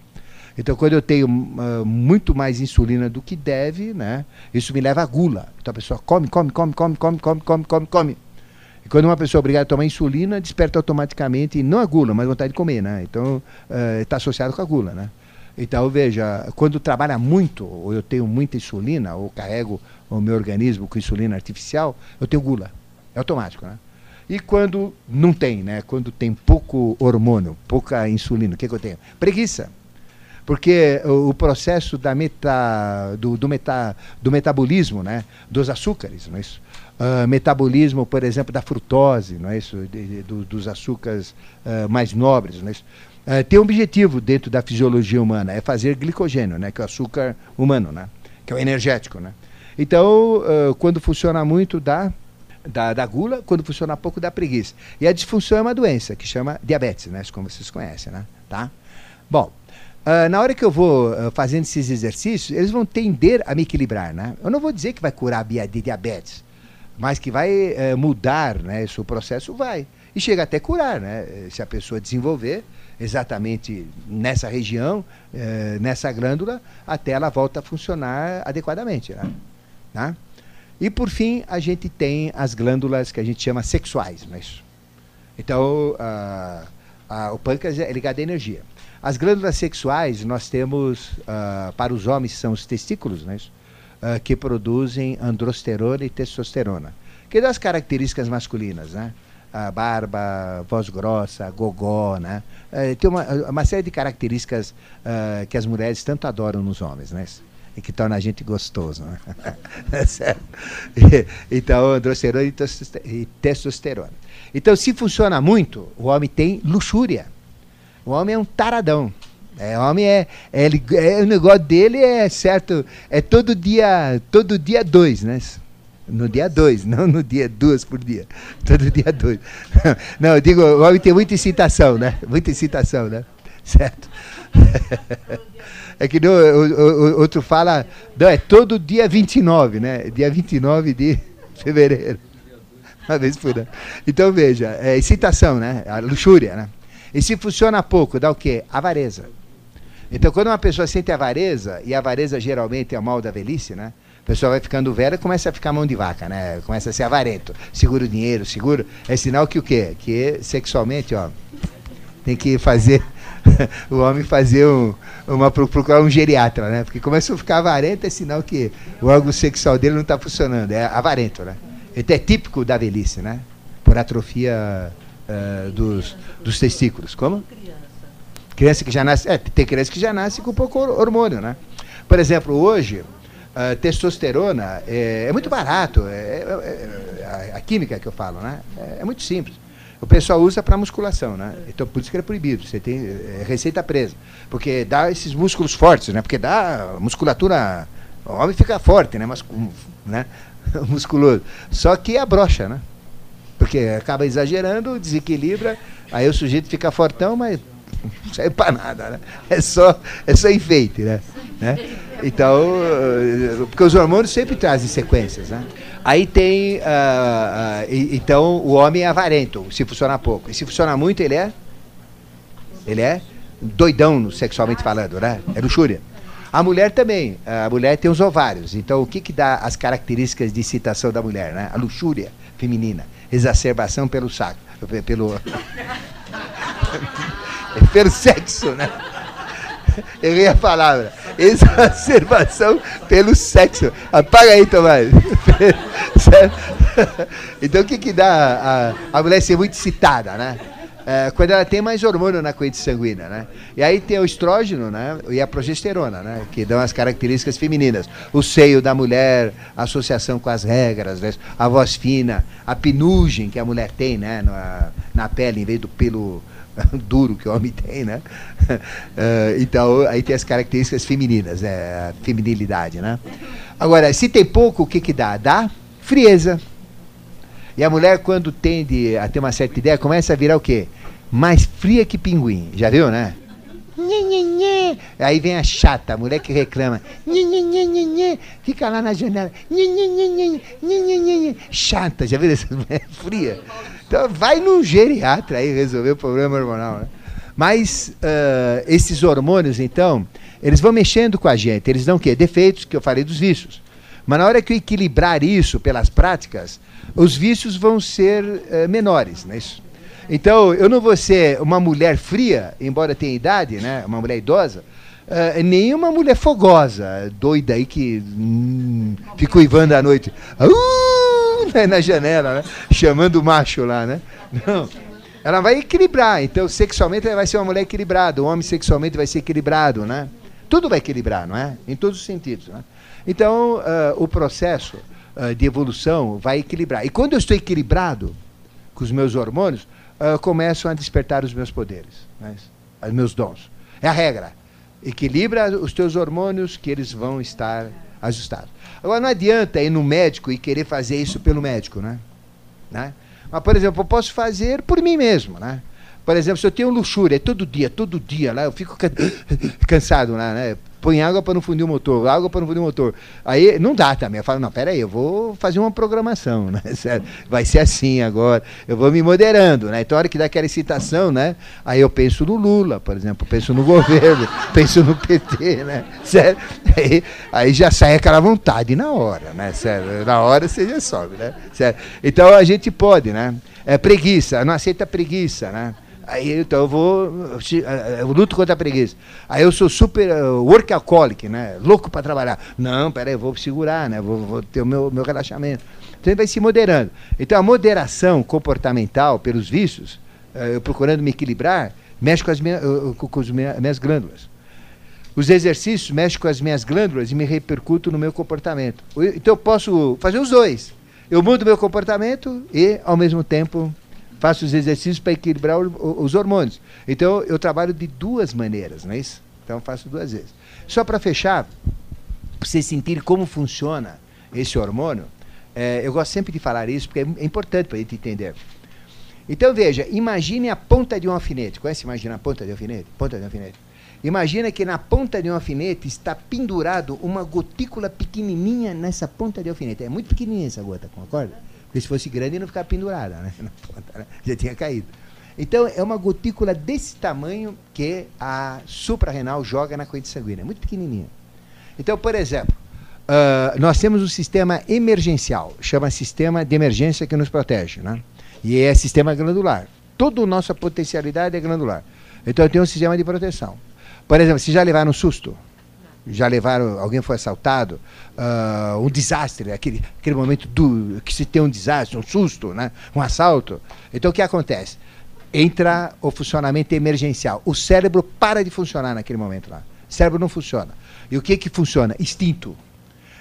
[SPEAKER 1] Então, quando eu tenho uh, muito mais insulina do que deve, né? Isso me leva à gula. Então a pessoa come, come, come, come, come, come, come, come, come. E quando uma pessoa é obrigada a tomar insulina, desperta automaticamente, não a gula, mas vontade de comer, né? Então, está associado com a gula, né? Então, veja, quando trabalha muito, ou eu tenho muita insulina, ou carrego o meu organismo com insulina artificial, eu tenho gula. É automático, né? E quando não tem, né? Quando tem pouco hormônio, pouca insulina, o que, que eu tenho? Preguiça. Porque o, o processo da meta, do, do, meta, do metabolismo, né? Dos açúcares, não é isso? Uh, metabolismo, por exemplo, da frutose, não é isso? De, de, do, dos açúcares uh, mais nobres, não é isso? é, tem um objetivo dentro da fisiologia humana, é fazer glicogênio, né, que é o açúcar humano, né, que é o energético. Né. Então, uh, quando funciona muito, dá, dá, dá gula, quando funciona pouco, dá preguiça. E a disfunção é uma doença que chama diabetes, né, como vocês conhecem. Né, tá? Bom, uh, na hora que eu vou uh, fazendo esses exercícios, eles vão tender a me equilibrar. Né? Eu não vou dizer que vai curar a diabetes, mas que vai mudar né, esse processo, vai. E chega até curar, né, se a pessoa desenvolver exatamente nessa região, eh, nessa glândula, até ela volta a funcionar adequadamente. Né? Tá? E por fim, a gente tem as glândulas que a gente chama sexuais, não é isso? Então, a, a, o pâncreas é ligado à energia. As glândulas sexuais, nós temos, uh, para os homens, são os testículos, não é isso? Uh, que produzem androsterona e testosterona, que dão as características masculinas, né? a barba, voz grossa, gogó, né? É, tem uma, uma, série de características uh, que as mulheres tanto adoram nos homens, né? E que torna a gente gostoso, né? é então, androsterona e testosterona. Então, se funciona muito, o homem tem luxúria. O homem é um taradão. É, homem é, é, é, o negócio dele é certo, é todo dia, todo dia dois, né? No dia 2, não no dia duas por dia. Todo dia dois. Não, eu digo, o homem tem muita excitação, né? Muita excitação, né? Certo? É que no, o, o, outro fala, não, é todo dia 29, né? Dia 29 de fevereiro. Uma vez por ano. Então veja, é excitação, né? A luxúria, né? E se funciona pouco, dá o quê? Avareza. Então quando uma pessoa sente avareza, e a avareza geralmente é o mal da velhice, né? A pessoa vai ficando velha começa a ficar mão de vaca, né? Começa a ser avarento. Segura o dinheiro, seguro. É sinal que o quê? Que sexualmente, ó, tem que fazer o homem fazer um, uma procurar um geriatra, né? Porque começa a ficar avarento é sinal que o órgão sexual dele não está funcionando, é avarento, né? Então é típico da velhice, né? Por atrofia uh, dos, dos testículos. Como? Criança que já nasce, é, tem criança que já nasce com pouco hormônio, né? Por exemplo, hoje Uh, testosterona é, é, muito barato. É, é, é, a, a, química que eu falo, né? É, é muito simples. O pessoal usa para musculação, né? Então por isso que é proibido. Você tem receita presa, porque dá esses músculos fortes, né? Porque dá musculatura, o homem fica forte, né? Mas, né? musculoso. Só que a brocha, né? Porque acaba exagerando, desequilibra, aí o sujeito fica fortão, mas não serve para nada, né? É só, é só enfeite, né? né? Então, eh, porque os hormônios sempre trazem sequências, né? Aí tem, uh, uh, então, o homem é avarento, se funciona pouco. E se funciona muito, ele é? Ele é doidão, sexualmente falando, né? É luxúria. A mulher também. A mulher tem os ovários. Então, o que, que dá as características de excitação da mulher? Né? A luxúria feminina. Exacerbação pelo saco. Pelo. pelo sexo, né? Errei a palavra. Exacerbação pelo sexo. Apaga aí, Tomás. então o que, que dá a, a mulher ser muito excitada, né? É, quando ela tem mais hormônio na corrente sanguínea, né? E aí tem o estrógeno, né? E a progesterona, né? Que dão as características femininas. O seio da mulher, a associação com as regras, né? a voz fina, a penugem que a mulher tem, né? Na, na pele, em vez do pelo duro que o homem tem, né? Uh, então, aí tem as características femininas, né? a feminilidade, né? Agora, se tem pouco, o que que dá? Dá frieza. E a mulher, quando tende a ter uma certa ideia, começa a virar o quê? Mais fria que pinguim. Já viu, né? Aí vem a chata, a mulher que reclama. Fica lá na janela. Chata, já viu essa mulher fria? Então vai num geriatra aí resolver o problema hormonal. Né? Mas uh, esses hormônios, então, eles vão mexendo com a gente. Eles dão o quê? Defeitos, que eu falei dos vícios. Mas na hora que eu equilibrar isso pelas práticas, os vícios vão ser uh, menores, não é isso? Então, eu não vou ser uma mulher fria, embora tenha idade, né? Uma mulher idosa, uh, nem uma mulher fogosa, doida aí que hum, fica uivando à noite. Uh! Né, na janela, né? Chamando o macho lá, né? Não. Ela vai equilibrar. Então, sexualmente, ela vai ser uma mulher equilibrada. O homem sexualmente vai ser equilibrado, né? Tudo vai equilibrar, não é? Em todos os sentidos. Né? Então, uh, o processo uh, de evolução vai equilibrar. E quando eu estou equilibrado com os meus hormônios, uh, começam a despertar os meus poderes, né? os meus dons. É a regra. Equilibra os teus hormônios que eles vão estar ajustados. Agora, não adianta ir no médico e querer fazer isso pelo médico, né? né? Mas, por exemplo, eu posso fazer por mim mesmo, né? Por exemplo, se eu tenho luxúria, todo dia, todo dia, lá eu fico cansado, né? Põe água para não fundir o motor, água para não fundir o motor. Aí não dá também. Eu falo, não, peraí, eu vou fazer uma programação, né? Vai ser assim agora. Eu vou me moderando, né? Então, a hora que dá aquela excitação, né? Aí eu penso no Lula, por exemplo, penso no governo, penso no PT, né? Sério? Aí, aí já sai aquela vontade na hora, né? Sério? Na hora você já sobe, né? Sério? Então a gente pode, né? É preguiça, não aceita preguiça, né? Aí então eu vou. Eu luto contra a preguiça. Aí eu sou super uh, workaholic, né? Louco para trabalhar. Não, peraí, eu vou segurar, né? Vou, vou, ter o meu, meu relaxamento. Então ele vai se moderando. Então a moderação comportamental pelos vícios, eu procurando me equilibrar, mexe com as, minhas, com as minhas glândulas. Os exercícios mexem com as minhas glândulas e me repercutem no meu comportamento. Então eu posso fazer os dois. Eu mudo meu comportamento e, ao mesmo tempo, faço os exercícios para equilibrar o, os hormônios. Então, eu trabalho de duas maneiras, não é isso? Então, faço duas vezes. Só para fechar, para vocês sentirem como funciona esse hormônio, é, eu gosto sempre de falar isso, porque é, é importante para a gente entender. Então, veja, imagine a ponta de um alfinete. Conhece imaginar a ponta de um alfinete? Ponta de um alfinete. Imagina que na ponta de um alfinete está pendurado uma gotícula pequenininha nessa ponta de alfinete. É muito pequenininha essa gota, concorda? Se fosse grande, não ficava pendurada, né? Ponta, né? Já tinha caído. Então, é uma gotícula desse tamanho que a suprarrenal joga na corrente sanguínea. Muito pequenininha. Então, por exemplo, uh, nós temos um sistema emergencial, chama sistema de emergência que nos protege, né? E é sistema glandular. Toda a nossa potencialidade é glandular. Então, eu tenho um sistema de proteção. Por exemplo, se já levaram um susto, já levaram, alguém foi assaltado, uh, um desastre, aquele, aquele momento do, que se tem um desastre, um susto, né? um assalto. Então o que acontece? Entra o funcionamento emergencial. O cérebro para de funcionar naquele momento lá. O cérebro não funciona. E o que, que funciona? Instinto.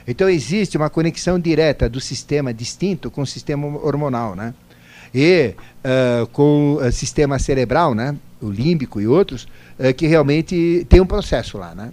[SPEAKER 1] Então existe uma conexão direta do sistema distinto com o sistema hormonal, né? E uh, com o sistema cerebral, né? O límbico e outros, uh, que realmente tem um processo lá, né?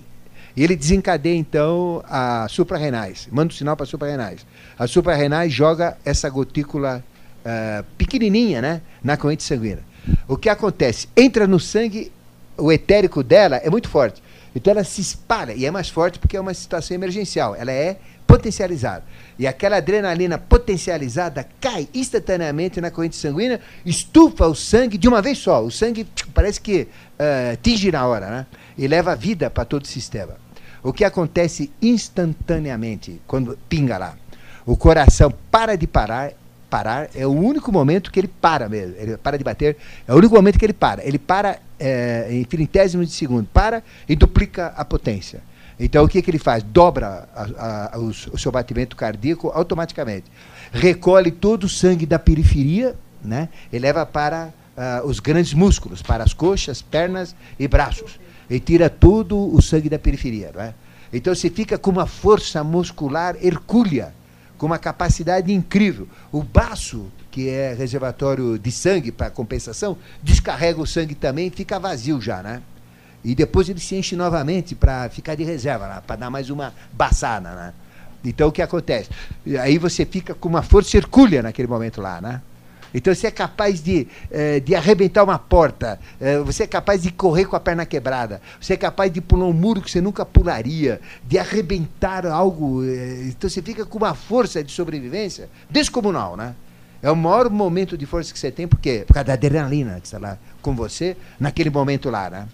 [SPEAKER 1] E ele desencadeia, então, a suprarrenais, manda um sinal para suprarrenais. A suprarrenais joga essa gotícula uh, pequenininha né, na corrente sanguínea. O que acontece? Entra no sangue, o etérico dela é muito forte. Então ela se espalha, e é mais forte porque é uma situação emergencial. Ela é potencializada. E aquela adrenalina potencializada cai instantaneamente na corrente sanguínea, estufa o sangue de uma vez só. O sangue parece que uh, tinge na hora, né? E leva vida para todo o sistema. O que acontece instantaneamente quando pinga lá? O coração para de parar, parar é o único momento que ele para mesmo, ele para de bater, é o único momento que ele para. Ele para é, em filintésimos de segundo, para e duplica a potência. Então o que, que ele faz? Dobra a, a, o, o seu batimento cardíaco automaticamente. Recolhe todo o sangue da periferia, né? e leva para uh, os grandes músculos, para as coxas, pernas e braços. E tira todo o sangue da periferia. Não é? Então você fica com uma força muscular hercúlea, com uma capacidade incrível. O baço, que é reservatório de sangue para compensação, descarrega o sangue também fica vazio já, né? E depois ele se enche novamente para ficar de reserva, né? para dar mais uma baçada, né? Então o que acontece? Aí você fica com uma força hercúlea naquele momento lá, né? Então você é capaz de, eh, de arrebentar uma porta, eh, você é capaz de correr com a perna quebrada, você é capaz de pular um muro que você nunca pularia, de arrebentar algo. Eh, então você fica com uma força de sobrevivência descomunal, né? É o maior momento de força que você tem, porque por causa da adrenalina que está lá com você naquele momento lá, né?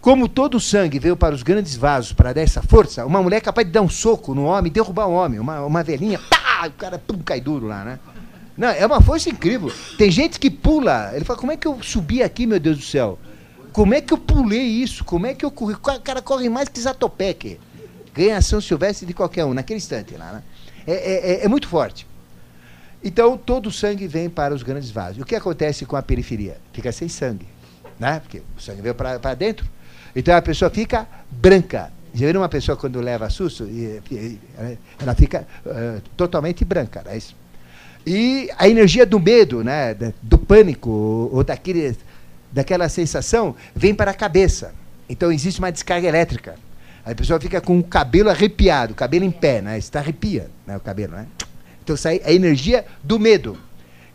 [SPEAKER 1] Como todo o sangue veio para os grandes vasos para dar essa força, uma mulher é capaz de dar um soco no homem, derrubar o homem, uma, uma velhinha, pá, o cara pum, cai duro lá, né? Não, é uma força incrível. Tem gente que pula. Ele fala, como é que eu subi aqui, meu Deus do céu? Como é que eu pulei isso? Como é que eu corri? O cara corre mais que Zatopek. Ganha São Silvestre de qualquer um, naquele instante lá. Né? É, é, é, é muito forte. Então, todo o sangue vem para os grandes vasos. O que acontece com a periferia? Fica sem sangue. Né? Porque o sangue veio para dentro. Então, a pessoa fica branca. Já viram uma pessoa quando leva susto? Ela fica uh, totalmente branca. Não é isso? E a energia do medo, né, do pânico, ou daquele, daquela sensação, vem para a cabeça. Então existe uma descarga elétrica. A pessoa fica com o cabelo arrepiado, o cabelo em pé, né? Está arrepia né, o cabelo, né? Então sai a energia do medo.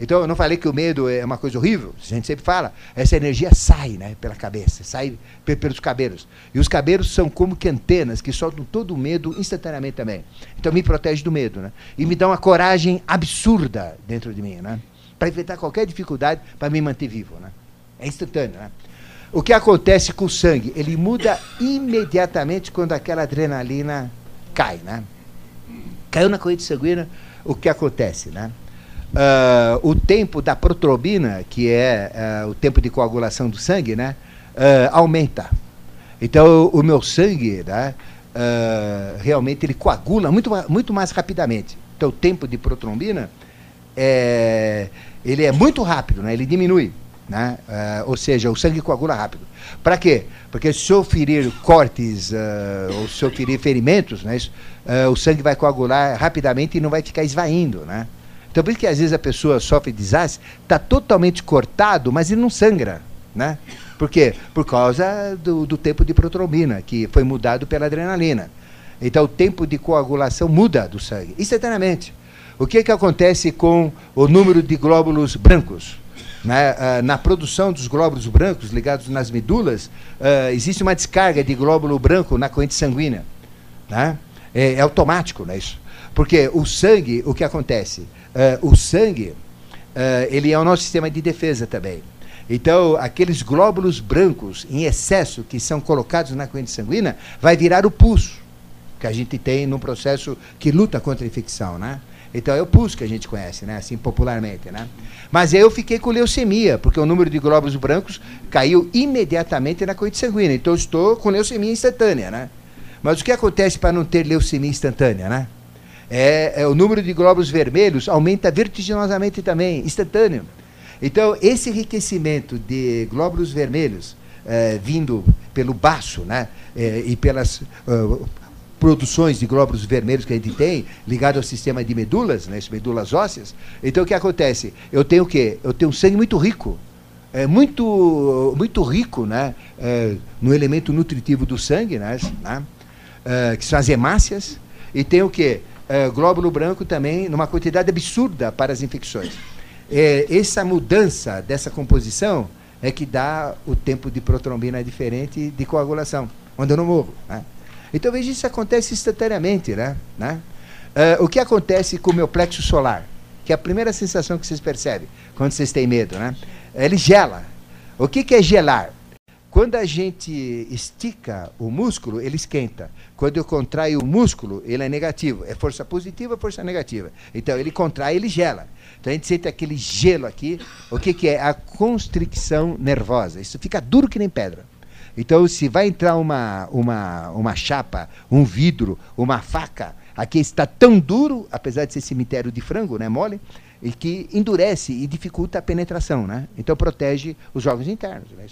[SPEAKER 1] Então, eu não falei que o medo é uma coisa horrível, a gente sempre fala. Essa energia sai né, pela cabeça, sai pelos cabelos. E os cabelos são como que antenas que soltam todo o medo instantaneamente também. Então, me protege do medo. Né? E me dá uma coragem absurda dentro de mim, né? para enfrentar qualquer dificuldade, para me manter vivo. Né? É instantâneo. Né? O que acontece com o sangue? Ele muda imediatamente quando aquela adrenalina cai. Né? Caiu na corrente sanguínea, o que acontece? Né? Uh, o tempo da protrobina, que é uh, o tempo de coagulação do sangue, né, uh, aumenta. Então, o, meu sangue, né, realmente, ele coagula muito, muito mais rapidamente. Então, o tempo de protrombina, é, ele é muito rápido, né, ele diminui. Né? ou seja, o sangue coagula rápido. Para quê? Porque se eu ferir cortes ou se eu ferir ferimentos, né, isso, o sangue vai coagular rapidamente e não vai ficar esvaindo. Né? Então, por isso que às vezes a pessoa sofre desastre, está totalmente cortado, mas ele não sangra. Né? Por quê? Por causa do, do tempo de protrombina, que foi mudado pela adrenalina. Então, o tempo de coagulação muda do sangue, instantaneamente. O que, que acontece com o número de glóbulos brancos? Né? Uh, na produção dos glóbulos brancos ligados nas medulas, uh, existe uma descarga de glóbulo branco na corrente sanguínea. Né? É, é automático, não é isso? Porque o sangue, o que acontece? Uh, o sangue, uh, ele é o nosso sistema de defesa também. Então, aqueles glóbulos brancos em excesso que são colocados na corrente sanguínea, vai virar o pulso, que a gente tem num processo que luta contra a infecção, né? Então é o pulso que a gente conhece, né? Assim popularmente, né? Mas eu fiquei com leucemia, porque o número de glóbulos brancos caiu imediatamente na corrente sanguínea. Então estou com leucemia instantânea, né? Mas o que acontece para não ter leucemia instantânea, né? É, é, o número de glóbulos vermelhos aumenta vertiginosamente também, instantâneo. Então, esse enriquecimento de glóbulos vermelhos é, vindo pelo baço né, é, e pelas uh, produções de glóbulos vermelhos que a gente tem, ligado ao sistema de medulas, né, medulas ósseas, então o que acontece? Eu tenho o quê? Eu tenho um sangue muito rico. É muito, muito rico né, é, no elemento nutritivo do sangue, né, né é, que são as hemácias, e tem o quê? É, glóbulo branco também numa quantidade absurda para as infecções. É, essa mudança dessa composição é que dá o tempo de protrombina diferente de coagulação, onde eu não morro. Né? Então, veja, isso acontece instantaneamente. Né? né? É, o que acontece com o meu plexo solar? Que é a primeira sensação que vocês percebem quando vocês têm medo. Né? Ele gela. O que, que é gelar? Quando a gente estica o músculo, ele esquenta. Quando eu contraio o músculo, ele é negativo. É força positiva, força negativa. Então ele contrai, ele gela. Então a gente sente aquele gelo aqui. O que, que é? A constricção nervosa. Isso fica duro que nem pedra. Então, se vai entrar uma, uma, uma chapa, um vidro, uma faca, aqui está tão duro, apesar de ser cemitério de frango, né, mole, e que endurece e dificulta a penetração, né? Então protege os órgãos internos, né?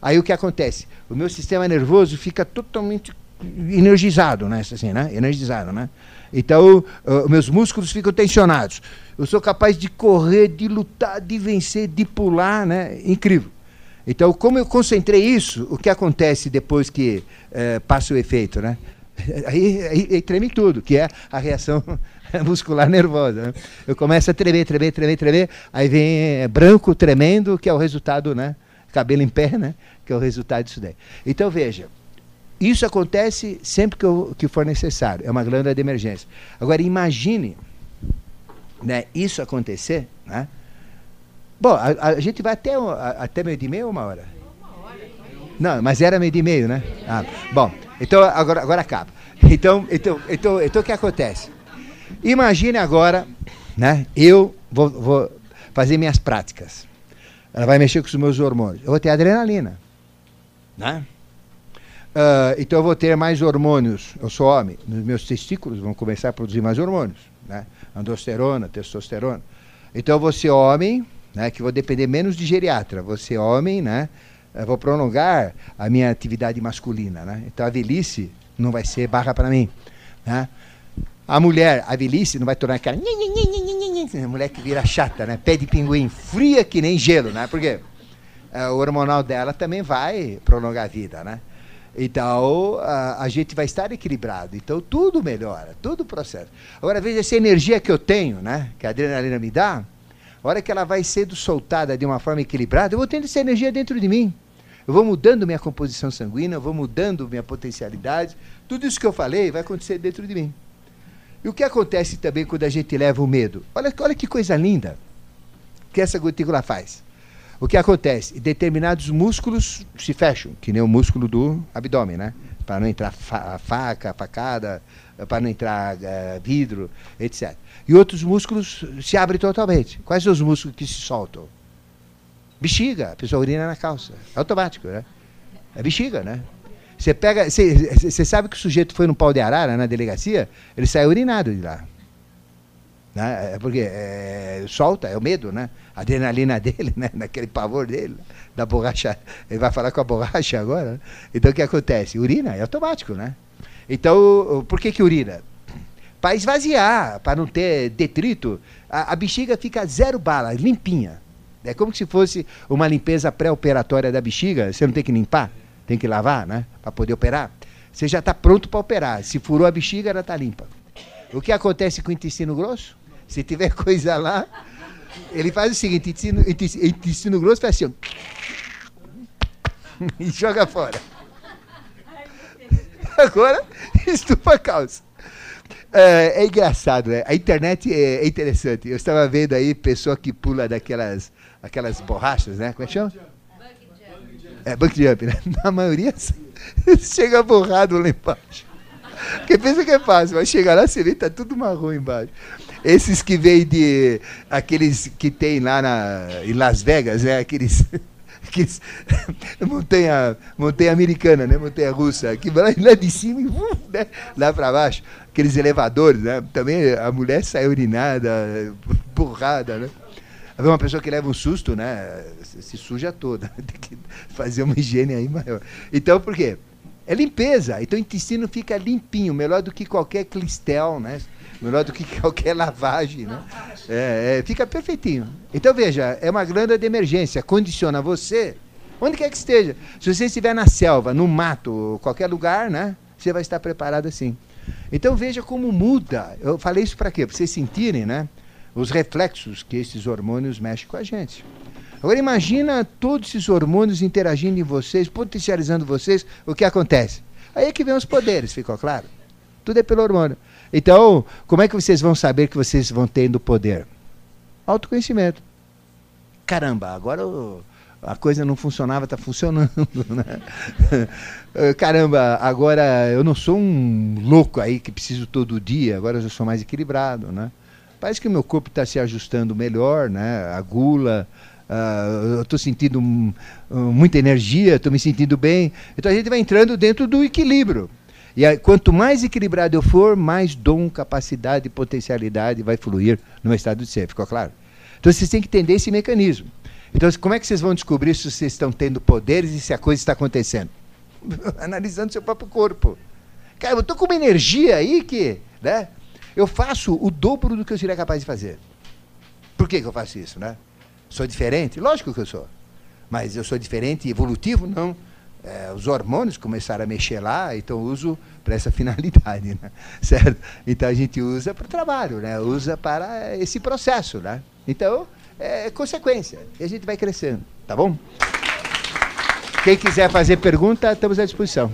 [SPEAKER 1] Aí o que acontece? O meu sistema nervoso fica totalmente energizado, né? Assim, né? Energizado, né? Então, uh, meus músculos ficam tensionados. Eu sou capaz de correr, de lutar, de vencer, de pular, né? Incrível. Então, como eu concentrei isso, o que acontece depois que uh, passa o efeito, né? Aí, aí, aí, treme tudo, que é a reação muscular nervosa. Né? Eu começo a tremer, tremer, tremer, tremer, aí vem branco tremendo, que é o resultado, né? Cabelo em pé, né? que é o resultado disso daí. Então, veja, isso acontece sempre que, eu, que for necessário, é uma glândula de emergência. Agora, imagine né, isso acontecer, né? Bom, a, a gente vai até, até meio de meio ou uma hora? Não, mas era meio de meio, né? Ah, bom, então agora, agora acaba. Então, então, então, então o que acontece? Imagine agora, né? Eu vou, vou fazer minhas práticas. Ela vai mexer com os meus hormônios. Eu vou ter adrenalina. Né? Uh, então eu vou ter mais hormônios. Eu sou homem. Nos meus testículos vão começar a produzir mais hormônios. Né? Androsterona, testosterona. Então eu vou ser homem, né, que vou depender menos de geriatra. Vou ser homem, né? Eu vou prolongar a minha atividade masculina. Né? Então a velhice não vai ser barra para mim. Né? A mulher, a velhice, não vai tornar aquela. A mulher que vira chata, né? Pé de pinguim, fria que nem gelo, né? Porque é, o hormonal dela também vai prolongar a vida, né? Então, a, a, gente vai estar equilibrado. Então, tudo melhora, tudo processo. Agora, veja essa energia que eu tenho, né? Que a adrenalina me dá. A hora que ela vai sendo soltada de uma forma equilibrada, eu vou tendo essa energia dentro de mim. Eu vou mudando minha composição sanguínea, eu vou mudando minha potencialidade. Tudo isso que eu falei vai acontecer dentro de mim. E o que acontece também quando a gente leva o medo? Olha, olha que coisa linda que essa gotícula faz. O que acontece? Determinados músculos se fecham, que nem o músculo do abdômen, né? Para não entrar fa faca, facada, para não entrar uh, vidro, etc. E outros músculos se abrem totalmente. Quais são os músculos que se soltam? Bexiga, a pessoa urina na calça. É automático, né? É bexiga, né? Você pega. Você sabe que o sujeito foi no pau de arara na delegacia? Ele saiu urinado de lá. Né? É porque é, solta, é o medo, né? A adrenalina dele, né? Naquele pavor dele, da borracha. Ele vai falar com a borracha agora. Né? Então o que acontece? Urina, é automático, né? Então, por que, que urina? Para esvaziar, para não ter detrito, a, a bexiga fica zero bala, limpinha. É como se fosse uma limpeza pré-operatória da bexiga, você não tem que limpar tem que lavar, né? Para poder operar. Você já está pronto para operar. Se furou a bexiga, ela está limpa. O que acontece com o intestino grosso? Se tiver coisa lá, ele faz o seguinte: intestino, intestino, grosso faz assim, e joga fora. Agora, estufa a calça. É, é, engraçado, né? A internet é, é, interessante. Eu estava vendo aí pessoa que pula daquelas aquelas borrachas, né? Como é que chama? É, bunk jump, né? Na maioria chega borrado lá embaixo. Porque pensa que é fácil, mas chega lá, você vê, tá tudo marrom embaixo. Esses que vêm de. aqueles que tem lá na, em Las Vegas, né? Aqueles. aqueles montanha, montanha americana, né? Montanha russa, que vai lá de cima e uh, né? lá para baixo. Aqueles elevadores, né? Também a mulher sai urinada, borrada, né? uma pessoa que leva um susto, né? Se suja toda. Tem que fazer uma higiene aí maior. Então, por quê? É limpeza. Então o intestino fica limpinho, melhor do que qualquer clistel, né? Melhor do que qualquer lavagem, né? É, é, fica perfeitinho. Então veja, é uma glândula de emergência, condiciona você, onde quer que esteja. Se você estiver na selva, no mato, qualquer lugar, né? Você vai estar preparado assim. Então veja como muda. Eu falei isso para quê? Para vocês sentirem, né? os reflexos que esses hormônios mexem com a gente. Agora imagina todos esses hormônios interagindo em vocês, potencializando vocês, o que acontece? Aí é que vem os poderes, ficou claro? Tudo é pelo hormônio. Então, como é que vocês vão saber que vocês vão tendo poder? Autoconhecimento. Caramba, agora a coisa não funcionava, está funcionando. Né? Caramba, agora eu não sou um louco aí que preciso todo dia, agora eu sou mais equilibrado. Né? Parece que o meu corpo está se ajustando melhor, né? a gula, uh, eu estou sentindo um, muita energia, estou me sentindo bem. Então a gente vai entrando dentro do equilíbrio. E aí, quanto mais equilibrado eu for, mais dom, capacidade e potencialidade vai fluir no meu estado de ser. Ficou claro? Então vocês têm que entender esse mecanismo. Então, como é que vocês vão descobrir se vocês estão tendo poderes e se a coisa está acontecendo? Analisando seu próprio corpo. Cara, eu estou com uma energia aí que, né? Eu faço o dobro do que eu seria capaz de fazer. Por que, que eu faço isso, né? Sou diferente? Lógico que eu sou. Mas eu sou diferente evolutivo? Não. É, os hormônios começaram a mexer lá, então uso para essa finalidade, né? certo? Então a gente usa para o trabalho, né? Usa para esse processo, né? Então é consequência. E a gente vai crescendo, tá bom? Quem quiser fazer pergunta, estamos à disposição.